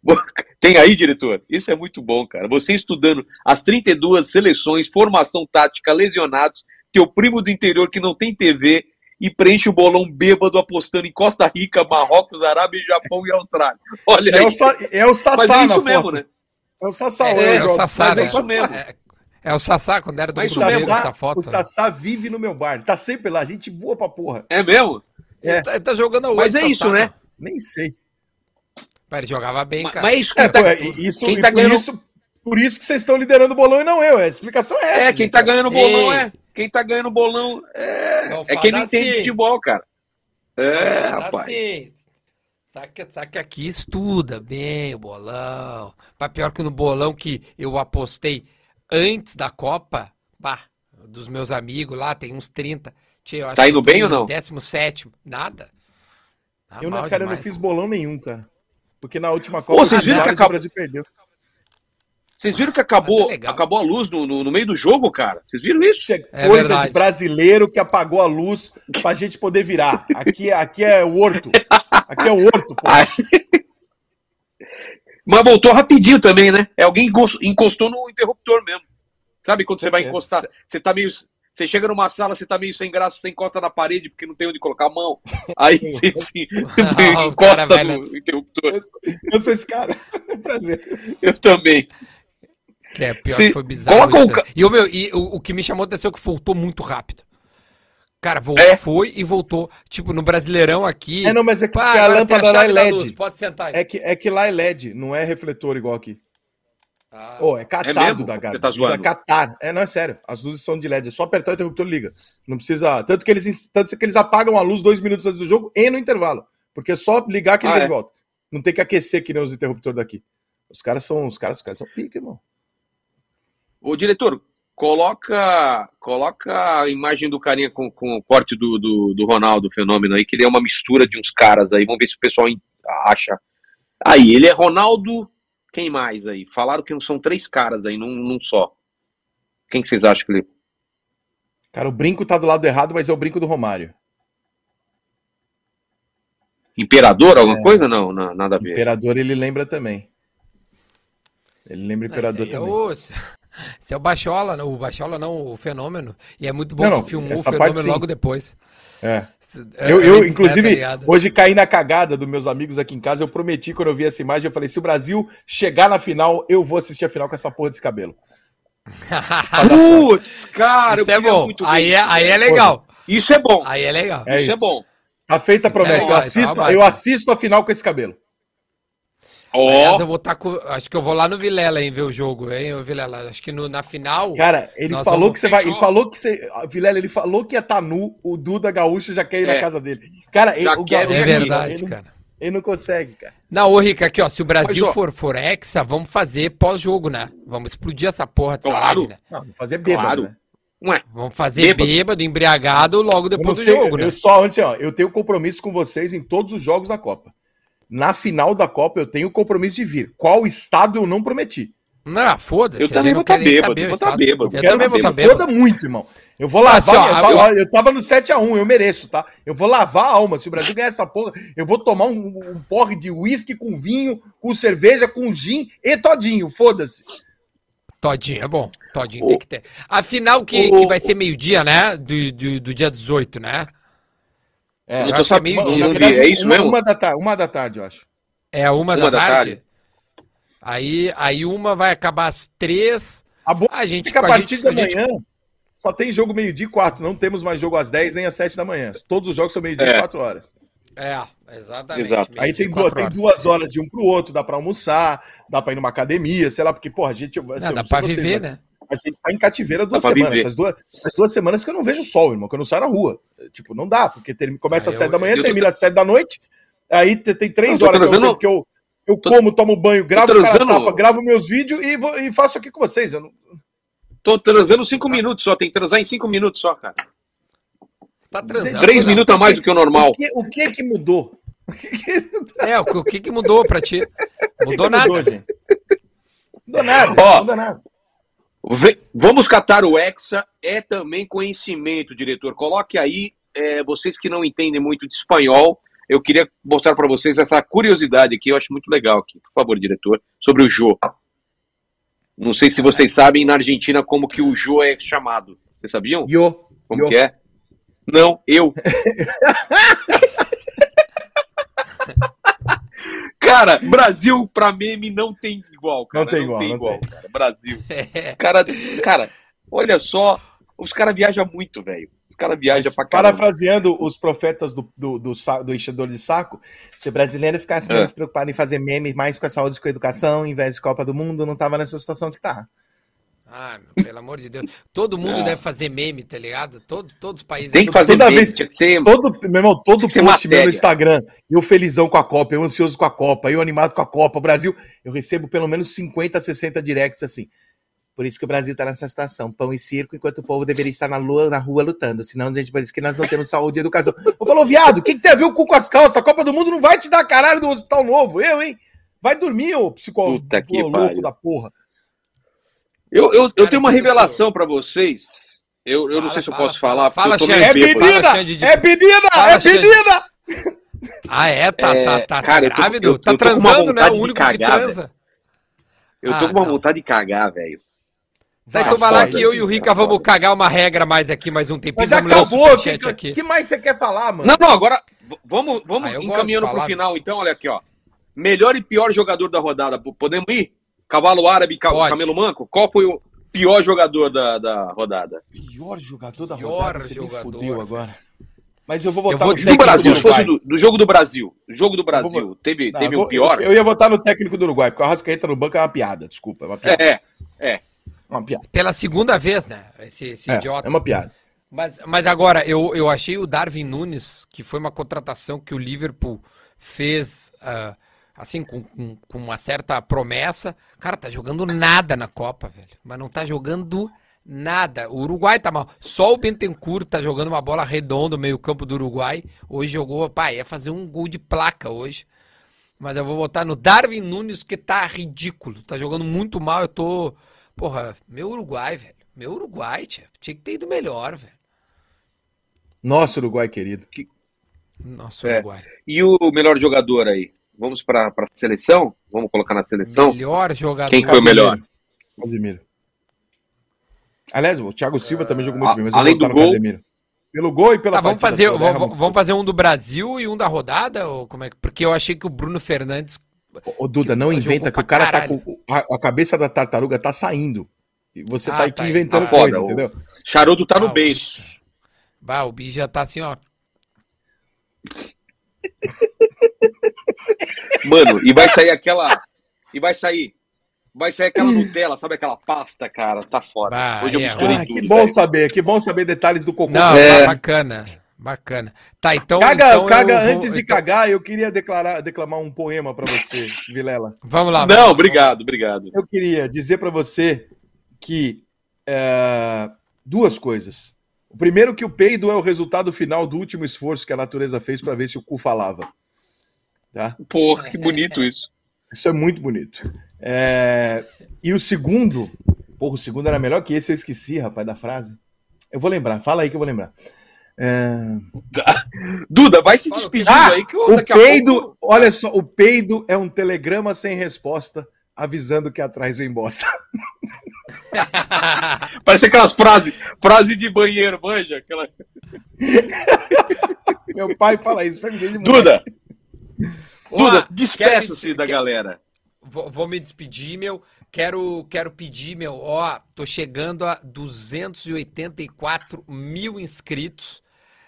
*laughs* Tem aí, diretor? Isso é muito bom, cara. Você estudando as 32 seleções, formação tática, lesionados, teu primo do interior que não tem TV e preenche o bolão bêbado apostando em Costa Rica, Marrocos, Arábia, Japão e Austrália. Olha É aí. o, Sa- é o Sassá Mas é na isso foto. mesmo, né? É o Sassá. É, olha, é o. Sassá, mas é né? isso mesmo. É, é o Sassá, quando era do Mas Cruzeiro, mesmo. essa foto. O né? Sassá vive no meu bar. Tá sempre lá. Gente boa pra porra. É mesmo? Ele tá, ele tá jogando hoje, Mas é Sassá, isso, né? Nem sei. Mas ele jogava bem, Mas, cara. mas é isso, É, quem tá, pô, é, isso, quem tá por, ganhando isso, por isso que vocês estão liderando o bolão e não eu. A explicação é essa. É, quem gente. tá ganhando bolão Ei. é. Quem tá ganhando bolão é. Não É quem não faz entende assim. futebol, cara. É, Mas rapaz. assim, sabe que aqui estuda bem o bolão. Mas pior que no bolão que eu apostei antes da Copa, bah, dos meus amigos lá, tem uns 30. Tchê, eu acho Tá que indo bem ou não? 17. Nada. Tá Eu, não, mal cara, eu não demais. fiz bolão nenhum, cara. Porque na última Ô, Copa vocês dos viram que acabou- o Brasil perdeu. Vocês viram que acabou, é legal. acabou a luz no, no, no meio do jogo, cara? Vocês viram isso? Isso é É coisa verdade. de brasileiro que apagou a luz pra gente poder virar. Aqui, aqui é o horto. *laughs* Aqui é o horto, pô. Mas voltou rapidinho também, né? É alguém encos- encostou no interruptor mesmo. Sabe quando você vai Certeza. encostar? Você tá meio. Você chega numa sala, você tá meio sem graça, você encosta na parede porque não tem onde colocar a mão. Aí *laughs* você, você *laughs* *laughs* Ah, o cara encosta vai no nessa. interruptor. Eu sou, eu sou esse cara. É um prazer. Eu também. É pior Se- que foi bizarro. coloca o. E, o, meu, e o, o que me chamou a atenção é que voltou muito rápido. Cara, voltou, É. foi e voltou. Tipo, no Brasileirão aqui. É, não, mas é que pá, a agora tem lâmpada lá é LED. luz, Pode sentar aí. É que, é que lá é LED, não é refletor igual aqui. Ah, Ô, é Catar mesmo? da Gabi. tá zoando? Da Catar. É, não, é sério. As luzes são de LED. É só apertar o interruptor e liga. Não precisa. Tanto que eles, tanto que eles apagam a luz dois minutos antes do jogo e no intervalo. Porque é só ligar que Ah, liga é? de volta. Não tem que aquecer que nem os interruptores daqui. Os caras são. Os caras, os caras são pica, irmão. Ô, diretor, coloca, coloca a imagem do carinha com, com o corte do, do, do Ronaldo Fenômeno aí, que ele é uma mistura de uns caras aí. Vamos ver se o pessoal acha. Aí, ele é Ronaldo. Quem mais aí? Falaram que não são três caras aí, num, num só. Quem que vocês acham que ele. Cara, o brinco tá do lado errado, mas é o brinco do Romário. Imperador, alguma coisa? Não, não, nada a ver. Imperador ele lembra também. Ele lembra Imperador é também. o- Esse é o Bachola, não, o Bachola não, o Fenômeno. E é muito bom Não, que não, filmou o Fenômeno parte logo depois. É. É, Eu, eu, antes, né, inclusive, tá ligado? hoje caí na cagada dos meus amigos aqui em casa. Eu prometi quando eu vi essa imagem, eu falei: se o Brasil chegar na final, eu vou assistir a final com essa porra desse cabelo. *laughs* Putz, cara, Isso eu é bom. Aí é, aí é legal. Isso é bom. Aí é legal. É isso, é isso. bom. Tá feita a Isso é promessa. eu, legal, assisto, eu assisto a final com esse cabelo. Aliás, Ó, eu vou estar com. Acho que eu vou lá no Vilela, hein, ver o jogo, hein, Vilela. Acho que no- na final. Cara, ele falou vamos- que você vai. Ele falou que você. Vilela, ele falou que ia estar nu, o Duda Gaúcho já quer ir na É. casa dele. Cara, ele, Já o quer Gaúcho- é ver verdade, ele, cara. Ele não consegue, cara. Não, ô Rica, aqui, ó. Se o Brasil Mas, for, for hexa, vamos fazer pós-jogo, né? Vamos explodir essa porra dessa Claro. live, né? Não, vou fazer bêbado, Claro. né? Ué, Vamos fazer Bêbado. bêbado, embriagado logo depois do jogo, né? eu só antes, ó, eu tenho compromisso com vocês em todos os jogos da Copa. Na final da Copa eu tenho compromisso de vir. Qual estado eu não prometi? Não, foda-se. Eu também não vou tá quer nem bêbado, saber o vou tá estado. bêbado. Eu Quero também que vou estar foda muito, irmão. Eu vou Ah, lavar. assim, ó, eu, tava, eu- eu tava no 7x1, eu mereço, tá? Eu vou lavar a alma. Se o Brasil ganhar essa porra, eu vou tomar um, um porre de uísque com vinho, com cerveja, com gin e todinho. Foda-se. Todinho, é bom. Todinho O- tem que ter. A final que, o- que vai ser meio-dia, né? Do, do, do dia 18, né? É, Eu eu tô acho que é sabendo, meio-dia. não na verdade, vi, é isso uma, mesmo? Uma da, tarde, uma da tarde, eu acho. É uma, Uma da, da tarde. tarde. Aí, aí uma vai acabar às três. A boa A gente, é que a partir gente, da gente- manhã só tem jogo meio-dia e quatro. Não temos mais jogo às 10 nem às 7 da manhã. Todos os jogos são meio-dia É. e 4 horas. É, exatamente. Exato. Aí tem, quatro duas, tem horas. duas horas de um pro outro, dá pra almoçar, dá pra ir numa academia, sei lá, porque, porra, a gente. assim, Não, dá vocês, viver, mas né? A gente tá em cativeiro há duas pra semanas. Faz duas, faz duas semanas que eu não vejo sol, irmão, que eu não saio na rua. Tipo, não dá, porque termi- começa Ah, às 7 da manhã, eu tô termina às 7 da noite. Aí te- tem três Não, horas que eu, transando- que eu, eu tô- como, tomo banho, gravo tô o cara transando- tapa, gravo meus vídeos e, vou- e faço aqui com vocês. Eu não, Tô transando cinco minutos só, tem que transar em cinco minutos só, cara. Tá transando. Três né? minutos a mais do que o normal. O que, *laughs* o que que mudou? É, o, que- o que que mudou pra ti? *laughs* O que Mudou que nada. mudou, gente? Mudou nada, Ó. não mudou nada. Vamos catar o Hexa, é também conhecimento, diretor. Coloque aí, é, vocês que não entendem muito de espanhol, eu queria mostrar para vocês essa curiosidade aqui, eu acho muito legal aqui, por favor, diretor, sobre o Jô. Não sei se vocês sabem na Argentina como que o Jô é chamado. Vocês sabiam? Yo, Como yo. que é? Não, eu. *laughs* cara, *laughs* Brasil pra meme não tem igual, cara. Não tem igual, não tem. cara. Brasil. *laughs* Os cara, cara, olha só, os caras viajam muito, velho. Os caras viajam pra caramba. Parafraseando os profetas do, do, do, do enchedor de saco, se o brasileiro ficasse É. menos preocupado em fazer meme mais com a saúde e com a educação, em vez de Copa do Mundo, não tava nessa situação que tá. Ah, meu, pelo amor de Deus. Todo mundo Ah. deve fazer meme, tá ligado? Todo, todos os países. Tem que fazer Toda meme, vez- tinha que ser... Todo, meu irmão, todo post meu no. Instagram, eu felizão com a Copa, eu ansioso com a Copa, eu animado com a Copa, Brasil, eu recebo pelo menos 50, 60 directs assim. Por isso que o Brasil tá nessa situação, pão e circo, enquanto o povo deveria estar na, lua, na rua lutando. Senão, gente, por isso que nós não temos saúde e educação. Eu falou, viado, o que, que tem a ver o cu com as calças? A Copa do Mundo não vai te dar caralho do hospital novo, eu, hein? Vai dormir, ô psicólogo Puta que louco pariu. da porra. Eu, eu, eu tenho uma revelação pra vocês. Eu, eu não Fala, sei se eu fala, posso fala. falar, porque Fala, eu tô meio Xande. É menina! De- É menina! Fala, É menina! Ah, é? Tá, É, tá, tá, cara, eu tá tô- grávido? eu- tá eu tô com uma transando, né? vontade O de único cagar, que transa. Eu tô Ah, com uma não. vontade de cagar, velho. Tá, Vai, então vai lá que eu e o. Rica vamos cagar uma regra mais aqui, mais um tempinho. Mas já vamos ler o acabou, o que, que mais você quer falar, mano? Não, não, agora vamos, vamos Ah, eu encaminhando de pro falar. final, então, olha aqui, ó. Melhor e pior jogador da rodada. Podemos ir? Cavalo árabe, ca- Pode. camelo manco? Qual foi o pior jogador da, da rodada? Pior jogador da Pior rodada, você me jogador, fudeu agora. Mas eu vou Eu votar vou no dizer Do Brasil, do se fosse do, do jogo do Brasil. Jogo do vou- Brasil. Teve, Não, teve eu um vou- pior? Eu, eu ia votar no técnico do Uruguai, porque o Arrascaeta no banco é uma piada, desculpa. É uma piada. É, é. É uma piada. Pela segunda vez, né? Esse, esse É, idiota. é uma piada. Mas, mas agora, eu, eu achei o Darwin Nunes, que foi uma contratação que o Liverpool fez, ah, assim, com, com, com uma certa promessa. Cara, tá jogando nada na Copa, velho. Mas não tá jogando nada. O Uruguai tá mal. Só o Bentencourt tá jogando uma bola redonda no meio campo do Uruguai. Hoje jogou, pai, ia fazer um gol de placa hoje. Mas eu vou botar no Darwin Nunes, que tá ridículo. Tá jogando muito mal. Eu tô. Porra, meu Uruguai, velho. Meu Uruguai, tia. Tinha que ter ido melhor, velho. Nossa, Uruguai querido. Nossa, É. Uruguai. E o melhor jogador aí? Vamos pra, pra seleção? Vamos colocar na seleção? Melhor jogador. Quem foi o melhor? Casemiro. Aliás, o Thiago Silva também jogou a- muito bem, mas eu além do no gol- Casemiro. Pelo gol e pela Tá, vamos partida fazer, toda, vamos, vamos fazer um do Brasil e um da rodada? Ou como é que... Porque eu achei que o Bruno Fernandes. Ô, Duda, não inventa que o cara tá caralho. com. A, a cabeça da tartaruga tá saindo. E você Ah, tá aqui tá inventando Tá foda, coisa, o- entendeu? Charuto tá Ah, no o beijo. Bah, o bicho já tá assim, ó. *laughs* Mano, e vai sair aquela. E vai sair. Vai sair aquela Nutella, sabe aquela pasta, cara? Tá foda. Bah, Hoje eu é, misturei Ah, tudo. que bom velho. saber, que bom saber detalhes do cocô. Não, É. bacana. Bacana. Tá, então. Caga, então caga vou- antes de então- cagar, eu queria declarar, declamar um poema pra você, Vilela. Vamos lá. vamos Não, lá, obrigado, obrigado. Eu queria dizer pra você que é, duas coisas. O primeiro que o peido é o resultado final do último esforço que a natureza fez pra ver se o cu falava. Tá? Porra, que bonito isso. Isso é muito bonito. É, E o segundo, porra, o segundo era melhor que esse, eu esqueci, rapaz, da frase. Eu vou lembrar, fala aí que eu vou lembrar. É, Duda, vai se despedindo Ah, aí que eu, O daqui a peido, pouco- olha só, o peido é um telegrama sem resposta avisando que atrás vem bosta. *laughs* Parece aquelas frases, frase de banheiro, manja? Aquela... Meu pai fala isso, foi desde Duda, Ó, Duda, despeça-se da galera. Vou, vou me despedir, meu. Quero, quero pedir, meu. Ó, tô chegando a 284 mil inscritos.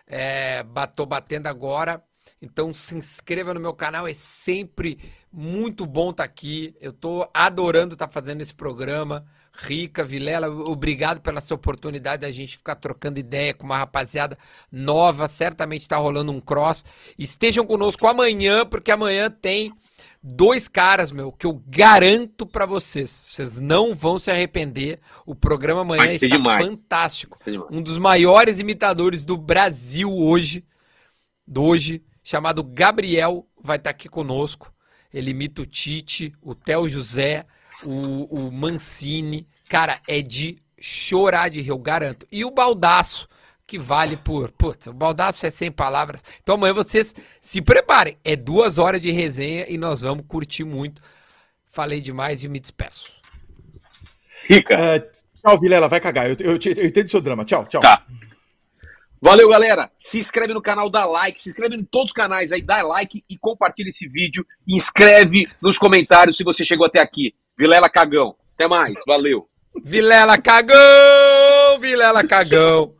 É, tô batendo agora. Então se inscreva no meu canal, é sempre muito bom estar aqui. Eu tô adorando estar fazendo esse programa. Rica, Vilela, obrigado pela essa oportunidade da gente ficar trocando ideia com uma rapaziada nova. Certamente está rolando um cross. Estejam conosco amanhã, porque amanhã tem dois caras, meu, que eu garanto pra vocês. Vocês não vão se arrepender. O programa amanhã está demais. fantástico. Um dos maiores imitadores do Brasil hoje, do hoje, chamado Gabriel, vai estar aqui conosco. Ele imita o Tite, o Theo José, o, o Mancini. Cara, é de chorar de rir, eu garanto. E o Baldaço, que vale por. Puta, o Baldaço é sem palavras. Então amanhã vocês se preparem. É duas horas de resenha e nós vamos curtir muito. Falei demais e me despeço. Rica. É, tchau, Vilela, vai cagar. Eu, eu, eu entendo seu drama. Tchau, tchau. Tá. Valeu, galera. Se inscreve no canal, dá like, se inscreve em todos os canais aí, dá like e compartilha esse vídeo. Inscreve nos comentários se você chegou até aqui. Vilela Cagão. Até mais. Valeu. Vilela cagão! Vilela cagão!